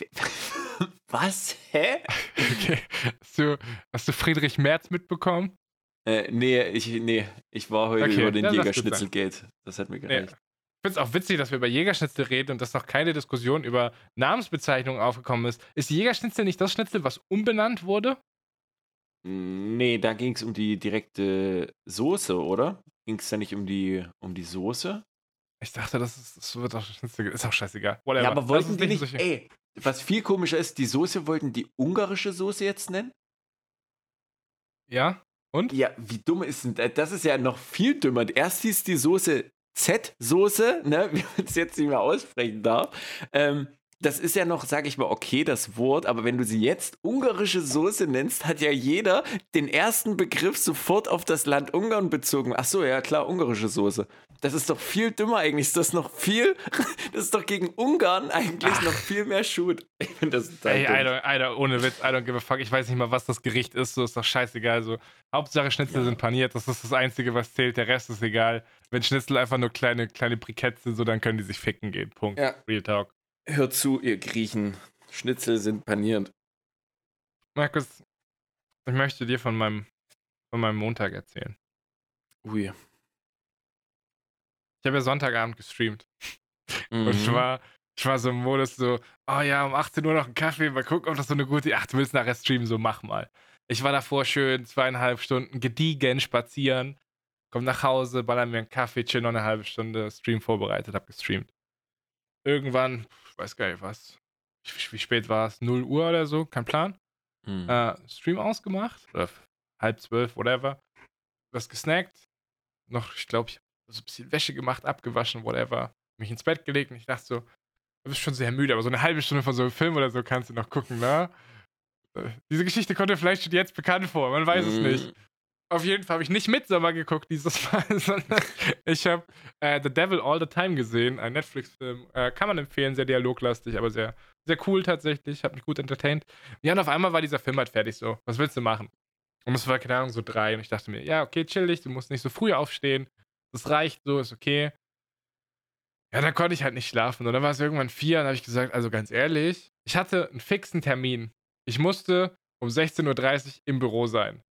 Was? Hä? Okay. Hast du, hast du Friedrich Merz mitbekommen? Äh, nee, ich, nee, ich war heute okay, über den Jägerschnitzelgate. Das hat mir gereicht. Nee. finde es auch witzig, dass wir über Jägerschnitzel reden und dass noch keine Diskussion über Namensbezeichnungen aufgekommen ist. Ist Jägerschnitzel nicht das Schnitzel, was umbenannt wurde? Nee, da ging es um die direkte Soße, oder? Ging es da nicht um die, um die Soße? Ich dachte, das, ist, das wird auch Schnitzel. Ist auch scheißegal. Whatever. Ja, aber wollten die nicht solche- ey, was viel komischer ist, die Soße wollten die ungarische Soße jetzt nennen? Ja? Und? Ja, wie dumm ist denn das? Das ist ja noch viel dümmer. Erst hieß die Soße Z-Soße, ne, wie man es jetzt nicht mehr aussprechen darf. Ähm, das ist ja noch, sag ich mal, okay, das Wort, aber wenn du sie jetzt ungarische Soße nennst, hat ja jeder den ersten Begriff sofort auf das Land Ungarn bezogen. Ach so, ja klar, ungarische Soße. Das ist doch viel dümmer eigentlich. Ist das noch viel, das ist doch gegen Ungarn eigentlich noch viel mehr Shoot. Ich finde das total Ey. I don't, I don't, ohne Witz, I don't give a fuck. Ich weiß nicht mal, was das Gericht ist. So ist doch scheißegal. So, Hauptsache Schnitzel Ja. sind paniert. Das ist das Einzige, was zählt. Der Rest ist egal. Wenn Schnitzel einfach nur kleine, kleine Briketts sind, so, dann können die sich ficken gehen. Punkt. Ja. Real Talk. Hört zu, ihr Griechen. Schnitzel sind panierend. Markus, ich möchte dir von meinem, von meinem Montag erzählen. Ui. Ich habe ja Sonntagabend gestreamt. Und ich Mhm. war, ich war so im Modus so, oh ja, um 18 Uhr noch einen Kaffee, mal gucken, ob das so eine gute, ach, du willst nachher streamen, so mach mal. Ich war davor schön zweieinhalb Stunden gediegen spazieren, komm nach Hause, baller mir einen Kaffee, chill noch eine halbe Stunde, Stream vorbereitet, hab gestreamt. Irgendwann, ich weiß gar nicht was, wie, spät war es, 0 Uhr oder so, kein Plan. Mhm. Äh, Stream ausgemacht, oder halb zwölf, whatever. Was gesnackt, noch, ich glaube, ich habe so ein bisschen Wäsche gemacht, abgewaschen, whatever. Mich ins Bett gelegt und ich dachte so, du bist schon sehr müde, aber so eine halbe Stunde von so einem Film oder so kannst du noch gucken, ne? Äh, Diese Geschichte kommt dir vielleicht schon jetzt bekannt vor, man weiß es Mhm. nicht. Auf jeden Fall habe ich nicht Midsommar geguckt dieses Mal, sondern ich habe äh, The Devil All the Time gesehen, ein Netflix-Film. Äh, kann man empfehlen, sehr dialoglastig, aber sehr, sehr cool tatsächlich. Hat mich gut entertained. Ja, und auf einmal war dieser Film halt fertig so. Was willst du machen? Und es war, keine Ahnung, so drei. Und ich dachte mir, ja, okay, chill dich, du musst nicht so früh aufstehen. Das reicht so, ist okay. Ja, dann konnte ich halt nicht schlafen. Und dann war es irgendwann vier und habe ich gesagt, also ganz ehrlich, ich hatte einen fixen Termin. Ich musste um 16.30 Uhr im Büro sein.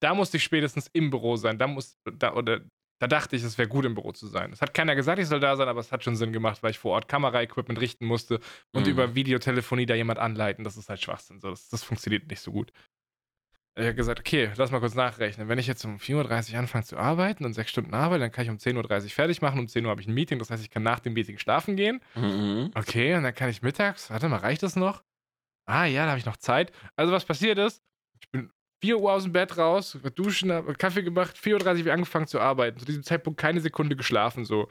Da musste ich spätestens im Büro sein. Da, muss, da, oder, da dachte ich, es wäre gut, im Büro zu sein. Es hat keiner gesagt, ich soll da sein, aber es hat schon Sinn gemacht, weil ich vor Ort Kameraequipment richten musste und Mhm. über Videotelefonie da jemand anleiten. Das ist halt Schwachsinn. So, das, das funktioniert nicht so gut. Ich habe gesagt, okay, lass mal kurz nachrechnen. Wenn ich jetzt um 4.30 Uhr anfange zu arbeiten und sechs Stunden arbeite, dann kann ich um 10.30 Uhr fertig machen. Um 10 Uhr habe ich ein Meeting, das heißt, ich kann nach dem Meeting schlafen gehen. Mhm. Okay, und dann kann ich mittags, warte mal, reicht das noch? Ah ja, da habe ich noch Zeit. Also was passiert ist, ich bin 4 Uhr aus dem Bett raus, duschen, habe Kaffee gemacht, 4.30 Uhr angefangen zu arbeiten. Zu diesem Zeitpunkt keine Sekunde geschlafen, so.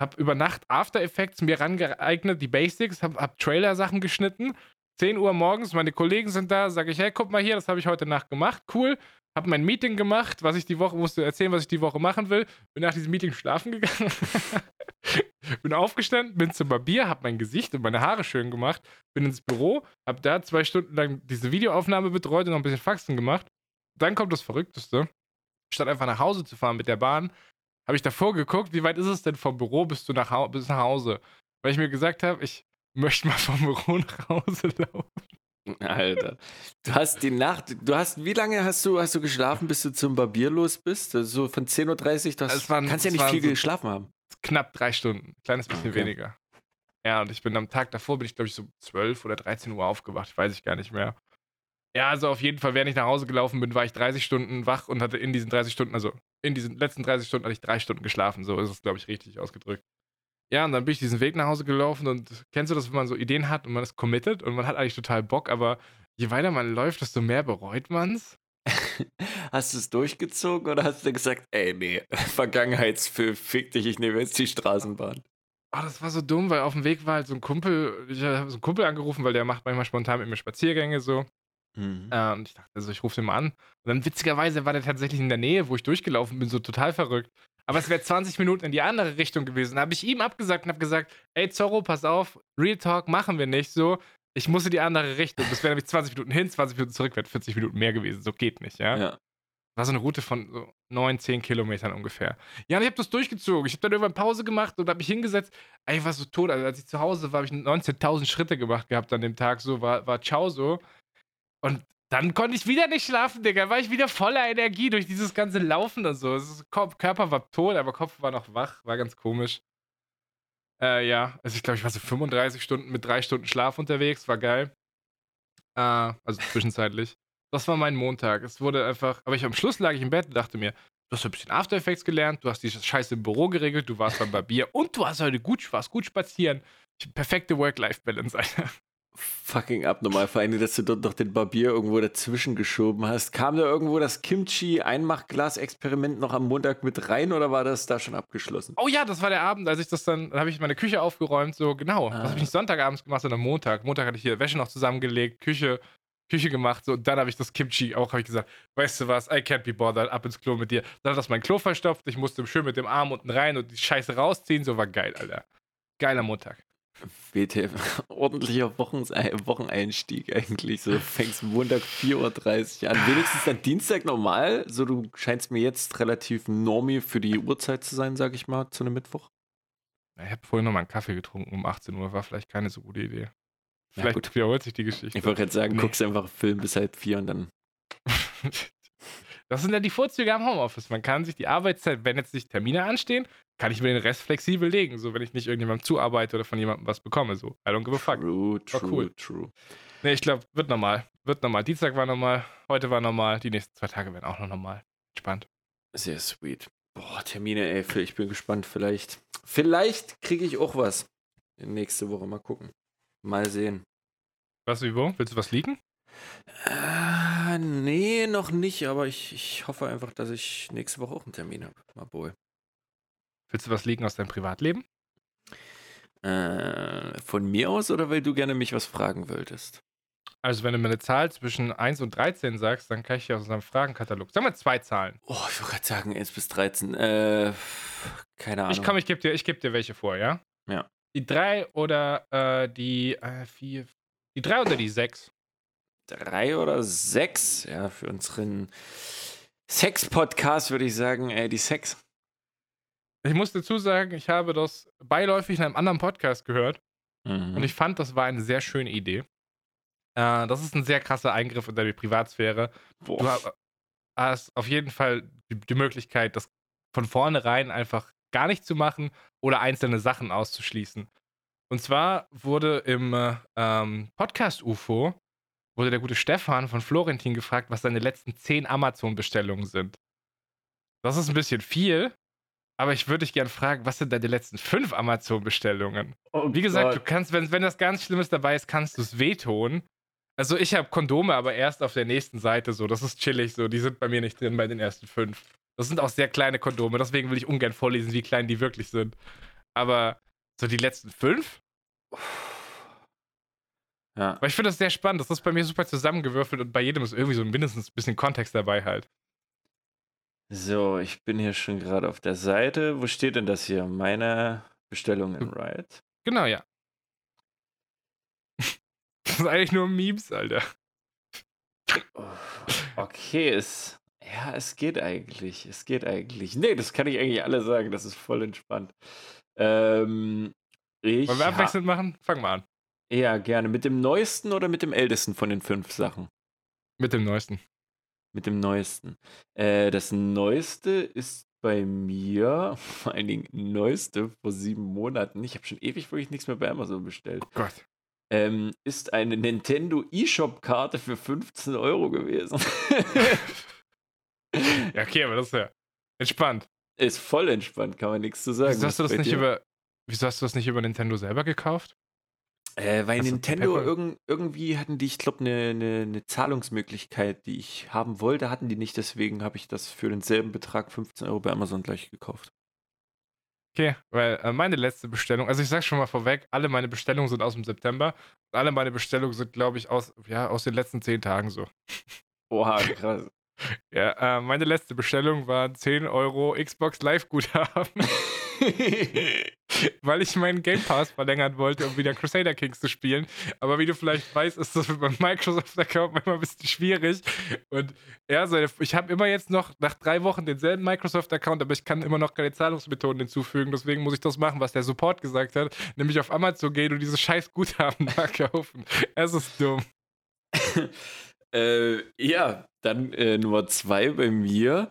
Hab über Nacht After Effects mir rangeeignet, die Basics, hab, hab Trailer-Sachen geschnitten. 10 Uhr morgens, meine Kollegen sind da, sage ich, hey, guck mal hier, das habe ich heute Nacht gemacht, cool. Hab mein Meeting gemacht, was ich die Woche, musste erzählen, was ich die Woche machen will. Bin nach diesem Meeting schlafen gegangen. bin aufgestanden, bin zum Barbier, hab mein Gesicht und meine Haare schön gemacht, bin ins Büro, hab da zwei Stunden lang diese Videoaufnahme betreut und noch ein bisschen Faxen gemacht. Dann kommt das Verrückteste. Statt einfach nach Hause zu fahren mit der Bahn, habe ich davor geguckt, wie weit ist es denn vom Büro bis, du nach, bis nach Hause? Weil ich mir gesagt habe, ich möchte mal vom Büro nach Hause laufen. Alter. Du hast die Nacht, du hast, wie lange hast du, hast du geschlafen, bis du zum Barbier los bist? Also so von 10.30 Uhr, das Es waren- kannst ja nicht viel so- geschlafen haben. Knapp drei Stunden. Kleines bisschen Okay. weniger. Ja, und ich bin am Tag davor, bin ich glaube ich so 12 oder 13 Uhr aufgewacht, weiß ich gar nicht mehr. Ja, also auf jeden Fall, während ich nach Hause gelaufen bin, war ich 30 Stunden wach und hatte in diesen 30 Stunden, also in diesen letzten 30 Stunden hatte ich drei Stunden geschlafen. So ist es, glaube ich, richtig ausgedrückt. Ja, und dann bin ich diesen Weg nach Hause gelaufen und kennst du das, wenn man so Ideen hat und man ist committed und man hat eigentlich total Bock, aber je weiter man läuft, desto mehr bereut man's. Hast du es durchgezogen oder hast du gesagt, ey, nee, Vergangenheitsfilm, fick dich, ich nehme jetzt die Straßenbahn? Oh, das war so dumm, weil auf dem Weg war halt so ein Kumpel, ich habe so einen Kumpel angerufen, weil der macht manchmal spontan mit mir Spaziergänge so. Mhm. Äh, und ich dachte, also ich rufe den mal an. Und dann witzigerweise war der tatsächlich in der Nähe, wo ich durchgelaufen bin, so total verrückt. Aber es wäre 20 Minuten in die andere Richtung gewesen. Da habe ich ihm abgesagt und habe gesagt, ey Zorro, pass auf, Real Talk machen wir nicht so. Ich muss in die andere Richtung. Das wäre nämlich 20 Minuten hin, 20 Minuten zurück, wäre 40 Minuten mehr gewesen. So geht nicht, ja. Ja. War so eine Route von so 9, 10 Kilometern ungefähr. Ja, und ich habe das durchgezogen. Ich habe dann irgendwann Pause gemacht und habe mich hingesetzt. Ey, ich war so tot. Also, als ich zu Hause war, habe ich 19.000 Schritte gemacht gehabt an dem Tag. So, war, war ciao so. Und dann konnte ich wieder nicht schlafen, Digga. War ich wieder voller Energie durch dieses ganze Laufen und so. Körper war tot, aber Kopf war noch wach. War ganz komisch. Äh, ja, also ich glaube, ich war so 35 Stunden mit drei Stunden Schlaf unterwegs, war geil. Äh, also zwischenzeitlich. Das war mein Montag. Es wurde einfach, aber ich am Schluss lag ich im Bett und dachte mir, du hast ein bisschen After Effects gelernt, du hast die Scheiße im Büro geregelt, du warst beim Barbier und du hast heute gut, warst gut spazieren. Perfekte Work-Life-Balance, Alter. Fucking abnormal, vor allem, dass du dort noch den Barbier irgendwo dazwischen geschoben hast. Kam da irgendwo das Kimchi-Einmachglas-Experiment noch am Montag mit rein oder war das da schon abgeschlossen? Oh ja, das war der Abend, als ich das dann, dann habe ich meine Küche aufgeräumt, so genau. Ah. Das habe ich nicht Sonntagabends gemacht, sondern Montag. Montag hatte ich hier Wäsche noch zusammengelegt, Küche, Küche gemacht, so, und dann habe ich das Kimchi auch, habe ich gesagt, weißt du was, I can't be bothered, ab ins Klo mit dir. Dann hat das mein Klo verstopft, ich musste schön mit dem Arm unten rein und die Scheiße rausziehen, so war geil, Alter. Geiler Montag. WTF, ordentlicher Wochen Wocheneinstieg eigentlich. So, du fängst Montag 4.30 Uhr an. Wenigstens dann Dienstag normal. So, du scheinst mir jetzt relativ normi für die Uhrzeit zu sein, sag ich mal, zu einem Mittwoch. Ja, Ich habe vorhin noch mal einen Kaffee getrunken um 18 Uhr, war vielleicht keine so gute Idee. Ja, Vielleicht gut. wiederholt sich die Geschichte. Ich wollte jetzt sagen, Nee. guckst einfach Film bis halb vier und dann. Das sind ja die Vorzüge am Homeoffice. Man kann sich die Arbeitszeit, wenn jetzt nicht Termine anstehen, kann ich mir den Rest flexibel legen. So, wenn ich nicht irgendjemandem zuarbeite oder von jemandem was bekomme. So, I don't give a fuck. True, War true, cool. true. Nee, ich glaube, wird normal. Wird normal. Dienstag war normal, heute war normal, die nächsten zwei Tage werden auch noch normal. Entspannt. Sehr sweet. Boah, Termine, ey, ich bin gespannt. Vielleicht, vielleicht kriege ich auch was. Nächste Woche mal gucken. Mal sehen. Was, wie, wo? Willst du was liegen? Äh, nee, noch nicht, aber ich, ich hoffe einfach, dass ich nächste Woche auch einen Termin habe. Mal wohl. Willst du was liegen aus deinem Privatleben? Äh, von mir aus oder weil du gerne mich was fragen wolltest? Also, wenn du mir eine Zahl zwischen 1 und 13 sagst, dann kann ich dir aus unserem Fragenkatalog. Sag mal zwei Zahlen. Oh, ich wollte gerade sagen, 1 bis 13. Äh, keine Ahnung. Ich komm, ich gebe dir, ich geb dir welche vor, ja? Ja. Die drei oder äh, die äh, vier. Die drei oder die sechs? drei oder sechs. Ja, für unseren Sex-Podcast würde ich sagen, ey, die Sex. Ich muss dazu sagen, ich habe das beiläufig in einem anderen Podcast gehört Mhm. und ich fand, das war eine sehr schöne Idee. Äh, das ist ein sehr krasser Eingriff in deine Privatsphäre. Du Boah. ha- hast auf jeden Fall die, die Möglichkeit, das von vornherein einfach gar nicht zu machen oder einzelne Sachen auszuschließen. Und zwar wurde im äh, ähm, Podcast UFO wurde der gute Stefan von Florentin gefragt, was seine letzten zehn Amazon-Bestellungen sind. Das ist ein bisschen viel, aber ich würde dich gerne fragen, was sind deine letzten fünf Amazon-Bestellungen? Oh Wie gesagt, du Gott. kannst, wenn, wenn das ganz Schlimmes dabei ist, kannst du es wehtun. Also ich habe Kondome, aber erst auf der nächsten Seite so. Das ist chillig so. Die sind bei mir nicht drin bei den ersten fünf. Das sind auch sehr kleine Kondome, deswegen will ich ungern vorlesen, wie klein die wirklich sind. Aber so die letzten fünf? Ja. Aber ich finde das sehr spannend. Das ist bei mir super zusammengewürfelt und bei jedem ist irgendwie so mindestens ein bisschen Kontext dabei halt. So, ich bin hier schon gerade auf der Seite. Wo steht denn das hier? Meine Bestellungen, right? Genau, ja. Das sind eigentlich nur Memes, Alter. Oh, Okay, es. Ja, es geht eigentlich. Es geht eigentlich. Nee, das kann ich eigentlich alle sagen. Das ist voll entspannt. Ähm, ich. Wollen wir abwechselnd machen? Fang mal an. Ja, gerne. Mit dem neuesten oder mit dem ältesten von den fünf Sachen? Mit dem neuesten. Mit dem neuesten. Äh, das neueste ist bei mir, vor allen Dingen neueste vor sieben Monaten. Ich habe schon ewig wirklich nichts mehr bei Amazon bestellt. Oh Gott. Ähm, ist eine Nintendo eShop-Karte für 15 Euro gewesen. Ja, okay, aber das ist ja entspannt. ist voll entspannt, kann man nichts zu sagen. Wieso hast du das nicht dir? über. Wieso hast du das nicht über Nintendo selber gekauft? Äh, weil du Nintendo irgend, irgendwie hatten die, ich glaube, eine ne, ne Zahlungsmöglichkeit, die ich haben wollte, hatten die nicht. Deswegen habe ich das für denselben Betrag 15 Euro bei Amazon gleich gekauft. Okay, weil äh, meine letzte Bestellung, also ich sag schon mal vorweg, alle meine Bestellungen sind aus dem September. Alle meine Bestellungen sind, glaube ich, aus, ja, aus den letzten zehn Tagen so. Oha, krass. Ja, äh, meine letzte Bestellung waren 10 Euro Xbox Live-Guthaben, weil ich meinen Game Pass verlängern wollte, um wieder Crusader Kings zu spielen. Aber wie du vielleicht weißt, ist das mit meinem Microsoft-Account manchmal ein bisschen schwierig. Und ja, seine, ich habe immer jetzt noch nach drei Wochen denselben Microsoft-Account, aber ich kann immer noch keine Zahlungsmethoden hinzufügen. Deswegen muss ich das machen, was der Support gesagt hat, nämlich auf Amazon gehen und dieses scheiß Guthaben da kaufen. Es ist dumm. Äh, ja, dann äh, Nummer zwei bei mir.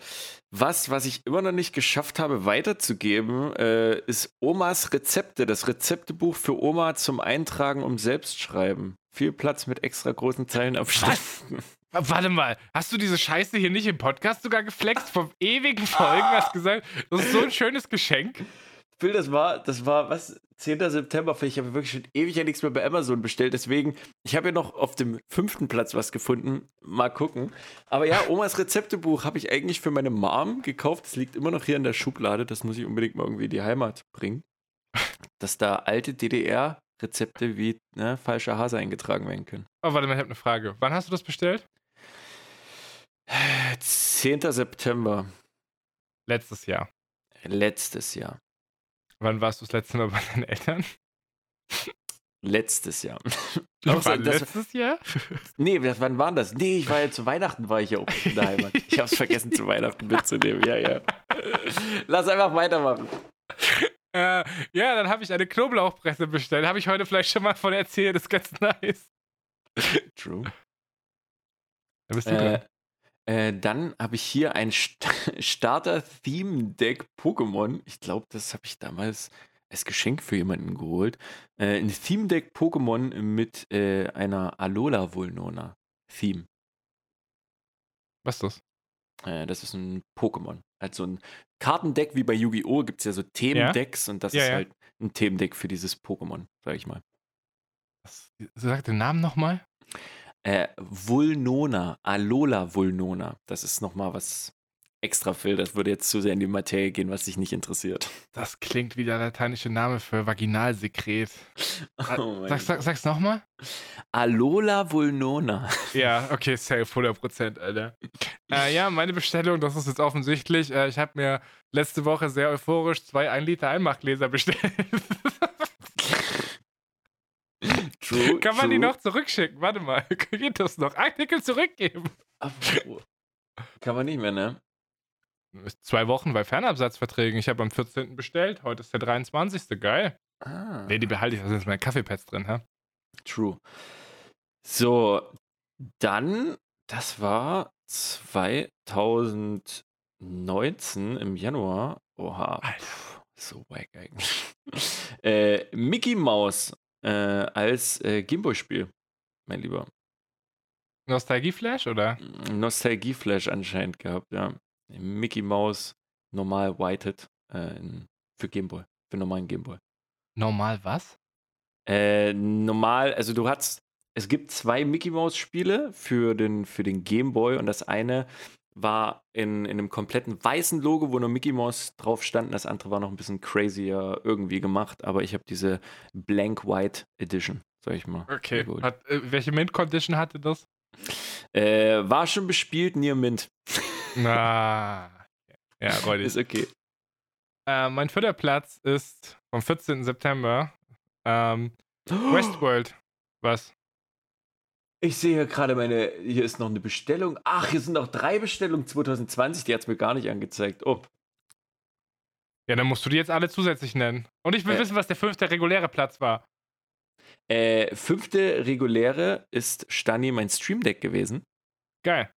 Was, was ich immer noch nicht geschafft habe weiterzugeben, äh, ist Omas Rezepte. Das Rezeptebuch für Oma zum Eintragen um Selbstschreiben. Viel Platz mit extra großen Zeilenabständen. Warte mal, hast du diese Scheiße hier nicht im Podcast sogar geflext? Vor ewigen Folgen hast gesagt, das ist so ein schönes Geschenk. Phil, das war, das war, was, 10. September, ich habe wirklich schon ewig ja nichts mehr bei Amazon bestellt, deswegen, ich habe ja noch auf dem fünften Platz was gefunden, mal gucken. Aber ja, Omas Rezeptebuch habe ich eigentlich für meine Mom gekauft, das liegt immer noch hier in der Schublade, das muss ich unbedingt mal irgendwie in die Heimat bringen. Dass da alte DDR-Rezepte wie ne, falscher Hase eingetragen werden können. Oh, warte mal, ich habe eine Frage. Wann hast du das bestellt? 10. September. Letztes Jahr. Letztes Jahr. Wann warst du das letzte Mal bei deinen Eltern? Letztes Jahr. Auch war das, letztes Jahr? Nee, wann war das? Nee, ich war ja zu Weihnachten war ich ja auch in der Heimat. Ich hab's vergessen, zu Weihnachten mitzunehmen. Ja, ja. Lass einfach weitermachen. Äh, ja, dann habe ich eine Knoblauchpresse bestellt. Habe ich heute vielleicht schon mal von erzählt. Das ist ganz nice. True. Da bist du äh, dran. Äh, dann habe ich hier ein St Starter-Theme-Deck Pokémon. Ich glaube, das habe ich damals als Geschenk für jemanden geholt. Äh, ein Theme-Deck Pokémon mit äh, einer Alola Vulnona Theme. Was ist das? Äh, das ist ein Pokémon. Also ein Kartendeck wie bei Yu-Gi-Oh! gibt es ja so Themendecks ja? und das ja, ist ja. halt ein Themendeck für dieses Pokémon, sag ich mal. Was, sag den Namen nochmal. Äh, Vulnona, Alola Vulnona. Das ist nochmal was extra, Phil. Das würde jetzt zu sehr in die Materie gehen, was dich nicht interessiert. Das klingt wie der lateinische Name für Vaginalsekret. Oh sag, sag, sag's nochmal. Alola Vulnona. Ja, okay, safe, 100%, Alter. Äh, ja, meine Bestellung, das ist jetzt offensichtlich. Äh, ich habe mir letzte Woche sehr euphorisch zwei 1 Liter Einmachgläser bestellt. True, Kann man true. die noch zurückschicken? Warte mal, geht das noch? Artikel zurückgeben. Kann man nicht mehr, ne? Zwei Wochen bei Fernabsatzverträgen. Ich habe am 14. bestellt. Heute ist der 23. Geil. Ah. Ne, die behalte ich. Da sind meine Kaffeepads drin, hä? True. So, dann, das war 2019 im Januar. Oha. Alter. So wack eigentlich. äh, Mickey Mouse äh, als äh, Gimbal-Spiel, mein Lieber. Nostalgie-Flash, oder? Nostalgie-Flash anscheinend gehabt, ja. Mickey Mouse, normal whited äh, für Gameboy, für normalen Gameboy. Normal was? Äh, normal, also du hast, es gibt zwei Mickey Mouse Spiele für den, für den Game Boy und das eine war in, in einem kompletten weißen Logo, wo nur Mickey Mouse drauf stand. und Das andere war noch ein bisschen crazier irgendwie gemacht, aber ich habe diese Blank White Edition, sag ich mal. Okay. Hat, äh, welche Mint-Condition hatte das? Äh, war schon bespielt, Near Mint. Na. Ja, räudig. Ist okay. Äh, mein vierter Platz ist vom 14. September. Ähm, Westworld. Was? Ich sehe hier gerade meine, hier ist noch eine Bestellung. Ach, hier sind noch drei Bestellungen 2020, die hat es mir gar nicht angezeigt. Oh, Ja, dann musst du die jetzt alle zusätzlich nennen. Und ich will Äh. wissen, was der fünfte reguläre Platz war. äh, fünfte reguläre ist Stani mein Stream Deck gewesen. Geil.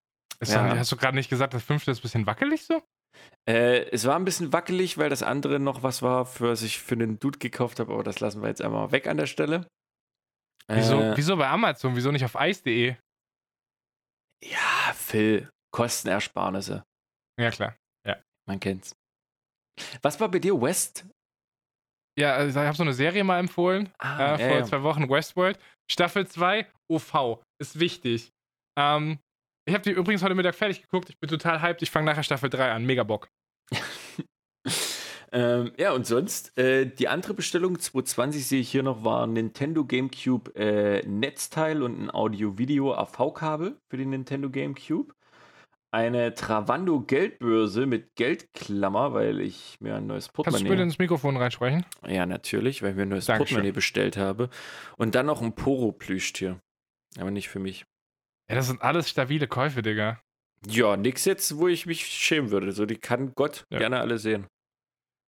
Ja. doch- hast du gerade nicht gesagt, das fünfte ist ein bisschen wackelig so? Äh, es war ein bisschen wackelig, weil das andere noch was war, für was ich für den Dude gekauft habe, aber das lassen wir jetzt einmal weg an der Stelle. Wieso, Äh, wieso bei Amazon? Wieso nicht auf ice.de? ja, Phil, Kostenersparnisse. Ja, klar. Man kennt's. Was war bei dir West? Ja, also ich habe so eine Serie mal empfohlen. Ah, äh, vor ja, ja. zwei Wochen Westworld. Staffel 2, OV. Ist wichtig. Ähm, ich habe die übrigens heute Mittag fertig geguckt. Ich bin total hyped. Ich fange nachher Staffel 3 an. Mega Bock. Ähm, ja, und sonst, äh, die andere Bestellung 2020 sehe ich hier noch, war ein Nintendo GameCube äh, Netzteil und ein Audio-Video AV-Kabel für den Nintendo GameCube. Eine Travando Geldbörse mit Geldklammer, weil ich mir ein neues Kannst du Portemonnaie bitte ins Mikrofon reinsprechen? Ja, natürlich, weil ich mir ein neues Dankeschön. Portemonnaie bestellt habe. Und dann noch ein Poro-Plüschtier. Aber nicht für mich. Ja, das sind alles stabile Käufe, Digga. Ja, nix jetzt, wo ich mich schämen würde. So, die kann Gott Ja. gerne alle sehen.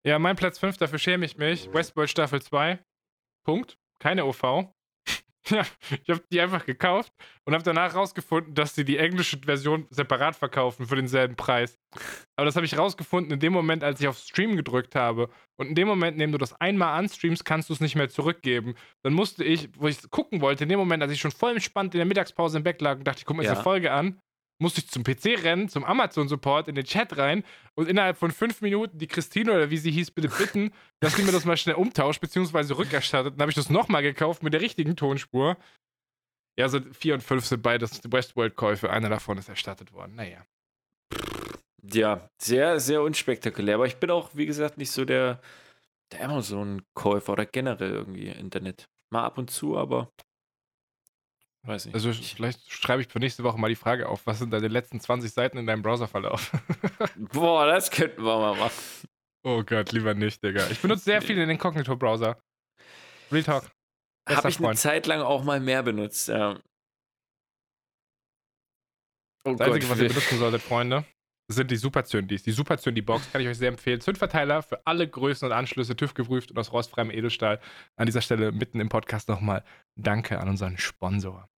Ja, mein Platz 5, dafür schäme ich mich. Westworld Staffel 2. Punkt. Keine OV. Ja, ich habe die einfach gekauft und habe danach rausgefunden, dass sie die englische Version separat verkaufen für denselben Preis. Aber das habe ich rausgefunden in dem Moment, als ich auf Stream gedrückt habe. Und in dem Moment, in dem du das einmal anstreamst, kannst du es nicht mehr zurückgeben. Dann musste ich, wo ich gucken wollte, in dem Moment, als ich schon voll entspannt in der Mittagspause im Bett lag und dachte, ich gucke mir ja. diese Folge an, musste ich zum PC rennen, zum Amazon-Support, in den Chat rein und innerhalb von fünf Minuten die Christine oder wie sie hieß, bitte bitten, dass sie mir das mal schnell umtauscht, beziehungsweise rückerstattet. Dann habe ich das nochmal gekauft mit der richtigen Tonspur. Ja, so vier und fünf sind beides Westworld-Käufe. Einer davon ist erstattet worden. Naja. Ja, sehr, sehr unspektakulär. Aber ich bin auch, wie gesagt, nicht so der, der Amazon-Käufer oder generell irgendwie Internet. Mal ab und zu, aber Weiß nicht. Also vielleicht schreibe ich für nächste Woche mal die Frage auf, was sind deine letzten 20 Seiten in deinem Browserverlauf? Boah, das könnten wir mal machen. Oh Gott, lieber nicht, Digga. Ich benutze sehr viel den Incognito-Browser. Real Talk. Habe ich Freund. eine Zeit lang auch mal mehr benutzt, ja. Oh das Einzige, was ihr benutzen solltet, Freunde, sind die Super Zündis. Die Super Zündi-Box kann ich euch sehr empfehlen. Zündverteiler für alle Größen und Anschlüsse, TÜV geprüft und aus rostfreiem Edelstahl. An dieser Stelle mitten im Podcast nochmal Danke an unseren Sponsor.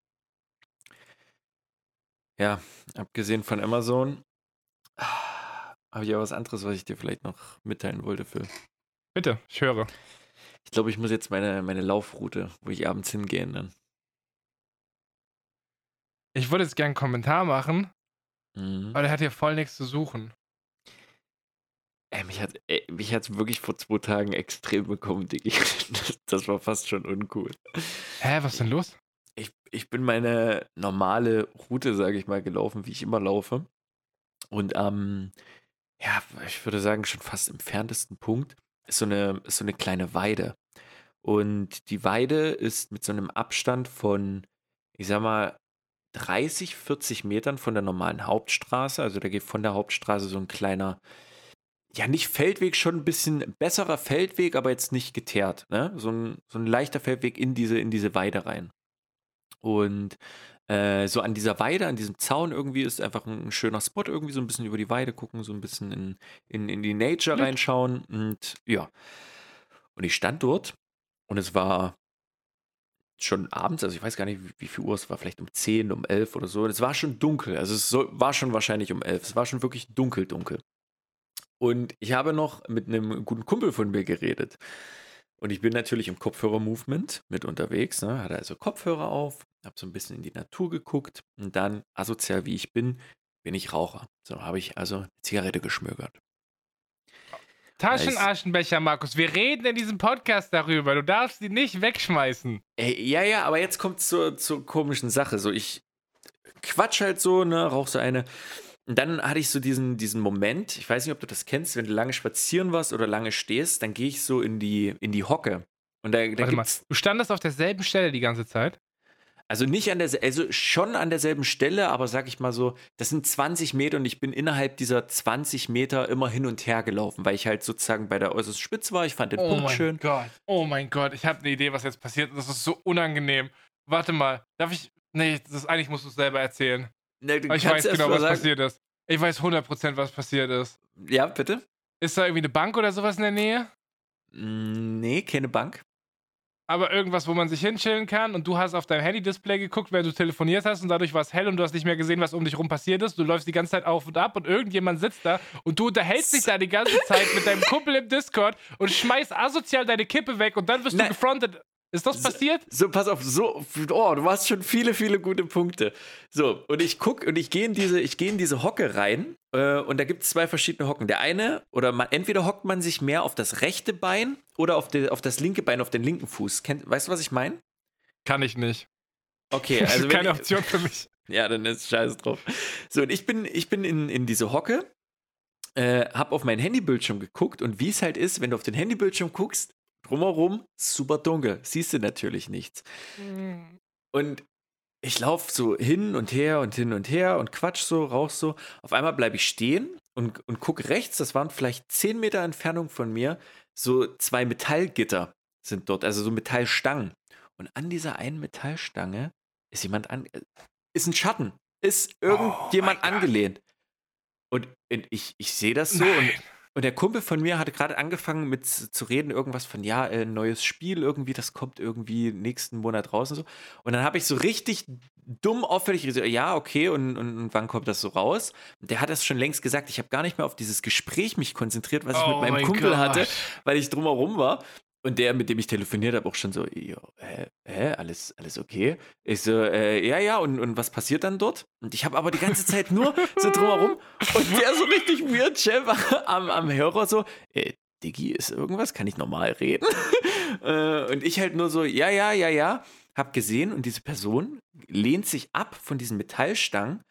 Ja, abgesehen von Amazon habe ich auch was anderes, was ich dir vielleicht noch mitteilen wollte, Phil. Bitte, ich höre. Ich glaube, ich muss jetzt meine, meine Laufroute, wo ich abends hingehe, ändern. Ich würde jetzt gerne einen Kommentar machen, mhm. aber der hat hier voll nichts zu suchen. Ey, mich hat ey, mich hat's wirklich vor zwei Tagen extrem bekommen, Diggi. Das, das war fast schon uncool. Hä, was ist denn los? Ich, ich bin meine normale Route, sage ich mal, gelaufen, wie ich immer laufe. Und am, ähm, ja, ich würde sagen, schon fast entferntesten Punkt ist so eine, ist so eine kleine Weide. Und die Weide ist mit so einem Abstand von, ich sag mal, 30, 40 Metern von der normalen Hauptstraße. Also da geht von der Hauptstraße so ein kleiner, ja, nicht Feldweg, schon ein bisschen besserer Feldweg, aber jetzt nicht geteert. Ne? So, ein, so ein leichter Feldweg in diese, in diese Weide rein. Und äh, so an dieser Weide, an diesem Zaun irgendwie ist einfach ein, schöner Spot, irgendwie so ein bisschen über die Weide gucken, so ein bisschen in, in, in die Nature reinschauen. Und ja. Und ich stand dort und es war schon abends, also ich weiß gar nicht, wie, wie viel Uhr es war, vielleicht um 10, um 11 oder so. Und es war schon dunkel, also es so, war schon wahrscheinlich um 11. Es war schon wirklich dunkel, dunkel. Und ich habe noch mit einem guten Kumpel von mir geredet. Und ich bin natürlich im Kopfhörer-Movement mit unterwegs, ne? hatte also Kopfhörer auf, habe so ein bisschen in die Natur geguckt und dann, asozial wie ich bin, bin ich Raucher. So habe ich also eine Zigarette geschmögert. Taschenaschenbecher, Markus. Wir reden in diesem Podcast darüber. Du darfst die nicht wegschmeißen. Ey, ja, ja, aber jetzt kommt es zur, zur komischen Sache. So, ich quatsch halt so, ne, rauch so eine. Und dann hatte ich so diesen, diesen Moment, ich weiß nicht, ob du das kennst, wenn du lange spazieren warst oder lange stehst, dann gehe ich so in die, in die Hocke. Und da, da Warte mal, du standest auf derselben Stelle die ganze Zeit? Also nicht an der, also schon an derselben Stelle, aber sag ich mal so, das sind 20 Meter und ich bin innerhalb dieser 20 Meter immer hin und her gelaufen, weil ich halt sozusagen bei der äußersten Spitze war. Ich fand den oh Punkt schön. Oh mein Gott, oh mein Gott, ich habe eine Idee, was jetzt passiert. Das ist so unangenehm. Warte mal, darf ich? Nee, das ist, eigentlich musst du es selber erzählen. Nee, ich weiß genau, was sagen. passiert ist. Ich weiß 100%, was passiert ist. Ja, bitte? Ist da irgendwie eine Bank oder sowas in der Nähe? Mm, nee, keine Bank aber irgendwas, wo man sich hinchillen kann und du hast auf dein Handy-Display geguckt, während du telefoniert hast und dadurch war es hell und du hast nicht mehr gesehen, was um dich rum passiert ist. Du läufst die ganze Zeit auf und ab und irgendjemand sitzt da und du unterhältst dich da die ganze Zeit mit deinem Kumpel im Discord und schmeißt asozial deine Kippe weg und dann wirst Nein. du gefrontet. Ist das passiert? So, so, pass auf, so, oh, du hast schon viele, viele gute Punkte. So, und ich gucke und ich gehe in diese, ich gehe in diese Hocke rein äh, und da gibt es zwei verschiedene Hocken. Der eine, oder man, entweder hockt man sich mehr auf das rechte Bein oder auf, die, auf das linke Bein, auf den linken Fuß. Kennt, weißt du, was ich meine? Kann ich nicht. Okay, also. Keine ich, Option für mich. Ja, dann ist scheiße drauf. So, und ich bin, ich bin in, in diese Hocke, äh, hab auf meinen Handybildschirm geguckt und wie es halt ist, wenn du auf den Handybildschirm guckst, drumherum super dunkel, siehst du natürlich nichts. Mhm. Und ich laufe so hin und her und hin und her und quatsch so, rauch so. Auf einmal bleibe ich stehen und, und guck rechts, das waren vielleicht 10 Meter Entfernung von mir, so zwei Metallgitter sind dort, also so Metallstangen. Und an dieser einen Metallstange ist jemand an, äh, ist ein Schatten, ist irgendjemand oh angelehnt. Und ich, ich sehe das so und, Und der Kumpel von mir hatte gerade angefangen mit zu reden, irgendwas von, ja, äh, neues Spiel irgendwie, das kommt irgendwie nächsten Monat raus und so. Und dann habe ich so richtig dumm auffällig gesagt, ja, okay, und, und, und, wann kommt das so raus? Der hat das schon längst gesagt, ich habe gar nicht mehr auf dieses Gespräch mich konzentriert, was ich Oh mit meinem mein Kumpel Gott. hatte, weil ich drumherum war. Und der, mit dem ich telefoniert habe, auch schon so, hä, hä, alles, alles okay? Ich so, äh, ja, ja, und, und was passiert dann dort? Und ich habe aber die ganze Zeit nur so drumherum und der so richtig weird, Chef, am, am Hörer so, äh, Diggi, ist irgendwas? Kann ich normal reden? äh, und ich halt nur so, ja, ja, ja, ja, hab gesehen und diese Person lehnt sich ab von diesen Metallstangen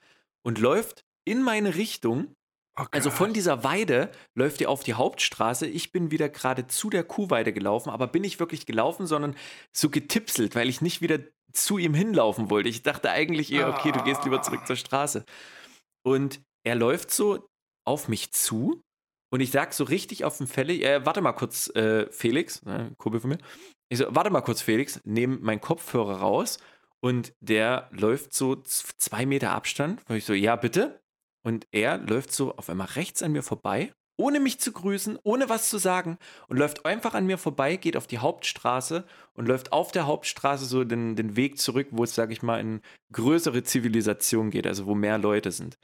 und läuft in meine Richtung Oh also von dieser Weide läuft ihr auf die Hauptstraße. Ich bin wieder gerade zu der Kuhweide gelaufen, aber bin nicht wirklich gelaufen, sondern so getipselt, weil ich nicht wieder zu ihm hinlaufen wollte. Ich dachte eigentlich eher, okay, du gehst lieber zurück zur Straße. Und er läuft so auf mich zu und ich sag so richtig auf dem Felle, äh, warte mal kurz, äh, Felix, ne, Kumpel von mir. Ich so, warte mal kurz, Felix, nehme meinen Kopfhörer raus und der läuft so zwei Meter Abstand. Und ich so, ja, bitte. Und er läuft so auf einmal rechts an mir vorbei, ohne mich zu grüßen, ohne was zu sagen und läuft einfach an mir vorbei, geht auf die Hauptstraße und läuft auf der Hauptstraße so den, den Weg zurück, wo es, sage ich mal, in größere Zivilisation geht, also wo mehr Leute sind.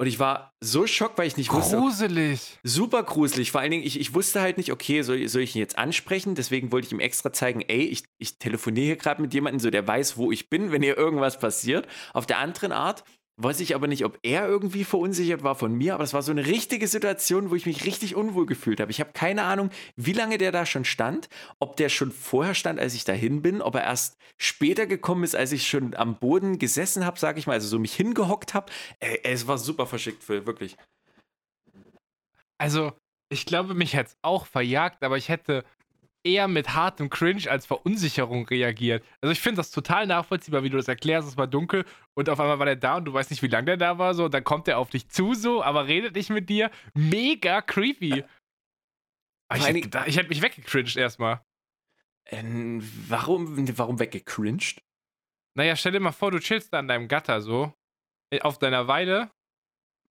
Und ich war so schockt, weil ich nicht wusste, Gruselig. super gruselig. Vor allen Dingen, ich, ich wusste halt nicht, okay, soll, soll ich ihn jetzt ansprechen? Deswegen wollte ich ihm extra zeigen, ey, ich, ich telefoniere hier gerade mit jemandem, so der weiß, wo ich bin, wenn hier irgendwas passiert. Auf der anderen Art weiß ich aber nicht, ob er irgendwie verunsichert war von mir, aber es war so eine richtige Situation, wo ich mich richtig unwohl gefühlt habe. Ich habe keine Ahnung, wie lange der da schon stand, ob der schon vorher stand, als ich dahin bin, ob er erst später gekommen ist, als ich schon am Boden gesessen habe, sage ich mal, also so mich hingehockt habe. Es war super verschickt, Phil, wirklich. Also, ich glaube, mich hätte es auch verjagt, aber ich hätte eher mit hartem Cringe als Verunsicherung reagiert. Also ich finde das total nachvollziehbar, wie du das erklärst. Es war dunkel und auf einmal war der da und du weißt nicht, wie lange der da war. So, und dann kommt er auf dich zu, so, aber redet nicht mit dir. Mega creepy. Aber Ich hätte, ich hätte mich weggecringed erstmal. Ähm, warum, warum weggecringed? Naja, stell dir mal vor, du chillst da an deinem Gatter so, äh, auf deiner Weide.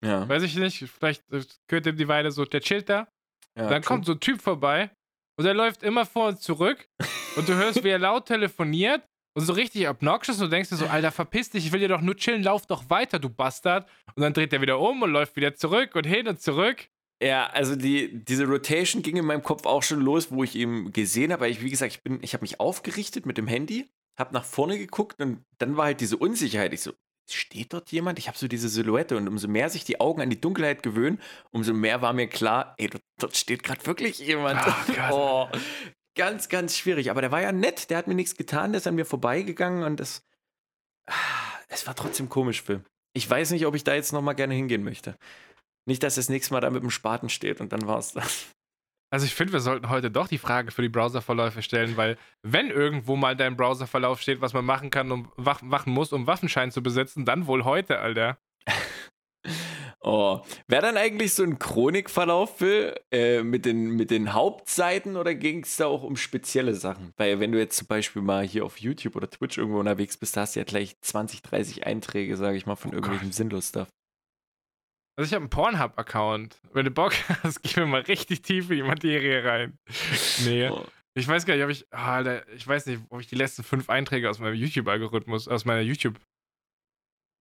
Ja. Weiß ich nicht, vielleicht äh, gehört ihm die Weide so, der chillt da. ja dann true. kommt so ein Typ vorbei und der läuft immer vor und zurück und du hörst, wie er laut telefoniert und so richtig obnoxious und du denkst dir so, Alter, verpiss dich, ich will dir doch nur chillen, lauf doch weiter, du Bastard. Und dann dreht er wieder um und läuft wieder zurück und hin und zurück. Ja, also die, diese Rotation ging in meinem Kopf auch schon los, wo ich ihn gesehen habe. Ich, wie gesagt, ich, bin, ich habe mich aufgerichtet mit dem Handy, habe nach vorne geguckt und dann war halt diese Unsicherheit. Ich so, steht dort jemand? Ich habe so diese Silhouette und umso mehr sich die Augen an die Dunkelheit gewöhnen, umso mehr war mir klar, ey, dort, dort steht gerade wirklich jemand. Gott. oh, ganz, ganz schwierig. Aber der war ja nett, der hat mir nichts getan, der ist an mir vorbeigegangen und das, ah, es war trotzdem komisch, Phil. Ich weiß nicht, ob ich da jetzt nochmal gerne hingehen möchte. Nicht, dass das nächste Mal da mit dem Spaten steht und dann war's das. Also ich finde, wir sollten heute doch die Frage für die Browserverläufe stellen, weil wenn irgendwo mal dein Browserverlauf steht, was man machen kann, um wach, machen muss, um Waffenschein zu besitzen, dann wohl heute, Alter. Oh, wäre dann eigentlich so ein Chronikverlauf, Phil, äh, mit, den, mit den Hauptseiten oder ging es da auch um spezielle Sachen? Weil wenn du jetzt zum Beispiel mal hier auf YouTube oder Twitch irgendwo unterwegs bist, da hast du ja gleich 20, 30 Einträge, sage ich mal, von Oh irgendwelchem Gott. Sinnlos-Stuff. Also ich habe einen Pornhub-Account. Wenn du Bock hast, gehen wir mal richtig tief in die Materie rein. Nee. Oh. Ich weiß gar nicht, ob ich. ah, Alter, ich weiß nicht, ob ich die letzten fünf Einträge aus meinem YouTube-Algorithmus, aus meiner YouTube.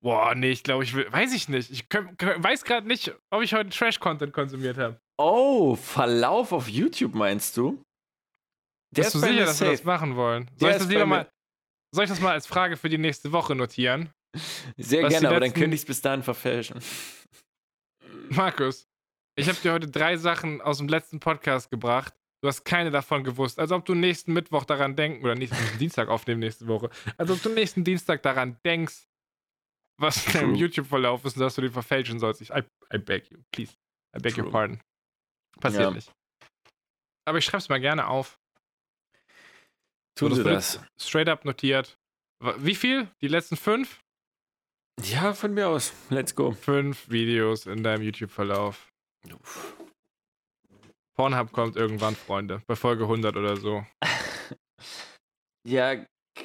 Boah, nee, ich glaube, ich will. Weiß ich nicht. Ich könnt, weiß gerade nicht, ob ich heute Trash-Content konsumiert habe. oh, Verlauf auf YouTube meinst du? Der Bist du sicher, mir dass wir das safe. machen wollen? Soll ich, das mir- mal, soll ich das mal als Frage für die nächste Woche notieren? Sehr was gerne, aber dann könnte ich es bis dahin verfälschen. Markus, ich habe dir heute drei Sachen aus dem letzten Podcast gebracht. Du hast keine davon gewusst. Als ob du nächsten Mittwoch daran denken, oder nächsten Dienstag aufnehmen nächste Woche, als ob du nächsten Dienstag daran denkst, was in deinem. YouTube-Verlauf ist und dass du den verfälschen sollst. Ich, I, I beg you, please. I beg your True. pardon. Passiert Ja. nicht. Aber ich schreib's mal gerne auf. Tun das Sie wird das. Straight up notiert. Wie viel? Die letzten fünf? Ja, von mir aus. Let's go. Fünf Videos in deinem YouTube-Verlauf. Pornhub kommt irgendwann, Freunde. Bei Folge 100 oder so. Ja,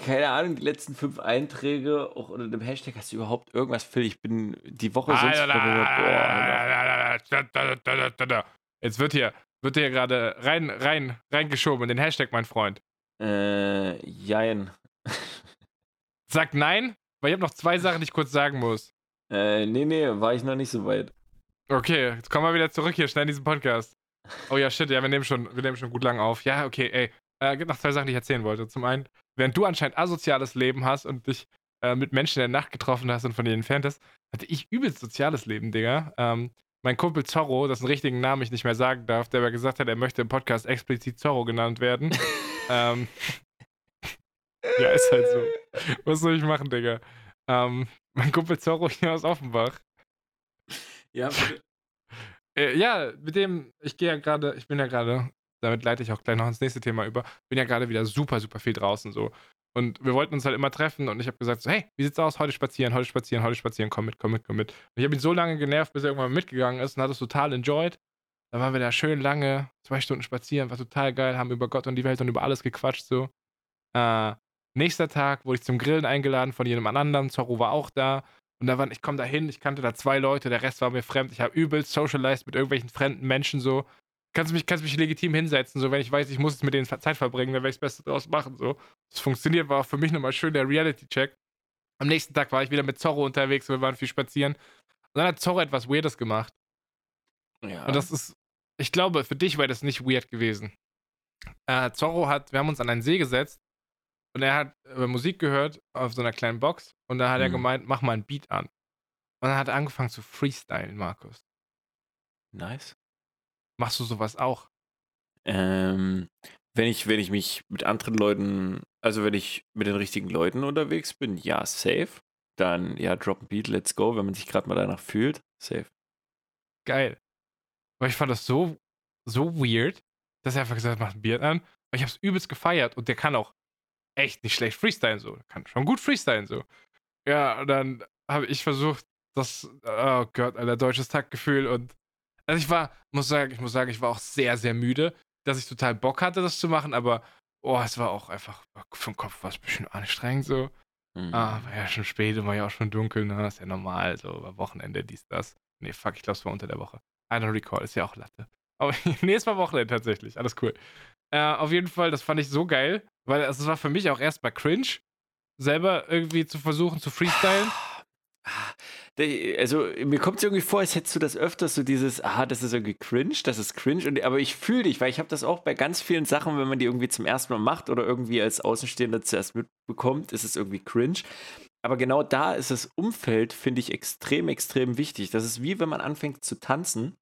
keine Ahnung, die letzten fünf Einträge, auch unter dem Hashtag, hast du überhaupt irgendwas, Phil? Ich bin die Woche sonst da, da, da. Jetzt wird hier, wird hier gerade rein, rein, reingeschoben in den Hashtag, mein Freund. Äh, jein. Sag nein, weil ich habe noch zwei Sachen, die ich kurz sagen muss. Äh, nee, nee, war ich noch nicht so weit. Okay, jetzt kommen wir wieder zurück hier, schnell in diesen Podcast. Oh ja, shit, ja, wir nehmen schon, wir nehmen schon gut lang auf. Ja, okay, ey. Äh, gibt noch zwei Sachen, die ich erzählen wollte. Zum einen, während du anscheinend asoziales Leben hast und dich äh, mit Menschen in der Nacht getroffen hast und von denen entfernt hast, hatte ich übelst soziales Leben, Digga. Ähm, mein Kumpel Zorro, dessen richtigen Namen ich nicht mehr sagen darf, der aber gesagt hat, er möchte im Podcast explizit Zorro genannt werden. ähm, ja, ist halt so. Was soll ich machen, Digga? Ähm, mein Kumpel Zorro hier aus Offenbach. Ja, Äh, ja, mit dem, ich gehe ja gerade, ich bin ja gerade, damit leite ich auch gleich noch ins nächste Thema über, bin ja gerade wieder super, super viel draußen so. Und wir wollten uns halt immer treffen und ich habe gesagt so, hey, wie sieht's aus? Heute spazieren, heute spazieren, heute spazieren, komm mit, komm mit, komm mit. Und ich habe ihn so lange genervt, bis er irgendwann mitgegangen ist und hat es total enjoyed. Dann waren wir da schön lange, zwei Stunden spazieren, war total geil, haben über Gott und die Welt und über alles gequatscht so. Äh, nächster Tag wurde ich zum Grillen eingeladen von jedem anderen, Zorro war auch da. Und da waren, ich komme da hin, ich kannte da zwei Leute, der Rest war mir fremd. Ich habe übelst socialized mit irgendwelchen fremden Menschen so. Kannst mich, kannst mich legitim hinsetzen, so wenn ich weiß, ich muss jetzt mit denen Zeit verbringen, dann werde ich das Beste draus machen. So. Das funktioniert, war auch für mich nochmal schön der Reality-Check. Am nächsten Tag war ich wieder mit Zorro unterwegs und wir waren viel spazieren. Und dann hat Zorro etwas Weirdes gemacht. ja. Und das ist, ich glaube, für dich wäre das nicht weird gewesen. Äh, Zorro hat, wir haben uns an einen See gesetzt und er hat äh, Musik gehört auf so einer kleinen Box und da hat er Mhm. gemeint, mach mal ein Beat an. Und dann hat er angefangen zu freestylen, Markus. nice. Machst du sowas auch? Ähm, wenn ich, wenn ich mich mit anderen Leuten, also wenn ich mit den richtigen Leuten unterwegs bin, ja, safe. Dann, ja, drop ein Beat, let's go, wenn man sich gerade mal danach fühlt, safe. Geil. Weil ich fand das so, so weird, dass er einfach gesagt hat, mach ein Beat an. Aber ich hab's übelst gefeiert und der kann auch echt nicht schlecht freestylen so. Kann schon gut freestylen so. Ja, dann habe ich versucht, das, oh Gott, Alter, deutsches Taktgefühl und also ich war, muss sagen, ich muss sagen, ich war auch sehr, sehr müde, dass ich total Bock hatte, das zu machen, aber oh, es war auch einfach, vom Kopf war es ein bisschen anstrengend so. Mhm. Ah, war ja schon spät und war ja auch schon dunkel, ne? Das ist ja normal, so war Wochenende, dies, das. Nee, fuck, ich glaube, es war unter der Woche. I don't recall, ist ja auch Latte. Aber nee, es war Wochenende tatsächlich, alles cool. Äh, auf jeden Fall, das fand ich so geil, weil es war für mich auch erstmal cringe, selber irgendwie zu versuchen zu freestylen. Ah, der- Also, mir kommt es irgendwie vor, als hättest du das öfters so dieses, ah, das ist irgendwie cringe, das ist cringe. Und, aber ich fühle dich, weil ich habe das auch bei ganz vielen Sachen, wenn man die irgendwie zum ersten Mal macht oder irgendwie als Außenstehender zuerst mitbekommt, ist es irgendwie cringe. Aber genau da ist das Umfeld, finde ich, extrem, extrem wichtig. Das ist wie wenn man anfängt zu tanzen.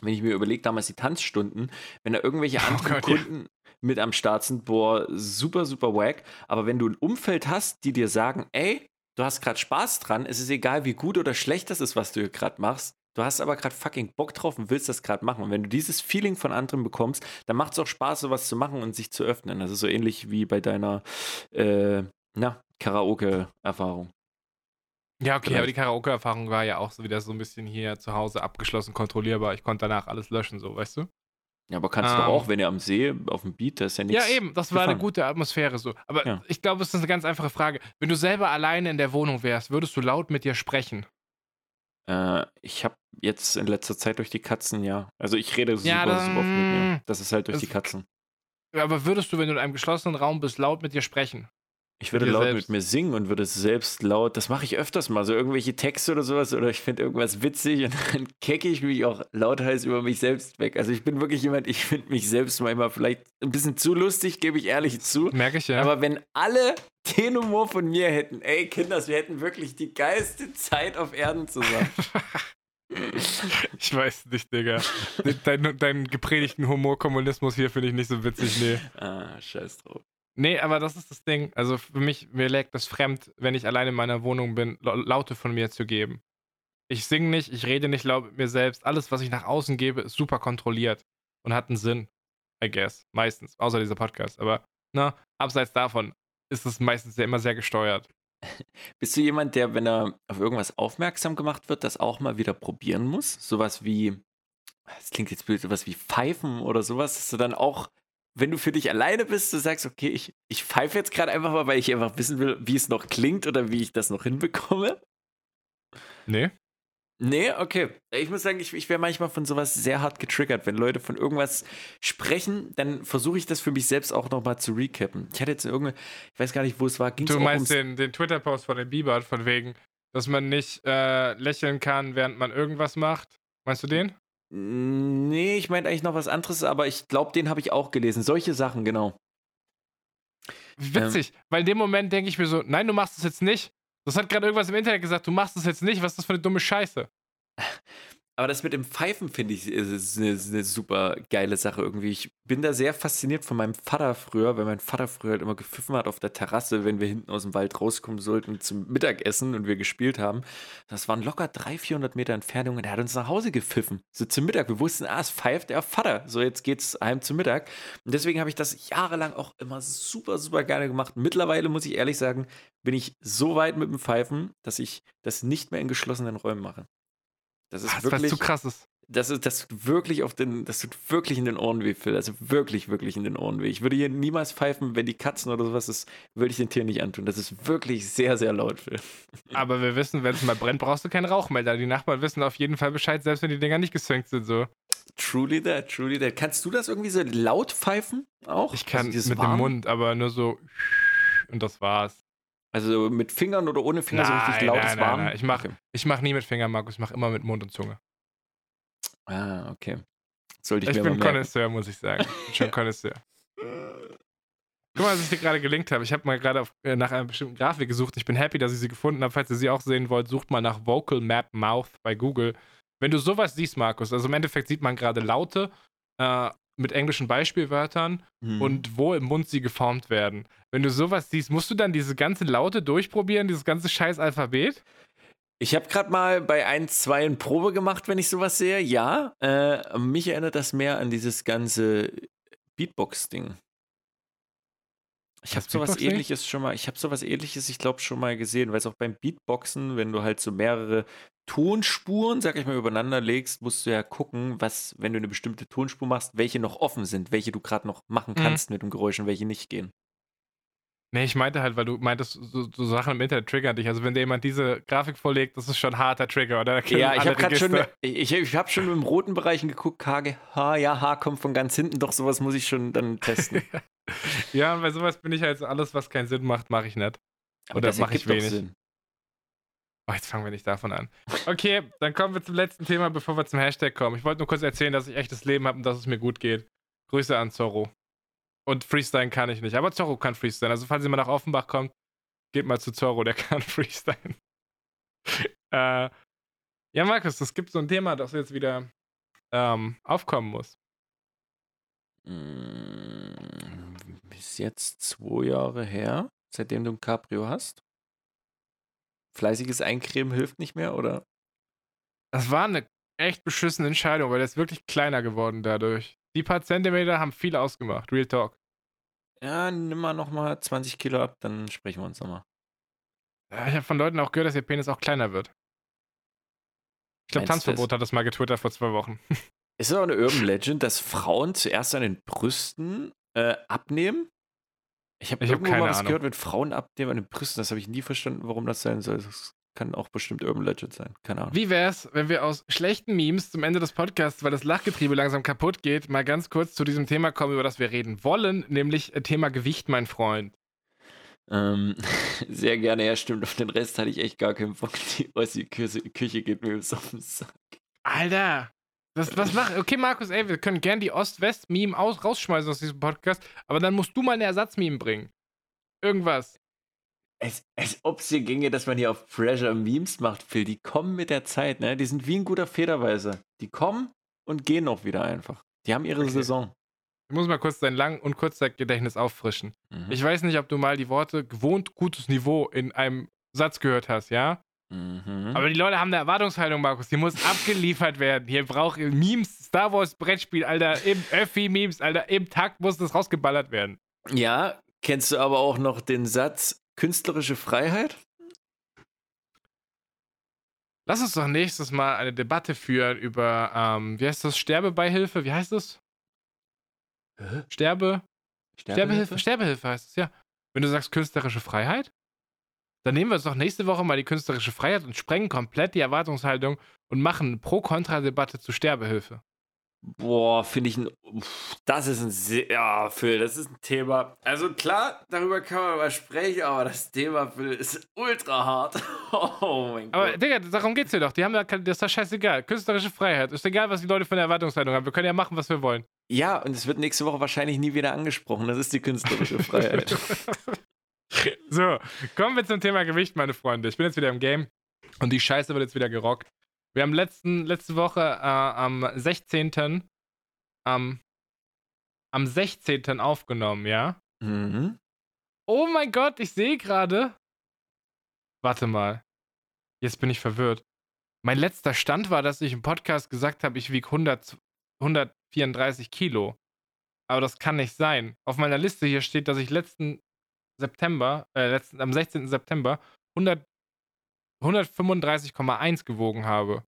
Wenn ich mir überlege, damals die Tanzstunden, wenn da irgendwelche Oh anderen Gott, ja. Kunden mit am Start sind, boah, super, super wack. Aber wenn du ein Umfeld hast, die dir sagen, ey, du hast gerade Spaß dran, es ist egal, wie gut oder schlecht das ist, was du hier gerade machst. Du hast aber gerade fucking Bock drauf und willst das gerade machen. Und wenn du dieses Feeling von anderen bekommst, dann macht es auch Spaß, sowas zu machen und sich zu öffnen. Das ist so ähnlich wie bei deiner äh, na, Karaoke-Erfahrung. Ja, okay, Vielleicht. aber die Karaoke-Erfahrung war ja auch so wieder so ein bisschen hier zu Hause abgeschlossen, kontrollierbar. Ich konnte danach alles löschen, so, weißt du? Ja, aber kannst du Ähm. doch auch, wenn ihr am See auf dem Beat, da ist ja nichts. Ja, eben, das war eine gefangen. gute Atmosphäre so. Aber Ja. ich glaube, es ist eine ganz einfache Frage. Wenn du selber alleine in der Wohnung wärst, würdest du laut mit dir sprechen? Äh, ich habe jetzt in letzter Zeit durch die Katzen, ja. Also ich rede super, Ja, super oft mit mir. dann- Das ist halt durch das- die Katzen. Aber würdest du, wenn du in einem geschlossenen Raum bist, laut mit dir sprechen? Ich würde laut selbst. mit mir singen und würde selbst laut, das mache ich öfters mal, so irgendwelche Texte oder sowas oder ich finde irgendwas witzig und dann kecke ich mich auch lauthals über mich selbst weg. Also ich bin wirklich jemand, ich finde mich selbst manchmal vielleicht ein bisschen zu lustig, gebe ich ehrlich zu. Merke ich ja. Aber wenn alle den Humor von mir hätten, ey Kinders, wir hätten wirklich die geilste Zeit auf Erden zusammen. ich weiß nicht, Digga. Dein, deinen gepredigten Humorkommunismus hier finde ich nicht so witzig, nee. ah, scheiß drauf. Nee, aber das ist das Ding. Also für mich, mir leckt das fremd, wenn ich allein in meiner Wohnung bin, La- Laute von mir zu geben. Ich singe nicht, ich rede nicht laut mit mir selbst. Alles, was ich nach außen gebe, ist super kontrolliert und hat einen Sinn. I guess. Meistens. Außer dieser Podcast. Aber, na, abseits davon ist es meistens sehr, immer sehr gesteuert. Bist du jemand, der, wenn er auf irgendwas aufmerksam gemacht wird, das auch mal wieder probieren muss? Sowas wie, das klingt jetzt blöd, sowas wie Pfeifen oder sowas, dass du dann auch, wenn du für dich alleine bist, du sagst, okay, ich, ich pfeife jetzt gerade einfach mal, weil ich einfach wissen will, wie es noch klingt oder wie ich das noch hinbekomme? Nee? Nee, okay. Ich muss sagen, ich, ich wäre manchmal von sowas sehr hart getriggert. Wenn Leute von irgendwas sprechen, dann versuche ich das für mich selbst auch nochmal zu recappen. Ich hatte jetzt irgendeine, ich weiß gar nicht, wo es war. Ging's du meinst den, den Twitter-Post von dem Bieber, von wegen, dass man nicht äh, lächeln kann, während man irgendwas macht? Meinst du den? Nee, ich meinte eigentlich noch was anderes, aber ich glaube, den habe ich auch gelesen. Solche Sachen, genau. Witzig, ähm. weil in dem Moment denke ich mir so, nein, du machst es jetzt nicht. Das hat gerade irgendwas im Internet gesagt, du machst es jetzt nicht, was ist das für eine dumme Scheiße? Aber das mit dem Pfeifen finde ich ist eine, ist eine, super geile Sache irgendwie. Ich bin da sehr fasziniert von meinem Vater früher, weil mein Vater früher halt immer gepfiffen hat auf der Terrasse, wenn wir hinten aus dem Wald rauskommen sollten zum Mittagessen und wir gespielt haben. Das waren locker 300, 400 Meter Entfernung und er hat uns nach Hause gepfiffen. So zum Mittag. Wir wussten, ah, es pfeift der Vater. So, jetzt geht's heim zum Mittag. Und deswegen habe ich das jahrelang auch immer super, super gerne gemacht. Mittlerweile muss ich ehrlich sagen, bin ich so weit mit dem Pfeifen, dass ich das nicht mehr in geschlossenen Räumen mache. Das ist Ach, wirklich zu krass ist. Das, ist, das tut wirklich auf den, das tut wirklich in den Ohren weh, Phil. Also wirklich, wirklich in den Ohren weh. Ich würde hier niemals pfeifen, wenn die Katzen oder sowas ist, würde ich den Tieren nicht antun. Das ist wirklich sehr, sehr laut, Phil. Aber wir wissen, wenn es mal brennt, brauchst du keinen Rauchmelder. Die Nachbarn wissen auf jeden Fall Bescheid, selbst wenn die Dinger nicht gesynkt sind, so. Truly that, truly that. Kannst du das irgendwie so laut pfeifen auch? Ich kann also mit warm? dem Mund, aber nur so und das war's. Also mit Fingern oder ohne Finger nein, so richtig lautes nein, Warm? Nein, Ich mache okay. mach nie mit Fingern, Markus. Ich mache immer mit Mund und Zunge. Ah, okay. Sollte ich ich bin Connoisseur, muss ich sagen. Ich bin schon Connoisseur. Guck mal, was ich dir gerade gelinkt habe. Ich habe mal gerade äh, nach einer bestimmten Grafik gesucht. Ich bin happy, dass ich sie gefunden habe. Falls ihr sie auch sehen wollt, sucht mal nach Vocal Map Mouth bei Google. Wenn du sowas siehst, Markus, also im Endeffekt sieht man gerade Laute äh, mit englischen Beispielwörtern hm. und wo im Mund sie geformt werden. Wenn du sowas siehst, musst du dann diese ganze Laute durchprobieren, dieses ganze scheiß Alphabet? Ich habe gerade mal bei 1, 2 eine Probe gemacht, wenn ich sowas sehe. Ja, äh, mich erinnert das mehr an dieses ganze Beatbox-Ding. Ich habe sowas ähnliches schon mal, ich habe sowas ähnliches, ich glaube, schon mal gesehen, weil es auch beim Beatboxen, wenn du halt so mehrere Tonspuren, sag ich mal, übereinander legst, musst du ja gucken, was, wenn du eine bestimmte Tonspur machst, welche noch offen sind, welche du gerade noch machen mhm. kannst mhm. mit dem Geräusch und welche nicht gehen. Nee, ich meinte halt, weil du meintest, so, so, Sachen im Internet triggern dich. Also wenn dir jemand diese Grafik vorlegt, das ist schon ein harter Trigger, oder? Ja, ich habe gerade schon, ich, ich habe schon im roten Bereichen geguckt, KGH, ja, H kommt von ganz hinten, doch sowas muss ich schon dann testen. ja, bei sowas bin ich halt alles, was keinen Sinn macht, mache ich nicht. Aber oder mache ich wenig. Sinn. Oh, jetzt fangen wir nicht davon an. Okay, dann kommen wir zum letzten Thema, bevor wir zum Hashtag kommen. Ich wollte nur kurz erzählen, dass ich echtes Leben habe und dass es mir gut geht. Grüße an Zorro. Und Freestyle kann ich nicht. Aber Zorro kann Freestyle. Also, falls ihr mal nach Offenbach kommt, geht mal zu Zorro, der kann Freestyle. äh, ja, Markus, es gibt so ein Thema, das jetzt wieder ähm, aufkommen muss. Mm, bis jetzt zwei Jahre her, seitdem du ein Cabrio hast. Fleißiges Eincremen hilft nicht mehr, oder? Das war eine echt beschissene Entscheidung, weil der ist wirklich kleiner geworden dadurch. Die paar Zentimeter haben viel ausgemacht. Real Talk. Ja, nimm mal nochmal 20 Kilo ab, dann sprechen wir uns nochmal. Ja, ich habe von Leuten auch gehört, dass ihr Penis auch kleiner wird. Ich glaube, Tanzverbot hat das mal getwittert vor zwei Wochen. Ist es auch eine Urban Legend, dass Frauen zuerst an den Brüsten äh, abnehmen? Ich habe hab mal was Ahnung. gehört mit Frauen abnehmen an den Brüsten. Das habe ich nie verstanden, warum das sein soll. Das kann auch bestimmt Urban Legend sein. Keine Ahnung. Wie wär's, wenn wir aus schlechten Memes zum Ende des Podcasts, weil das Lachgetriebe langsam kaputt geht, mal ganz kurz zu diesem Thema kommen, über das wir reden wollen, nämlich äh, Thema Gewicht, mein Freund. Ähm, sehr gerne, ja, stimmt. Auf den Rest hatte ich echt gar keinen Bock. Die Ossi-Küche geht mir auf den Sack. Alter! Das, was mach, okay, Markus, ey, wir können gern die Ost-West-Meme rausschmeißen aus diesem Podcast, aber dann musst du mal eine Ersatzmeme bringen. Irgendwas. Als, als ob es hier ginge, dass man hier auf Pressure Memes macht, Phil. Die kommen mit der Zeit, ne? Die sind wie ein guter Federweiser. Die kommen und gehen auch wieder einfach. Die haben ihre okay. Saison. Ich muss mal kurz dein Lang- und Kurzzeitgedächtnis auffrischen. Mhm. Ich weiß nicht, ob du mal die Worte gewohnt gutes Niveau in einem Satz gehört hast, ja? Mhm. Aber die Leute haben eine Erwartungshaltung, Markus. Die muss abgeliefert werden. Hier braucht Memes, Star Wars Brettspiel, Alter, im Öffi-Memes, Alter, im Takt muss das rausgeballert werden. Ja, kennst du aber auch noch den Satz, künstlerische Freiheit? Lass uns doch nächstes Mal eine Debatte führen über, ähm, wie heißt das, Sterbebeihilfe? Wie heißt das? Hä? Sterbe? Sterbehilfe? Sterbehilfe heißt es, ja. Wenn du sagst künstlerische Freiheit? Dann nehmen wir uns doch nächste Woche mal die künstlerische Freiheit und sprengen komplett die Erwartungshaltung und machen eine Pro-Kontra-Debatte zu Sterbehilfe. Boah, finde ich ein. Das ist ein sehr. Ja, Phil, das ist ein Thema. Also klar, darüber kann man mal sprechen, aber das Thema, Phil, ist ultra hart. Oh mein Aber Gott. Digga, darum geht's dir doch. Die haben da, das ist doch scheißegal. Künstlerische Freiheit. Ist egal, was die Leute von der Erwartungshaltung haben. Wir können ja machen, was wir wollen. Ja, und es wird nächste Woche wahrscheinlich nie wieder angesprochen. Das ist die künstlerische Freiheit. So, kommen wir zum Thema Gewicht, meine Freunde. Ich bin jetzt wieder im Game und die Scheiße wird jetzt wieder gerockt. Wir haben letzten, letzte Woche äh, am 16. Am, am 16. aufgenommen, ja? mhm. Oh mein Gott, ich sehe gerade. Warte mal. Jetzt bin ich verwirrt. Mein letzter Stand war, dass ich im Podcast gesagt habe, ich wiege 100, 134 Kilo. Aber das kann nicht sein. Auf meiner Liste hier steht, dass ich letzten September, äh, letzten, am 16. September 100, 135,1 gewogen habe.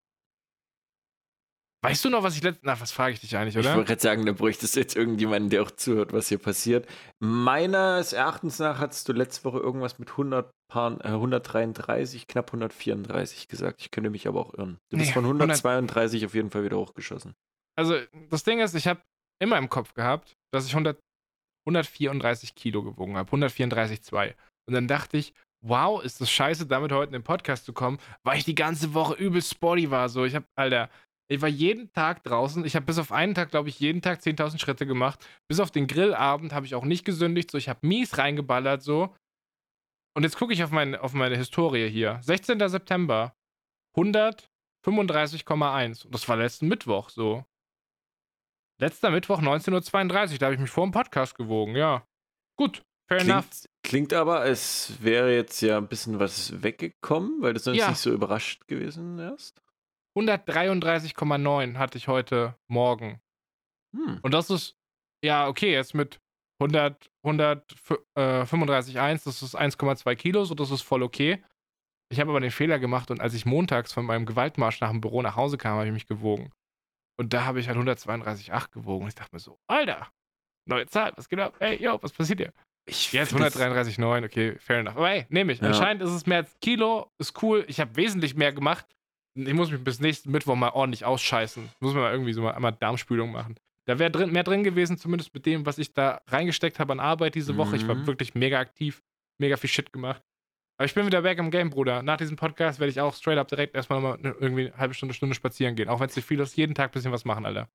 Weißt du noch, was ich letzten. Na, was frage ich dich eigentlich, Ich oder? wollte gerade sagen, da bräuchtest du jetzt irgendjemanden, der auch zuhört, was hier passiert. Meines Erachtens nach hattest du letzte Woche irgendwas mit 100 Paar, äh, 133, knapp 134 gesagt. Ich könnte mich aber auch irren. Du bist Nee, von 100 132 auf jeden Fall wieder hochgeschossen. Also, das Ding ist, ich habe immer im Kopf gehabt, dass ich 100, 134 Kilo gewogen habe. 134,2. Und dann dachte ich, wow, ist das scheiße, damit heute in den Podcast zu kommen, weil ich die ganze Woche übel sporty war. So, ich habe, Alter, ich war jeden Tag draußen. Ich habe bis auf einen Tag, glaube ich, jeden Tag 10.000 Schritte gemacht. Bis auf den Grillabend habe ich auch nicht gesündigt. So, ich habe mies reingeballert, so. Und jetzt gucke ich auf, mein, auf meine Historie hier. 16. September, 135,1. Und das war letzten Mittwoch, so. Letzter Mittwoch, 19.32 Uhr, da habe ich mich vor dem Podcast gewogen, ja. Gut, fair enough. Klingt, klingt aber, es wäre jetzt ja ein bisschen was weggekommen, weil du sonst Ja. nicht so überrascht gewesen wärst. 133,9 hatte ich heute Morgen. Hm. Und das ist, ja, okay, jetzt mit 100, 135,1, das ist 1,2 Kilo, so das ist voll okay. Ich habe aber den Fehler gemacht und als ich montags von meinem Gewaltmarsch nach dem Büro nach Hause kam, habe ich mich gewogen. Und da habe ich halt 132,8 gewogen. Und ich dachte mir so, Alter, neue Zahl, was geht ab? Ey, yo, was passiert hier? Ich Jetzt find das- 133,9, okay, fair enough. Aber hey, nehme ich. Ja. Anscheinend ist es mehr als Kilo, ist cool. Ich habe wesentlich mehr gemacht. Ich muss mich bis nächsten Mittwoch mal ordentlich ausscheißen. Muss mir mal irgendwie so mal einmal Darmspülung machen. Da wäre drin, mehr drin gewesen, zumindest mit dem, was ich da reingesteckt habe an Arbeit diese Woche. Ich war Mhm. wirklich mega aktiv, mega viel Shit gemacht. Aber ich bin wieder back im Game, Bruder. Nach diesem Podcast werde ich auch straight up direkt erstmal mal ne- irgendwie eine halbe Stunde, Stunde spazieren gehen. Auch wenn es nicht viel ist, jeden Tag ein bisschen was machen, Alter.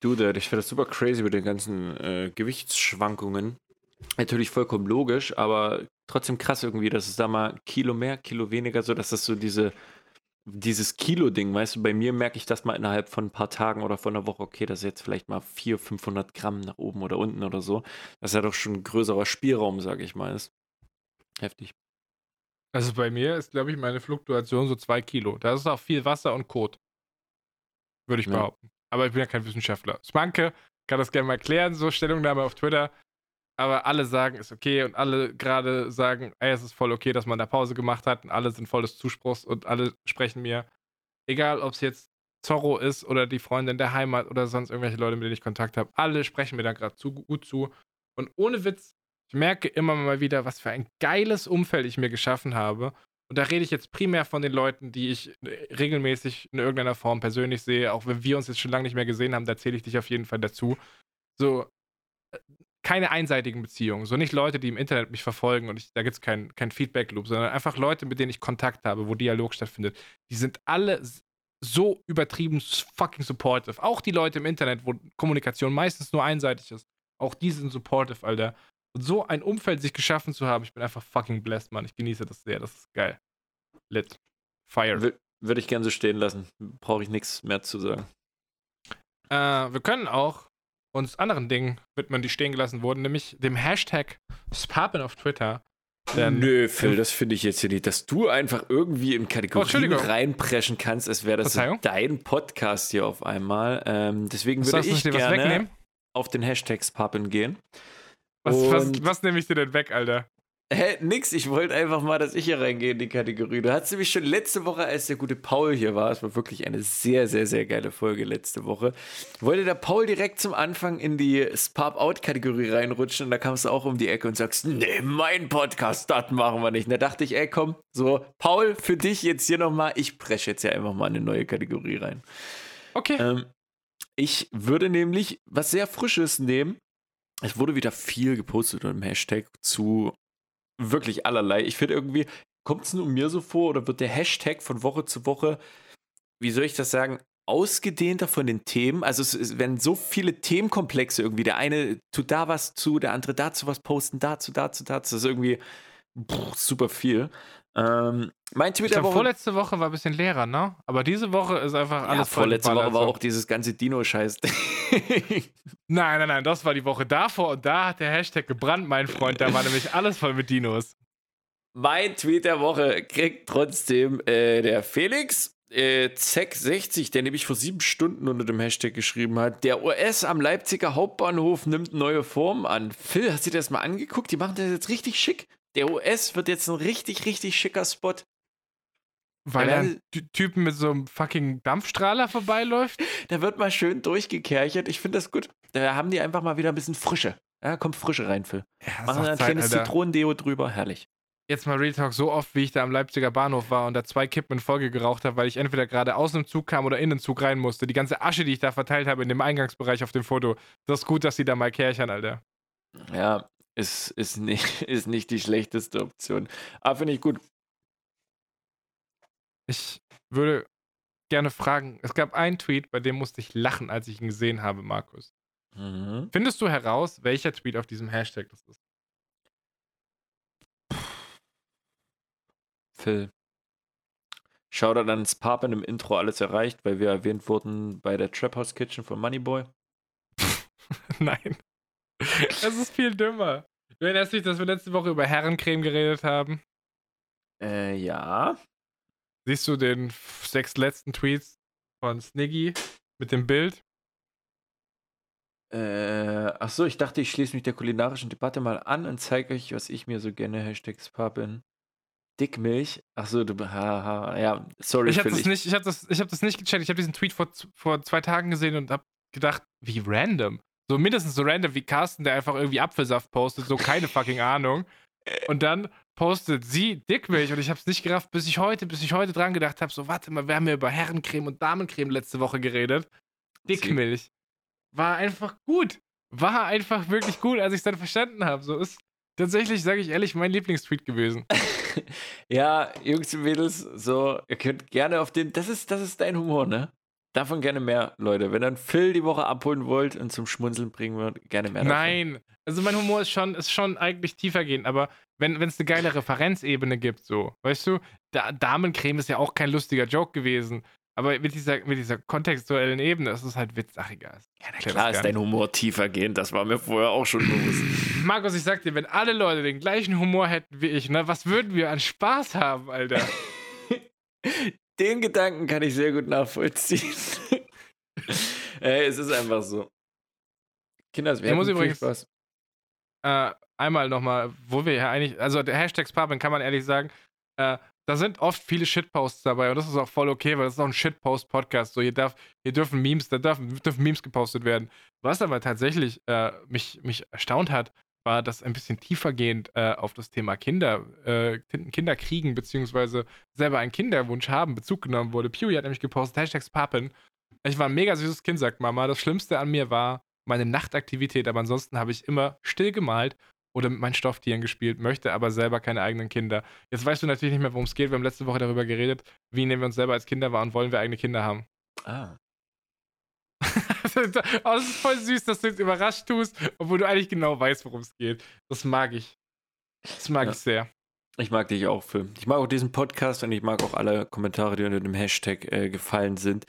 Du, Dad, ich finde das super crazy mit den ganzen äh, Gewichtsschwankungen. Natürlich vollkommen logisch, aber trotzdem krass irgendwie, dass es da mal Kilo mehr, Kilo weniger, so dass das so diese, dieses Kilo-Ding, weißt du, bei mir merke ich das mal innerhalb von ein paar Tagen oder von einer Woche, okay, das ist jetzt vielleicht mal 400, 500 Gramm nach oben oder unten oder so. Das ist ja doch schon ein größerer Spielraum, sage ich mal. Ist heftig. Also bei mir ist, glaube ich, meine Fluktuation so zwei Kilo. Da ist auch viel Wasser und Kot. Würde ich Ja. behaupten. Aber ich bin ja kein Wissenschaftler. Smanke kann das gerne mal klären, so Stellungnahme auf Twitter. Aber alle sagen, ist okay und alle gerade sagen, ey, es ist voll okay, dass man da Pause gemacht hat und alle sind volles Zuspruchs und alle sprechen mir, egal ob es jetzt Zorro ist oder die Freundin der Heimat oder sonst irgendwelche Leute, mit denen ich Kontakt habe, alle sprechen mir da gerade zu gut zu. Und ohne Witz, ich merke immer mal wieder, was für ein geiles Umfeld ich mir geschaffen habe. Und da rede ich jetzt primär von den Leuten, die ich äh, regelmäßig in irgendeiner Form persönlich sehe. Auch wenn wir uns jetzt schon lange nicht mehr gesehen haben, da zähle ich dich auf jeden Fall dazu. So, äh, keine einseitigen Beziehungen. So nicht Leute, die im Internet mich verfolgen und ich, da gibt es keinen kein Feedback-Loop, sondern einfach Leute, mit denen ich Kontakt habe, wo Dialog stattfindet. Die sind alle so übertrieben fucking supportive. Auch die Leute im Internet, wo Kommunikation meistens nur einseitig ist. Auch die sind supportive, Alter. Und so ein Umfeld sich geschaffen zu haben, ich bin einfach fucking blessed, Mann. Ich genieße das sehr. Das ist geil. Lit. Fire. Wür- Würde ich gern so stehen lassen. Brauche ich nichts mehr zu sagen. Äh, wir können auch uns anderen Dingen widmen, die stehen gelassen wurden, nämlich dem Hashtag Spapen auf Twitter. Der- Nö, Phil, das finde ich jetzt hier nicht. Dass du einfach irgendwie in Oh, Kategorien Entschuldigung. reinpreschen kannst, als wäre das dein Podcast hier auf einmal. Ähm, deswegen würde ich gerne wegnehmen? auf den Hashtag Spappen gehen. Was, was, was nehme ich dir denn weg, Alter? Hä, nix. Ich wollte einfach mal, dass ich hier reingehe in die Kategorie. Du hattest nämlich schon letzte Woche, als der gute Paul hier war, es war wirklich eine sehr, sehr, sehr geile Folge letzte Woche, wollte der Paul direkt zum Anfang in die Spap-Out-Kategorie reinrutschen und da kamst du auch um die Ecke und sagst, nee, mein Podcast, das machen wir nicht. Und da dachte ich, ey, komm, so, Paul, für dich jetzt hier nochmal, ich presche jetzt ja einfach mal eine neue Kategorie rein. Okay. Ähm, ich würde nämlich was sehr Frisches nehmen. Es wurde wieder viel gepostet unter dem Hashtag zu wirklich allerlei. Ich finde irgendwie, kommt es nur mir so vor oder wird der Hashtag von Woche zu Woche, wie soll ich das sagen, ausgedehnter von den Themen? Also es, werden so viele Themenkomplexe irgendwie. Der eine tut da was zu, der andere dazu was posten, dazu, dazu, dazu. Das ist irgendwie pff, super viel. Ähm, mein Tweet ich der glaube, Woche. vorletzte Woche war ein bisschen leerer, ne? Aber diese Woche ist einfach ja, alles vorletzte Woche war so. auch dieses ganze Dino-Scheiß. Nein, nein, nein, das war die Woche davor und da hat der Hashtag gebrannt, mein Freund. Da war nämlich alles voll mit Dinos. Mein Tweet der Woche kriegt trotzdem äh, der Felix äh, Zeck60, der nämlich vor sieben Stunden unter dem Hashtag geschrieben hat. Der US am Leipziger Hauptbahnhof nimmt neue Formen an. Phil, hast du dir das mal angeguckt? Die machen das jetzt richtig schick. Der US wird jetzt ein richtig, richtig schicker Spot. Weil da ein Ty- Typen mit so einem fucking Dampfstrahler vorbeiläuft. Da wird mal schön durchgekerchert. Ich finde das gut. Da haben die einfach mal wieder ein bisschen Frische. Ja, kommt Frische rein, Phil. Ja, Machen ein kleines Zitronendeo drüber. Herrlich. Jetzt mal Real Talk, so oft wie ich da am Leipziger Bahnhof war und da zwei Kippen in Folge geraucht habe, weil ich entweder gerade aus dem Zug kam oder in den Zug rein musste. Die ganze Asche, die ich da verteilt habe in dem Eingangsbereich auf dem Foto. Das ist gut, dass die da mal kärchern, Alter. Ja, ist, ist, nicht, ist nicht die schlechteste Option. Aber finde ich gut. Ich würde gerne fragen, es gab einen Tweet, bei dem musste ich lachen, als ich ihn gesehen habe, Markus. Mhm. Findest du heraus, welcher Tweet auf diesem Hashtag das ist? Phil. Shoutout an Papen im Intro alles erreicht, weil wir erwähnt wurden bei der Trap House Kitchen von Moneyboy. Nein. Es ist viel dümmer. Du erinnerst dich, dass wir letzte Woche über Herrencreme geredet haben? Äh, ja. Siehst du den sechs letzten Tweets von Sniggy mit dem Bild? Äh, ach so, ich dachte, ich schließe mich der kulinarischen Debatte mal an und zeige euch, was ich mir so gerne Hashtag Papen. Dickmilch. Ach so, du, haha, ja, sorry, Ich habe das nicht, ich habe das, ich habe das nicht gecheckt. Ich habe diesen Tweet vor, vor zwei Tagen gesehen und habe gedacht, wie random. So mindestens so random wie Carsten, der einfach irgendwie Apfelsaft postet, so keine fucking Ahnung. Und dann postet sie Dickmilch und ich habe es nicht gerafft, bis ich heute, bis ich heute dran gedacht habe, so warte mal, wir haben ja über Herrencreme und Damencreme letzte Woche geredet. Dickmilch war einfach gut. War einfach wirklich gut, als ich es dann verstanden habe. So ist tatsächlich, sage ich ehrlich, mein Lieblingstweet gewesen. Ja, Jungs und Mädels, so, ihr könnt gerne auf den, das ist, das ist dein Humor, ne? Davon gerne mehr, Leute. Wenn dann Phil die Woche abholen wollt und zum Schmunzeln bringen wollt, gerne mehr davon. Nein, also mein Humor ist schon, ist schon eigentlich tiefergehend, aber wenn es eine geile Referenzebene gibt, so, weißt du, da, Damencreme ist ja auch kein lustiger Joke gewesen, aber mit dieser, mit dieser kontextuellen Ebene ist es halt Witz, ach egal. Ja, na klar ist dein Humor tiefer gehend, das war mir vorher auch schon bewusst. Markus, ich sag dir, wenn alle Leute den gleichen Humor hätten wie ich, ne, was würden wir an Spaß haben, Alter? Den Gedanken kann ich sehr gut nachvollziehen. Ey, es ist einfach so. Kinders, wir Ich muss übrigens- Spaß. äh, einmal nochmal, wo wir ja eigentlich, also der Hashtag Sparpin kann man ehrlich sagen, äh, da sind oft viele Shitposts dabei und das ist auch voll okay, weil das ist auch ein Shitpost-Podcast. So, hier, darf, hier dürfen Memes, da dürfen, dürfen Memes gepostet werden. Was aber tatsächlich äh, mich, mich erstaunt hat, war, dass ein bisschen tiefergehend äh, auf das Thema Kinder, äh, Kin- Kinder kriegen, beziehungsweise selber einen Kinderwunsch haben, Bezug genommen wurde. Pewy hat nämlich gepostet, Hashtag Papen. Ich war ein mega süßes Kind, sagt Mama. Das Schlimmste an mir war meine Nachtaktivität, aber ansonsten habe ich immer still gemalt oder mit meinen Stofftieren gespielt, möchte aber selber keine eigenen Kinder. Jetzt weißt du natürlich nicht mehr, worum es geht. Wir haben letzte Woche darüber geredet, wie nehmen wir uns selber als Kinder wahr und wollen wir eigene Kinder haben. Ah. das ist voll süß, dass du jetzt überrascht tust, obwohl du eigentlich genau weißt, worum es geht. Das mag ich. Das mag Ja. ich sehr. Ich mag dich auch, Phil. Ich mag auch diesen Podcast und ich mag auch alle Kommentare, die unter dem Hashtag äh, gefallen sind.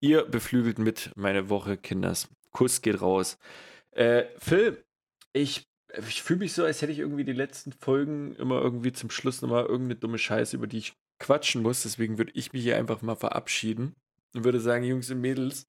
Ihr beflügelt mit meine Woche, Kinders. Kuss geht raus. Äh, Phil, ich, ich fühle mich so, als hätte ich irgendwie die letzten Folgen immer irgendwie zum Schluss nochmal irgendeine dumme Scheiße, über die ich quatschen muss. Deswegen würde ich mich hier einfach mal verabschieden und würde sagen, Jungs und Mädels,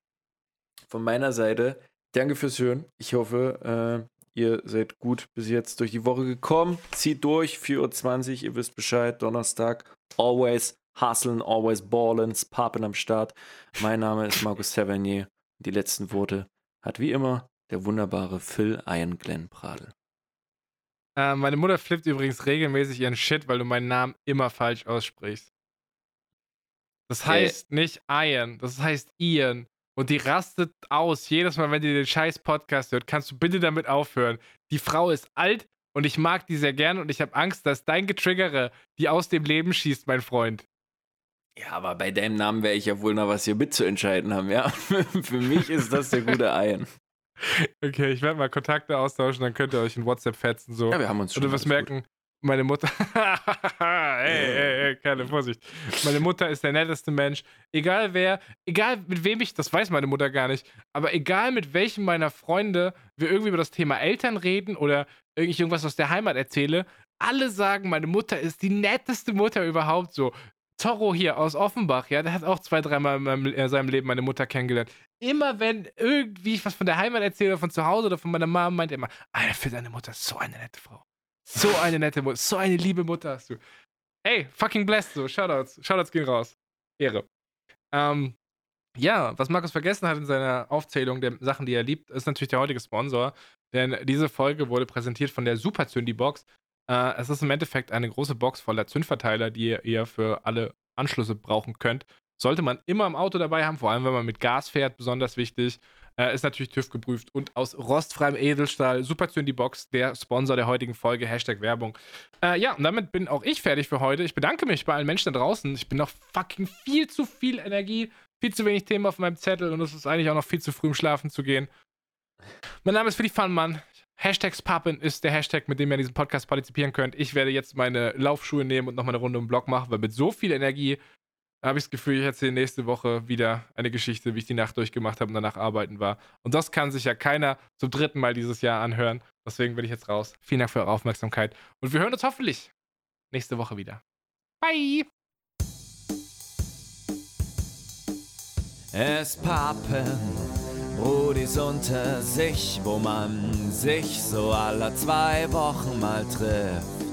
von meiner Seite, danke fürs Hören. Ich hoffe, äh, ihr seid gut bis jetzt durch die Woche gekommen. Zieht durch, 4.20 Uhr, ihr wisst Bescheid, Donnerstag. Always hustlen, always ballen, poppen am Start. Mein Name ist Markus Tavernier. Die letzten Worte hat wie immer der wunderbare Phil Iron Glenn Pradel. Äh, meine Mutter flippt übrigens regelmäßig ihren Shit, weil du meinen Namen immer falsch aussprichst. Das heißt äh. nicht Ian, das heißt Ian. Und die rastet aus jedes Mal, wenn die den scheiß Podcast hört. Kannst du bitte damit aufhören? Die Frau ist alt und ich mag die sehr gern und ich habe Angst, dass dein Getriggere die aus dem Leben schießt, mein Freund. Ja, aber bei deinem Namen wäre ich ja wohl noch was hier mitzuentscheiden haben, ja? Für mich ist das der gute Ian. Okay, ich werde mal Kontakte austauschen, dann könnt ihr euch in WhatsApp fetzen. So. Ja, wir haben uns schon. Oder was merken. Gut. Meine Mutter. ey, ey, ey, keine Vorsicht. Meine Mutter ist der netteste Mensch. Egal wer, egal mit wem ich, das weiß meine Mutter gar nicht, aber egal mit welchem meiner Freunde wir irgendwie über das Thema Eltern reden oder ich irgendwas aus der Heimat erzähle, alle sagen, meine Mutter ist die netteste Mutter überhaupt so. Zorro hier aus Offenbach, ja, der hat auch zwei, dreimal in seinem Leben meine Mutter kennengelernt. Immer wenn irgendwie ich was von der Heimat erzähle, von zu Hause oder von meiner Mama, meint er immer, Alter, für deine Mutter ist so eine nette Frau. So eine nette Mutter, so eine liebe Mutter hast du. Ey, fucking blessed, so, Shoutouts, Shoutouts gehen raus. Ehre. Ähm, ja, was Markus vergessen hat in seiner Aufzählung der Sachen, die er liebt, ist natürlich der heutige Sponsor. Denn diese Folge wurde präsentiert von der Super Zündi Box. Äh, es ist im Endeffekt eine große Box voller Zündverteiler, die ihr für alle Anschlüsse brauchen könnt. Sollte man immer im Auto dabei haben, vor allem wenn man mit Gas fährt, besonders wichtig. Äh, ist natürlich TÜV geprüft und aus rostfreiem Edelstahl. Super die Box, der Sponsor der heutigen Folge. Hashtag Werbung. Äh, ja, und damit bin auch ich fertig für heute. Ich bedanke mich bei allen Menschen da draußen. Ich bin noch fucking viel zu viel Energie, viel zu wenig Themen auf meinem Zettel und es ist eigentlich auch noch viel zu früh, um schlafen zu gehen. Mein Name ist Philipp Fannmann. Hashtags Pappen ist der Hashtag, mit dem ihr an diesem Podcast partizipieren könnt. Ich werde jetzt meine Laufschuhe nehmen und nochmal eine Runde im Blog machen, weil mit so viel Energie habe ich das Gefühl, ich erzähle nächste Woche wieder eine Geschichte, wie ich die Nacht durchgemacht habe und danach arbeiten war. Und das kann sich ja keiner zum dritten Mal dieses Jahr anhören. Deswegen bin ich jetzt raus. Vielen Dank für eure Aufmerksamkeit. Und wir hören uns hoffentlich nächste Woche wieder. Bye! Es pappen Brudis unter sich, wo man sich so alle zwei Wochen mal trifft